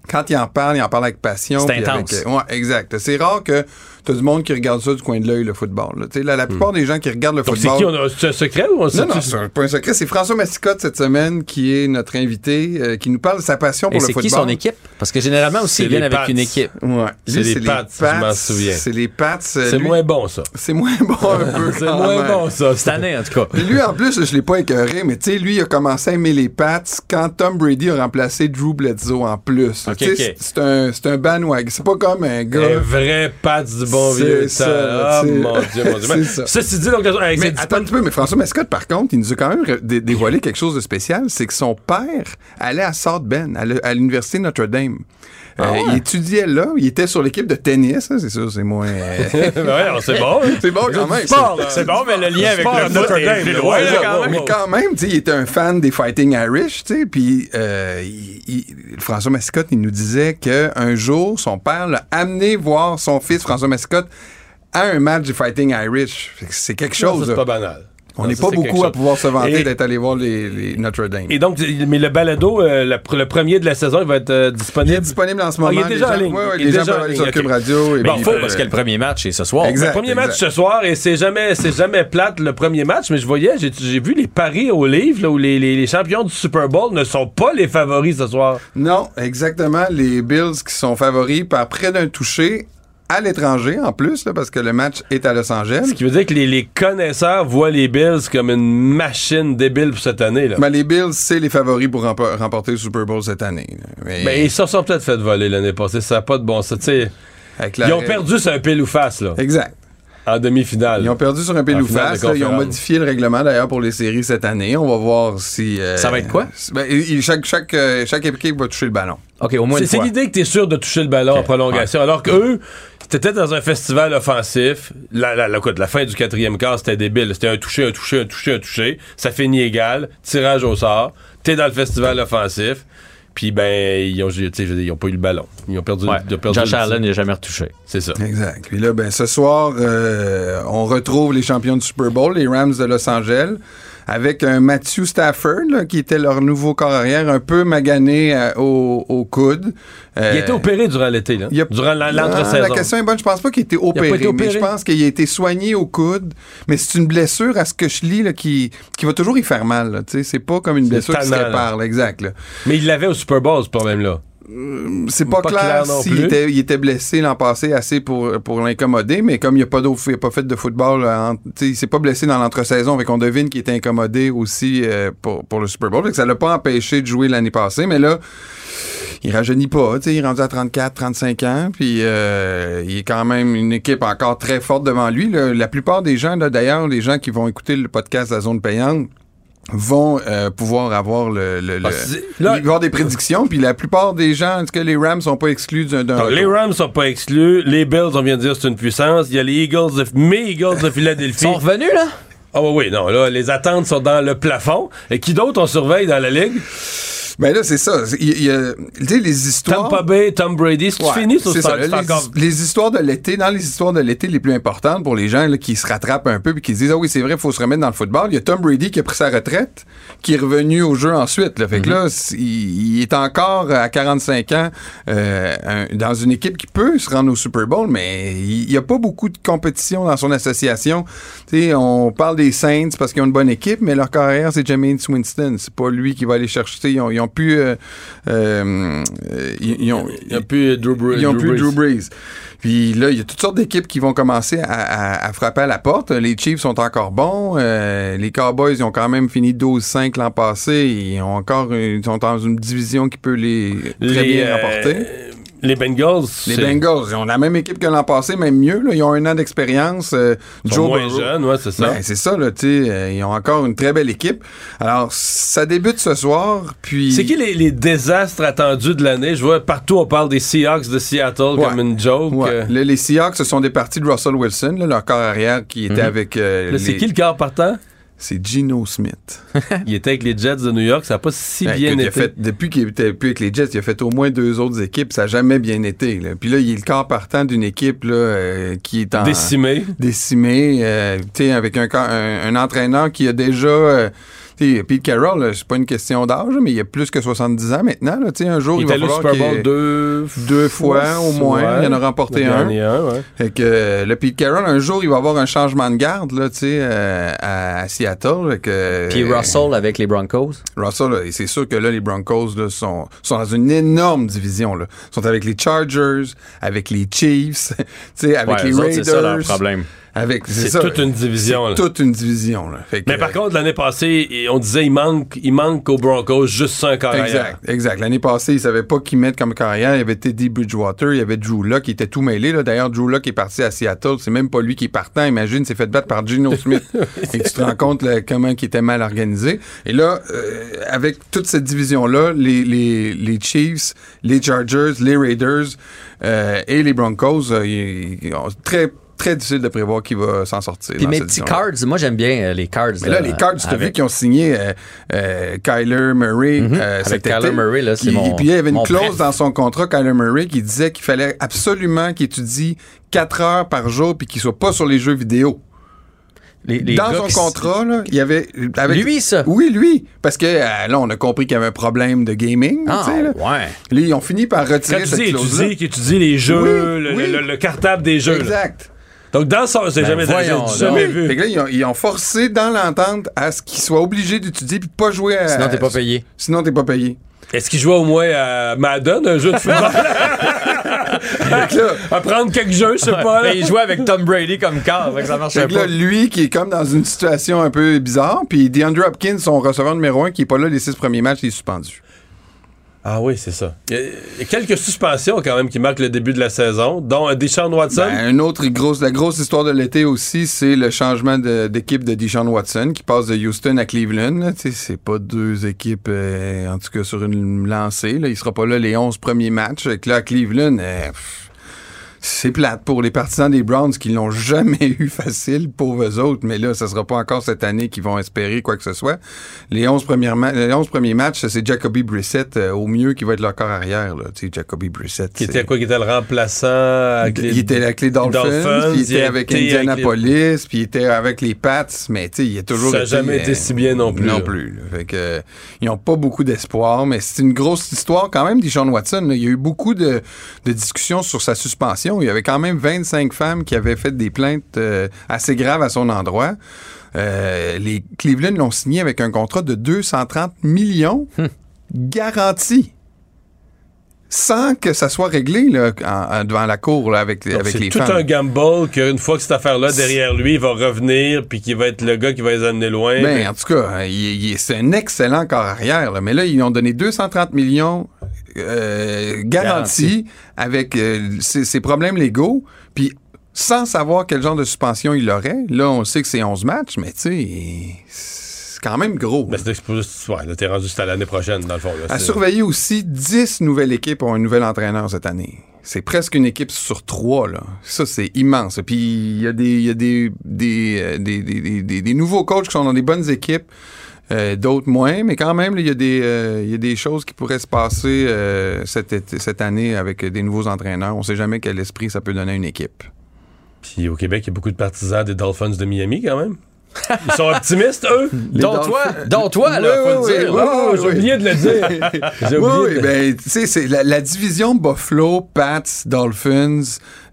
quand ils en parlent, ils en parlent avec passion. C'est intense. avec, euh, ouais, exact. C'est rare que t'as du monde qui regarde ça du coin de l'œil, le football. là. La, la plupart des gens qui regardent le Hmm. Donc c'est football. qui? On a, c'est un secret ou on le non, non, c'est un- pas un secret. C'est François Massicotte cette semaine qui est notre invité, euh, qui nous parle de sa passion Et pour le c'est football. qui son équipe? Parce que généralement aussi, C'est viennent les avec Pats. une équipe. Ouais. C'est Lui, les Pats, je m'en souviens. C'est les Pats. euh, C'est moins bon, ça. C'est moins bon un peu. C'est moins même. bon, ça. Cette année, en tout cas. Lui, en plus, je l'ai pas écœuré, mais tu sais, lui, il a commencé à aimer les Pats quand Tom Brady a remplacé Drew Bledsoe en plus. C'est- C'est un, c'est un bandwagon. C'est pas comme un gars. Un vrai Pat du bon vieux ça, temps. Ah, mon Dieu, mon Dieu. C'est Mais ça. Ceci dit, donc, hey, c'est Mais attends un peu, mais François Mascotte, par contre, il nous a quand même dé- dévoilé quelque chose de spécial, c'est que son père allait à South Bend, à l'université Notre-Dame. Euh, Ah ouais? Il étudiait là, il était sur l'équipe de tennis, hein, c'est sûr, c'est moins... euh, ouais, c'est bon. hein. c'est bon quand même. C'est bon, mais le lien avec le Notre-Dame, est plus loin, quand même. Mais quand même, tu sais, il était un fan des Fighting Irish, tu sais, puis euh, François Mascotte, il nous disait qu'un jour, son père l'a amené voir son fils, François Mascotte, à un match des Fighting Irish. Fait que C'est quelque chose. c'est pas banal. On n'est pas beaucoup à pouvoir se vanter d'être allé voir les, les Notre-Dame. Et donc, mais le balado, euh, la- le premier de la saison, il va être euh, Il disponible. est disponible en ce Ah, moment. il est déjà les en gens- ligne. Ouais, ouais, Il est les gens déjà peuvent en aller ligne, sur Cube ok. Radio. et Bon, Faut, euh, parce que le premier match est ce soir. Exact. Le premier match ce soir, et c'est jamais, c'est jamais plate le premier match, mais je voyais, j'ai, j'ai vu les paris au livre, là, où les, les- les champions du Super Bowl ne sont pas les favoris ce soir. Non, exactement. Les Bills qui sont favoris par près d'un touché à l'étranger en plus, là, parce que le match est à Los Angeles. Ce qui veut dire que les, les connaisseurs voient les Bills comme une machine débile pour cette année. Là. Ben, les Bills, c'est les favoris pour rempo- remporter le Super Bowl cette année. Mais Ben, ils se sont peut-être fait voler l'année passée, ça n'a pas de bon sens. La- Ils ont perdu sur un pile ou face, là, Exact. en demi-finale. Ils ont perdu sur un pile ou face. là. Ils ont modifié le règlement d'ailleurs pour les séries cette année. On va voir si. euh, Ça va être quoi? ben, il- chaque, chaque, euh, chaque équipe va toucher le ballon. OK, au moins C'est l'idée que tu es sûr de toucher le ballon en prolongation. Alors qu'eux, t'étais dans un festival offensif. La, la, la, écoute, la fin du quatrième quart, c'était débile. C'était un touché, un touché, un touché, un touché. Ça finit égal. Tirage au sort. T'es dans le festival offensif. Puis, ben, ils ont, ils ont pas eu le ballon. Ils ont perdu, Ouais. ils ont perdu Josh le- Allen n'est jamais retouché. C'est ça. Exact. Puis là, ben, ce soir, euh, on retrouve les champions du Super Bowl, les Rams de Los Angeles, avec un Matthew Stafford, là, qui était leur nouveau corps arrière, un peu magané euh, au, au coude. Il Euh, a été opéré durant l'été, là. il a- Durant la- Ah, l'entre-saison. La question est bonne. Je pense pas qu'il ait été opéré, été opéré? mais je pense qu'il a été soigné au coude. Mais c'est une blessure, à ce que je lis, là, qui, qui va toujours y faire mal. là. Tu sais, C'est pas comme une blessure qui se répare. là, exact. là. Mais il l'avait au Super Bowl, ce problème-là. C'est pas, Pas clair, s'il était, il était blessé l'an passé assez pour, pour l'incommoder, mais comme il n'a pas, il a pas fait de football, euh, en- il s'est pas blessé dans l'entre-saison, fait qu'on devine qu'il était incommodé aussi euh, pour, pour le Super Bowl. Fait que ça l'a pas empêché de jouer l'année passée, mais là, il rajeunit pas. tu sais, Il est rendu à 34, 35 ans, puis euh, il est quand même une équipe encore très forte devant lui. là. La plupart des gens, d'ailleurs, les gens qui vont écouter le podcast La Zone Payante, vont euh, pouvoir avoir le, le- le- Ah, avoir des prédictions puis la plupart des gens en tout cas les Rams sont pas exclus d'un les. Rams sont pas exclus. Les Bills, on vient de dire, c'est une puissance. Il y a les Eagles, de, mes Eagles de Philadelphie. Ils sont revenus, là? Ah oui, oui, non, là, les attentes sont dans le plafond. Et qui d'autre on surveille dans la ligue? Ben là, c'est ça. Il y a, tu les histoires. Tampa Bay, Tom Brady, c'est Ouais, fini, ça, c'est c'est ça. Les, encore... les histoires de l'été, dans les histoires de l'été les plus importantes pour les gens là, qui se rattrapent un peu puis qui se disent ah oui c'est vrai, il faut se remettre dans le football. Il y a Tom Brady qui a pris sa retraite, qui est revenu au jeu ensuite. Là. Fait que là, c'est- il, il est encore à 45 ans euh, un- dans une équipe qui peut se rendre au Super Bowl, mais il n'y a pas beaucoup de compétition dans son association. Tu sais, on parle des Saints parce qu'ils ont une bonne équipe, mais leur carrière c'est Jameis Winston. C'est pas lui qui va aller chercher. tu sais, Ils ont, ils ont pu euh, euh, euh, ils, ils ont, Il n'y a plus Drew, Bre- ils ont Drew plus Brees. Drew Brees. Puis là, il y a toutes sortes d'équipes qui vont commencer à, à- à frapper à la porte. Les Chiefs sont encore bons. Euh, les Cowboys, ils ont quand même fini 12-5 l'an passé. Ils ont encore ils sont dans une division qui peut les très Les, bien rapporter. Les Bengals. Les Bengals, ils ont la même équipe que l'an passé, même mieux. là. Ils ont un an d'expérience. Euh, Ils sont Joe moins jeunes, ouais, c'est ça. Ben, c'est ça, là, tu sais. euh, ils ont encore une très belle équipe. Alors, ça débute ce soir, puis... C'est qui les, les désastres attendus de l'année? Je vois partout, on parle des Seahawks de Seattle Ouais. comme une joke. Ouais. Euh, les Seahawks se sont départis de Russell Wilson, là, leur corps arrière qui était Mhm. avec... euh, c'est les- qui le quart partant? C'est Geno Smith. Il était avec les Jets de New York, ça n'a pas si Ben, bien été. fait- depuis qu'il était plus avec les Jets, il a fait au moins deux autres équipes. Ça n'a jamais bien été. là. Puis là, il est le corps partant d'une équipe là, euh, qui est en... Décimé. Décimé. euh, avec un, un, un entraîneur qui a déjà... euh, Pete Carroll, là, c'est pas une question d'âge, mais il a plus que 70 ans maintenant. Là, un jour, Il il, va falloir Super Bowl deux, deux fois au moins. Ouais. Il en a remporté Il a un. gagné un, ouais. Fait que euh, le Pete Carroll, un jour, il va avoir un changement de garde là, euh, à, à Seattle. Fait que, Puis Russell avec les Broncos. Russell, c'est sûr que là, les Broncos là, sont, sont dans une énorme division. Là. Ils sont avec les Chargers, avec les Chiefs, avec Ouais, les Raiders. c'est ça leur problème. Avec, C'est ça. toute une division, là. toute une division. Là. Fait que, Mais par contre, l'année passée, on disait il manque, il manque aux Broncos juste ça un carrière. Exact, exact. L'année passée, ils savaient pas qui mettre comme carrière. Il y avait Teddy Bridgewater, il y avait Drew Luck, qui était tout mêlé. là. D'ailleurs, Drew Luck est parti à Seattle. C'est même pas lui qui est partant. Imagine, s'est fait battre par Geno Smith. Et tu te rends compte là, comment il était mal organisé. Et là, euh, avec toute cette division-là, les, les, les Chiefs, les Chargers, les Raiders euh, et les Broncos, euh, ils- ils ont très très difficile de prévoir qui va s'en sortir. Puis mes petits cards, moi j'aime bien euh, les cards. Mais là, les Cards, tu as vu qu'ils ont signé euh, euh, Kyler Murray euh, Avec cet Kyler été. Murray, là, c'est Puis- mon- Puis il y avait une clause dans son contrat, Kyler Murray, qui disait qu'il fallait absolument qu'il étudie 4 heures par jour puis qu'il soit pas sur les jeux vidéo. Les- les dans son qui- contrat, là, il y avait. Avec... Lui, ça? Oui, lui. Parce que euh, là, on a compris qu'il y avait un problème de gaming. Ah, là. ouais. Là, ils ont fini par Quand retirer tu cette dis clause-là. étudier, qui les jeux, Oui, le, oui. le- le cartable des jeux. là. Donc, dans son. J'ai Ben, jamais, voyons j'ai jamais vu. Fait que là, ils ont, ils ont forcé dans l'entente à ce qu'il soit obligé d'étudier puis pas jouer à. Sinon, t'es pas payé. Sinon, t'es pas payé. Est-ce qu'il jouait au moins à Madden, un jeu de football? Fait que là, à prendre quelques jeux, je sais pas. là. Mais il jouait avec Tom Brady comme que ça marchait pas. là, lui qui est comme dans une situation un peu bizarre, puis DeAndre Hopkins, son receveur numéro un, qui est pas là les six premiers matchs, il est suspendu. Ah oui, c'est ça. Il y, a, quelques suspensions quand même qui marquent le début de la saison, dont un Deshaun Watson. Ben, une autre grosse, la grosse histoire de l'été aussi, c'est le changement de- d'équipe de, Deshaun Watson qui passe de Houston à Cleveland. C'est pas deux équipes, euh, en tout cas sur une lancée. Il sera pas là les 11 premiers matchs. Que là, à Cleveland, euh, c'est plate pour les partisans des Browns qui l'ont jamais eu facile, pour eux autres. Mais là, ça sera pas encore cette année qu'ils vont espérer quoi que ce soit. Les 11 premiers, ma- les 11 premiers matchs, c'est Jacoby Brissett euh, au mieux qui va être leur corps arrière. Là. Tu sais, Jacoby Brissett. qui était quoi? Qui était le remplaçant les- il était avec les Dolphins, Dolphins, puis il était avec avec les- Indianapolis, puis il était avec les Pats, mais tu sais, il a toujours Ça a été, jamais été si bien non plus, Non là. plus. là. Fait que, euh, ils n'ont pas beaucoup d'espoir, mais c'est une grosse histoire quand même d'Ishon Watson. là. Il y a eu beaucoup de, de discussions sur sa suspension. Il y avait quand même 25 femmes qui avaient fait des plaintes euh, assez graves à son endroit. Euh, les Cleveland l'ont signé avec un contrat de 230 millions Hum. garanti. Sans que ça soit réglé là, en- en- devant la cour là, avec, Donc, avec c'est les tout femmes. un gamble qu'une fois que cette affaire-là derrière lui, il va revenir puis qu'il va être le gars qui va les amener loin. Ben, en tout cas, il- il- c'est un excellent corps arrière. là. Mais là, ils ont donné 230 millions euh, garantis avec euh, ses, ses problèmes légaux. Puis sans savoir quel genre de suspension il aurait. Là, on sait que c'est 11 matchs, mais tu sais, c'est quand même gros. Ben, c'est ouais, t'es rendu jusqu'à l'année prochaine, dans le fond. là. À surveiller aussi, 10 nouvelles équipes ont un nouvel entraîneur cette année. C'est presque une équipe sur trois, là. Ça, c'est immense. Puis il y a des, y a des, des, euh, des, des, des- des- nouveaux coachs qui sont dans des bonnes équipes. Euh, d'autres moins, mais quand même, il y, a des, euh, y a des choses qui pourraient se passer euh, cet été- cette année avec des nouveaux entraîneurs. On ne sait jamais quel esprit ça peut donner à une équipe. Puis au Québec, il y a beaucoup de partisans des Dolphins de Miami quand même. Ils sont optimistes, eux? Dont toi, dont toi, là, Oui, faut oui, le dire. oui, Oh, oui, j'ai oui. oublié de le dire. J'ai Oui, oublié oui, de- ben, tu sais, c'est la, la division Buffalo, Pats, Dolphins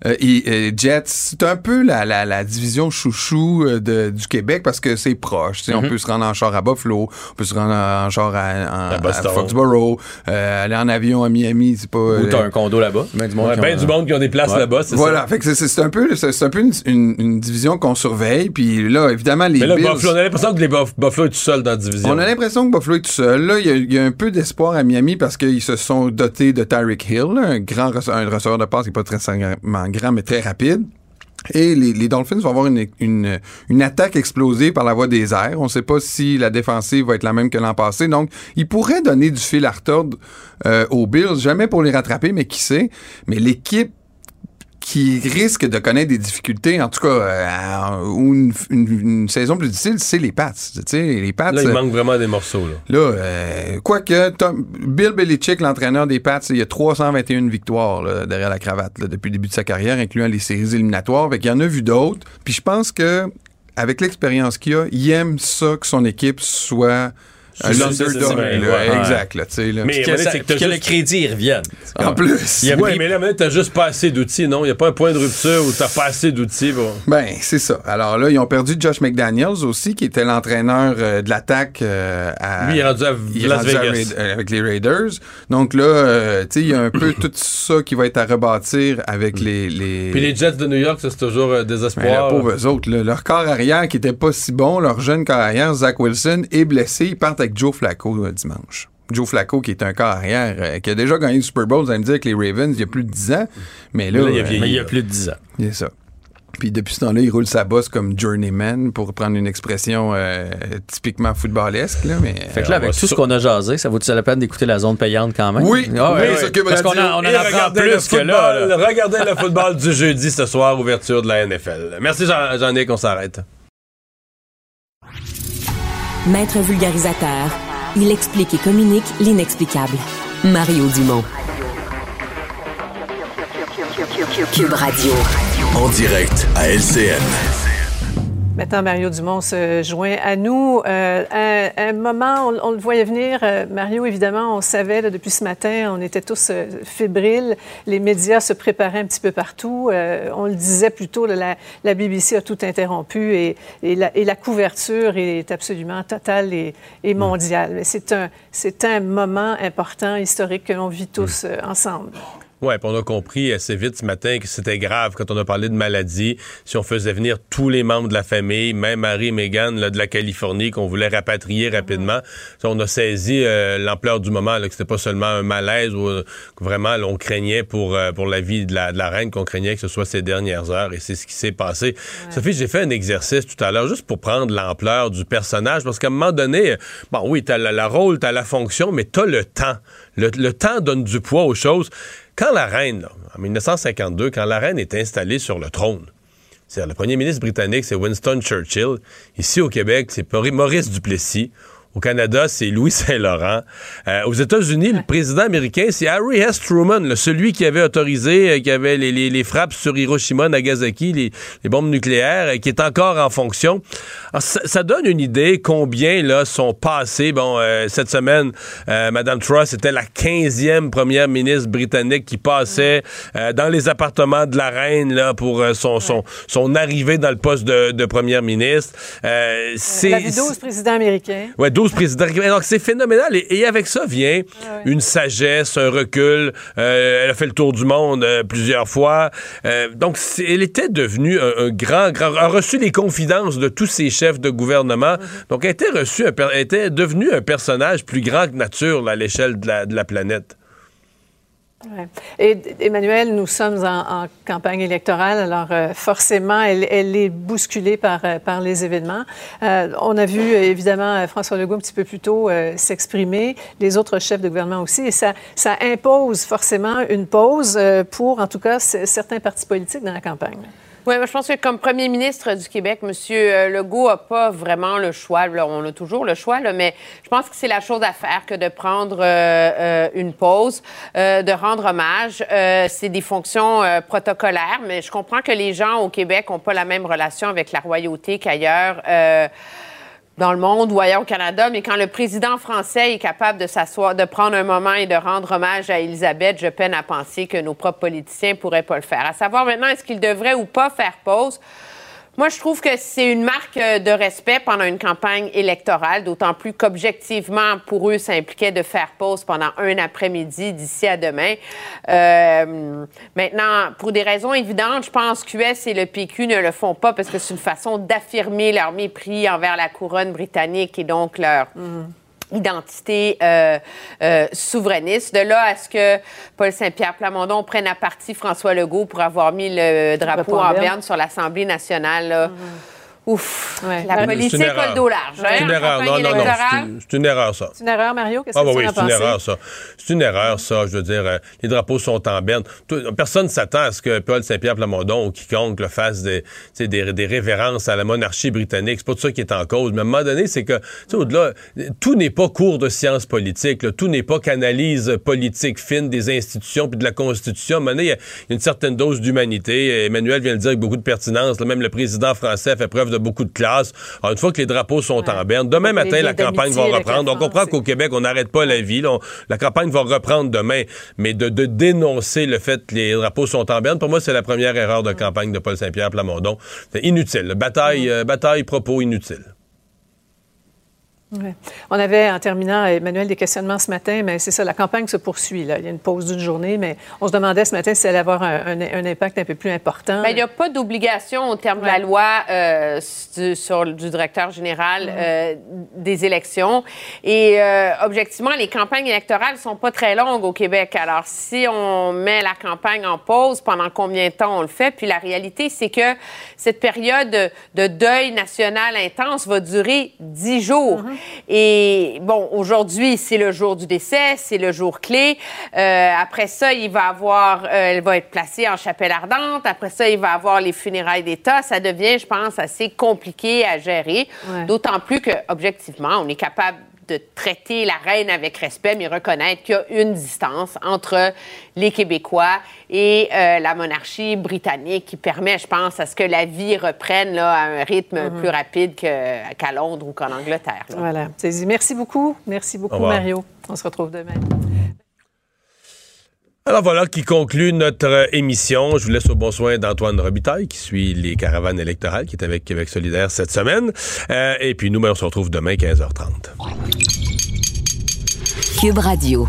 euh, et, et Jets, c'est un peu la, la, la division chouchou euh, de, du Québec parce que c'est proche. tu sais, On Mhm. peut se rendre en char à Buffalo, on peut se rendre en char à, en- À Boston. à Foxborough, euh, aller en avion à Miami, c'est pas... Ou euh, t'as un condo là-bas. Ben du monde Ouais, qui ben ont- du monde qui ont des places Ouais. là-bas, c'est Voilà, ça. c'est- un peu, c'est c'est un peu une, une- une division qu'on surveille. Puis là, évidemment, les Mais là, Bills. Buffalo, on a l'impression que les Buff- Buffalo est tout seul dans la division. On a l'impression que Buffalo est tout seul. Là, il y a, il y a un peu d'espoir à Miami parce qu'ils se sont dotés de Tyreek Hill, là, un grand rece- un receveur de passe qui n'est pas très grand, mais très rapide. Et les, les Dolphins vont avoir une, une, une attaque explosée par la voie des airs. On ne sait pas si la défensive va être la même que l'an passé. Donc, ils pourraient donner du fil à retordre euh, aux Bills, jamais pour les rattraper, mais qui sait. Mais l'équipe qui risque de connaître des difficultés, en tout cas, euh, ou une, une- une saison plus difficile, c'est les Pats. Les Pats. Là, il euh, manque vraiment des morceaux. Là. Là, euh, quoique Tom- Bill Belichick, l'entraîneur des Pats, il y a 321 victoires là, derrière la cravate là, depuis le début de sa carrière, incluant les séries éliminatoires. Fait qu'il y en a vu d'autres. Puis je pense que avec l'expérience qu'il a, il aime ça que son équipe soit Exact, là, tu sais. là. Mais que le crédit revienne. En plus. Il a Oui, pris- mais là, t'as juste pas assez d'outils, non? Il n'y a pas un point de rupture où t'as pas assez d'outils. Bon. Ben, c'est ça. Alors là, ils ont perdu Josh McDaniels aussi, qui était l'entraîneur euh, de l'attaque euh, à. Lui, il est rendu à il est Las rendu à Vegas. Raid- euh, avec les Raiders. Donc là, euh, tu sais, il y a un peu tout ça qui va être à rebâtir avec les, les. Puis les Jets de New York, c'est toujours euh, Ben, désespoir. là, pauvres autres, là, leur corps arrière qui était pas si bon, leur jeune corps arrière, Zach Wilson, est blessé. Ils partent avec Joe Flacco dimanche. Joe Flacco, qui est un corps arrière, euh, qui a déjà gagné le Super Bowl, vous allez me dire, avec les Ravens, il y a plus de 10 ans. Mais là, Mais là, il a euh, vieilli. Il y a plus de 10 ans. c'est ça. Puis depuis ce temps-là, il roule sa bosse comme journeyman, pour prendre une expression euh, typiquement footballesque. Là, mais, Fait que là, avec tout ce qu'on a jasé, ça vaut-tu la peine d'écouter la zone payante quand même? Oui, Ah oui, Cube Parce qu'on en, on en apprend plus que là. Regardez le football du jeudi ce soir, ouverture de la NFL. Merci Jean- Jean-Nic, on s'arrête. Maître vulgarisateur, il explique et communique l'inexplicable. Mario Dumont. Cube Radio. En direct à LCN. Maintenant, Mario Dumont se joint à nous. Euh, un, un moment, on, on le voyait venir. Euh, Mario, évidemment, on savait là, depuis ce matin, on était tous euh, fébriles. Les médias se préparaient un petit peu partout. Euh, on le disait plus tôt, là, la, la BBC a tout interrompu et, et, la, et la couverture est absolument totale et, et mondiale. Mais C'est un, c'est un moment important, historique que l'on vit tous euh, ensemble. Oui, puis on a compris assez vite ce matin que c'était grave quand on a parlé de maladie. Si on faisait venir tous les membres de la famille, même Harry et Meghan là, de la Californie, qu'on voulait rapatrier rapidement, ça, on a saisi euh, l'ampleur du moment, là, que c'était pas seulement un malaise ou euh, que vraiment là, on craignait pour, euh, pour la vie de la, de la reine, qu'on craignait que ce soit ces dernières heures, et c'est ce qui s'est passé. Sophie, j'ai fait un exercice tout à l'heure juste pour prendre l'ampleur du personnage, parce qu'à un moment donné, bon oui, t'as le, le rôle, t'as la fonction, mais t'as le temps. Le, le temps donne du poids aux choses. Quand la reine, en 1952, quand la reine est installée sur le trône, c'est le premier ministre britannique, c'est Winston Churchill. Ici au Québec, c'est Maurice Duplessis. Au Canada, c'est Louis Saint-Laurent. Euh, aux États-Unis, le président américain, c'est Harry S. Truman, là, celui qui avait autorisé, euh, qui avait les, les- les frappes sur Hiroshima, Nagasaki, les, les bombes nucléaires, euh, qui est encore en fonction. Alors, ça, ça donne une idée combien là sont passés. Bon, euh, cette semaine, Madame Truss était la 15e première ministre britannique qui passait dans les appartements de la reine là pour son, son, son arrivée dans le poste de, de première ministre. C'est Elle a vu 12 présidents américains. Ouais, 12 présidents. Donc, c'est phénoménal. Et, et avec ça vient une sagesse, un recul. Euh, elle a fait le tour du monde euh, plusieurs fois. Euh, donc, elle était devenue un, un grand, grand... a reçu les confidences de tous ses chefs de gouvernement. Donc, elle était reçue, elle était devenue un personnage plus grand que nature là, à l'échelle de la, de la planète. Et Emmanuel, nous sommes en, campagne électorale, alors euh, forcément, elle, est bousculée par, euh, par les événements. Euh, on a vu évidemment François Legault un petit peu plus tôt s'exprimer, les autres chefs de gouvernement aussi, et ça, ça impose forcément une pause pour, en tout cas, certains partis politiques dans la campagne. Oui, je pense que comme premier ministre du Québec, M. Legault n'a pas vraiment le choix. on a toujours le choix, mais je pense que c'est la chose à faire que de prendre euh, euh, une pause, euh, de rendre hommage. c'est des fonctions protocolaires, mais je comprends que les gens au Québec n'ont pas la même relation avec la royauté qu'ailleurs dans le monde ou ailleurs au Canada, mais quand le président français est capable de s'asseoir, de prendre un moment et de rendre hommage à Elisabeth, je peine à penser que nos propres politiciens pourraient pas le faire. À savoir maintenant, est-ce qu'ils devraient ou pas faire pause? Moi, je trouve que c'est une marque euh, de respect pendant une campagne électorale, d'autant plus qu'objectivement, pour eux, ça impliquait de faire pause pendant un après-midi d'ici à demain. Euh, maintenant, pour des raisons évidentes, je pense qu'US et le PQ ne le font pas parce que c'est une façon d'affirmer leur mépris envers la couronne britannique et donc leur... Mm-hmm identité euh, euh, souverainiste. De là à ce que Paul Saint-Pierre Plamondon prenne à partie François Legault pour avoir mis le drapeau en berne sur l'Assemblée nationale. Mm-hmm. Ouf, la politique a le dos large. C'est une erreur. Non, non, non, c'est une, erreur, ça. C'est une erreur, Mario? Qu'est-ce ah, que tu oui, c'est une erreur, ça. C'est une erreur, ça. Je veux dire, euh, les drapeaux sont en berne. personne ne s'attend à ce que Paul Saint-Pierre Plamondon ou quiconque le fasse des, des, des, révérences à la monarchie britannique. C'est pas tout ça qui est en cause. Mais à un moment donné, c'est que, au-delà, tout n'est pas cours de sciences politiques. Tout n'est pas qu'analyse politique fine des institutions puis de la Constitution. À un moment donné, il y, a une certaine dose d'humanité. Emmanuel vient de le dire avec beaucoup de pertinence. même le président français fait preuve de beaucoup de classe. une fois que les drapeaux sont en berne, demain matin, la campagne va reprendre. On comprend qu'au Québec, on n'arrête pas la vie. la campagne va reprendre demain. Mais de, dénoncer le fait que les drapeaux sont en berne, pour moi, c'est la première erreur de campagne de Paul Saint-Pierre Plamondon. C'est inutile. Bataille, euh, bataille, propos inutiles. On avait, en terminant, Emmanuel, des questionnements ce matin, mais c'est ça, la campagne se poursuit. Là. Il y a une pause d'une journée, mais on se demandait ce matin si ça allait avoir un, impact un peu plus important. Bien, il n'y a pas d'obligation au terme de la loi euh, du, sur, du directeur général euh, des élections. Et euh, objectivement, les campagnes électorales ne sont pas très longues au Québec. Alors, si on met la campagne en pause, pendant combien de temps on le fait? Puis la réalité, c'est que cette période de deuil national intense va durer dix jours. Mm-hmm. Et bon, aujourd'hui, c'est le jour du décès, c'est le jour clé. Euh, après ça, il va avoir, euh, elle va être placée en chapelle ardente. Après ça, il va avoir les funérailles d'État. Ça devient, je pense, assez compliqué à gérer. D'autant plus que, objectivement, on est capable de traiter la reine avec respect, mais reconnaître qu'il y a une distance entre les Québécois et euh, la monarchie britannique qui permet, je pense, à ce que la vie reprenne là, à un rythme mhm. plus rapide qu'à Londres ou qu'en Angleterre. Voilà. Merci beaucoup. Merci beaucoup, Mario. On se retrouve demain. Alors voilà qui conclut notre émission. Je vous laisse au bon soin d'Antoine Robitaille qui suit les caravanes électorales, qui est avec Québec solidaire cette semaine. Euh, et puis nous, ben, on se retrouve demain 15h30. Cube Radio.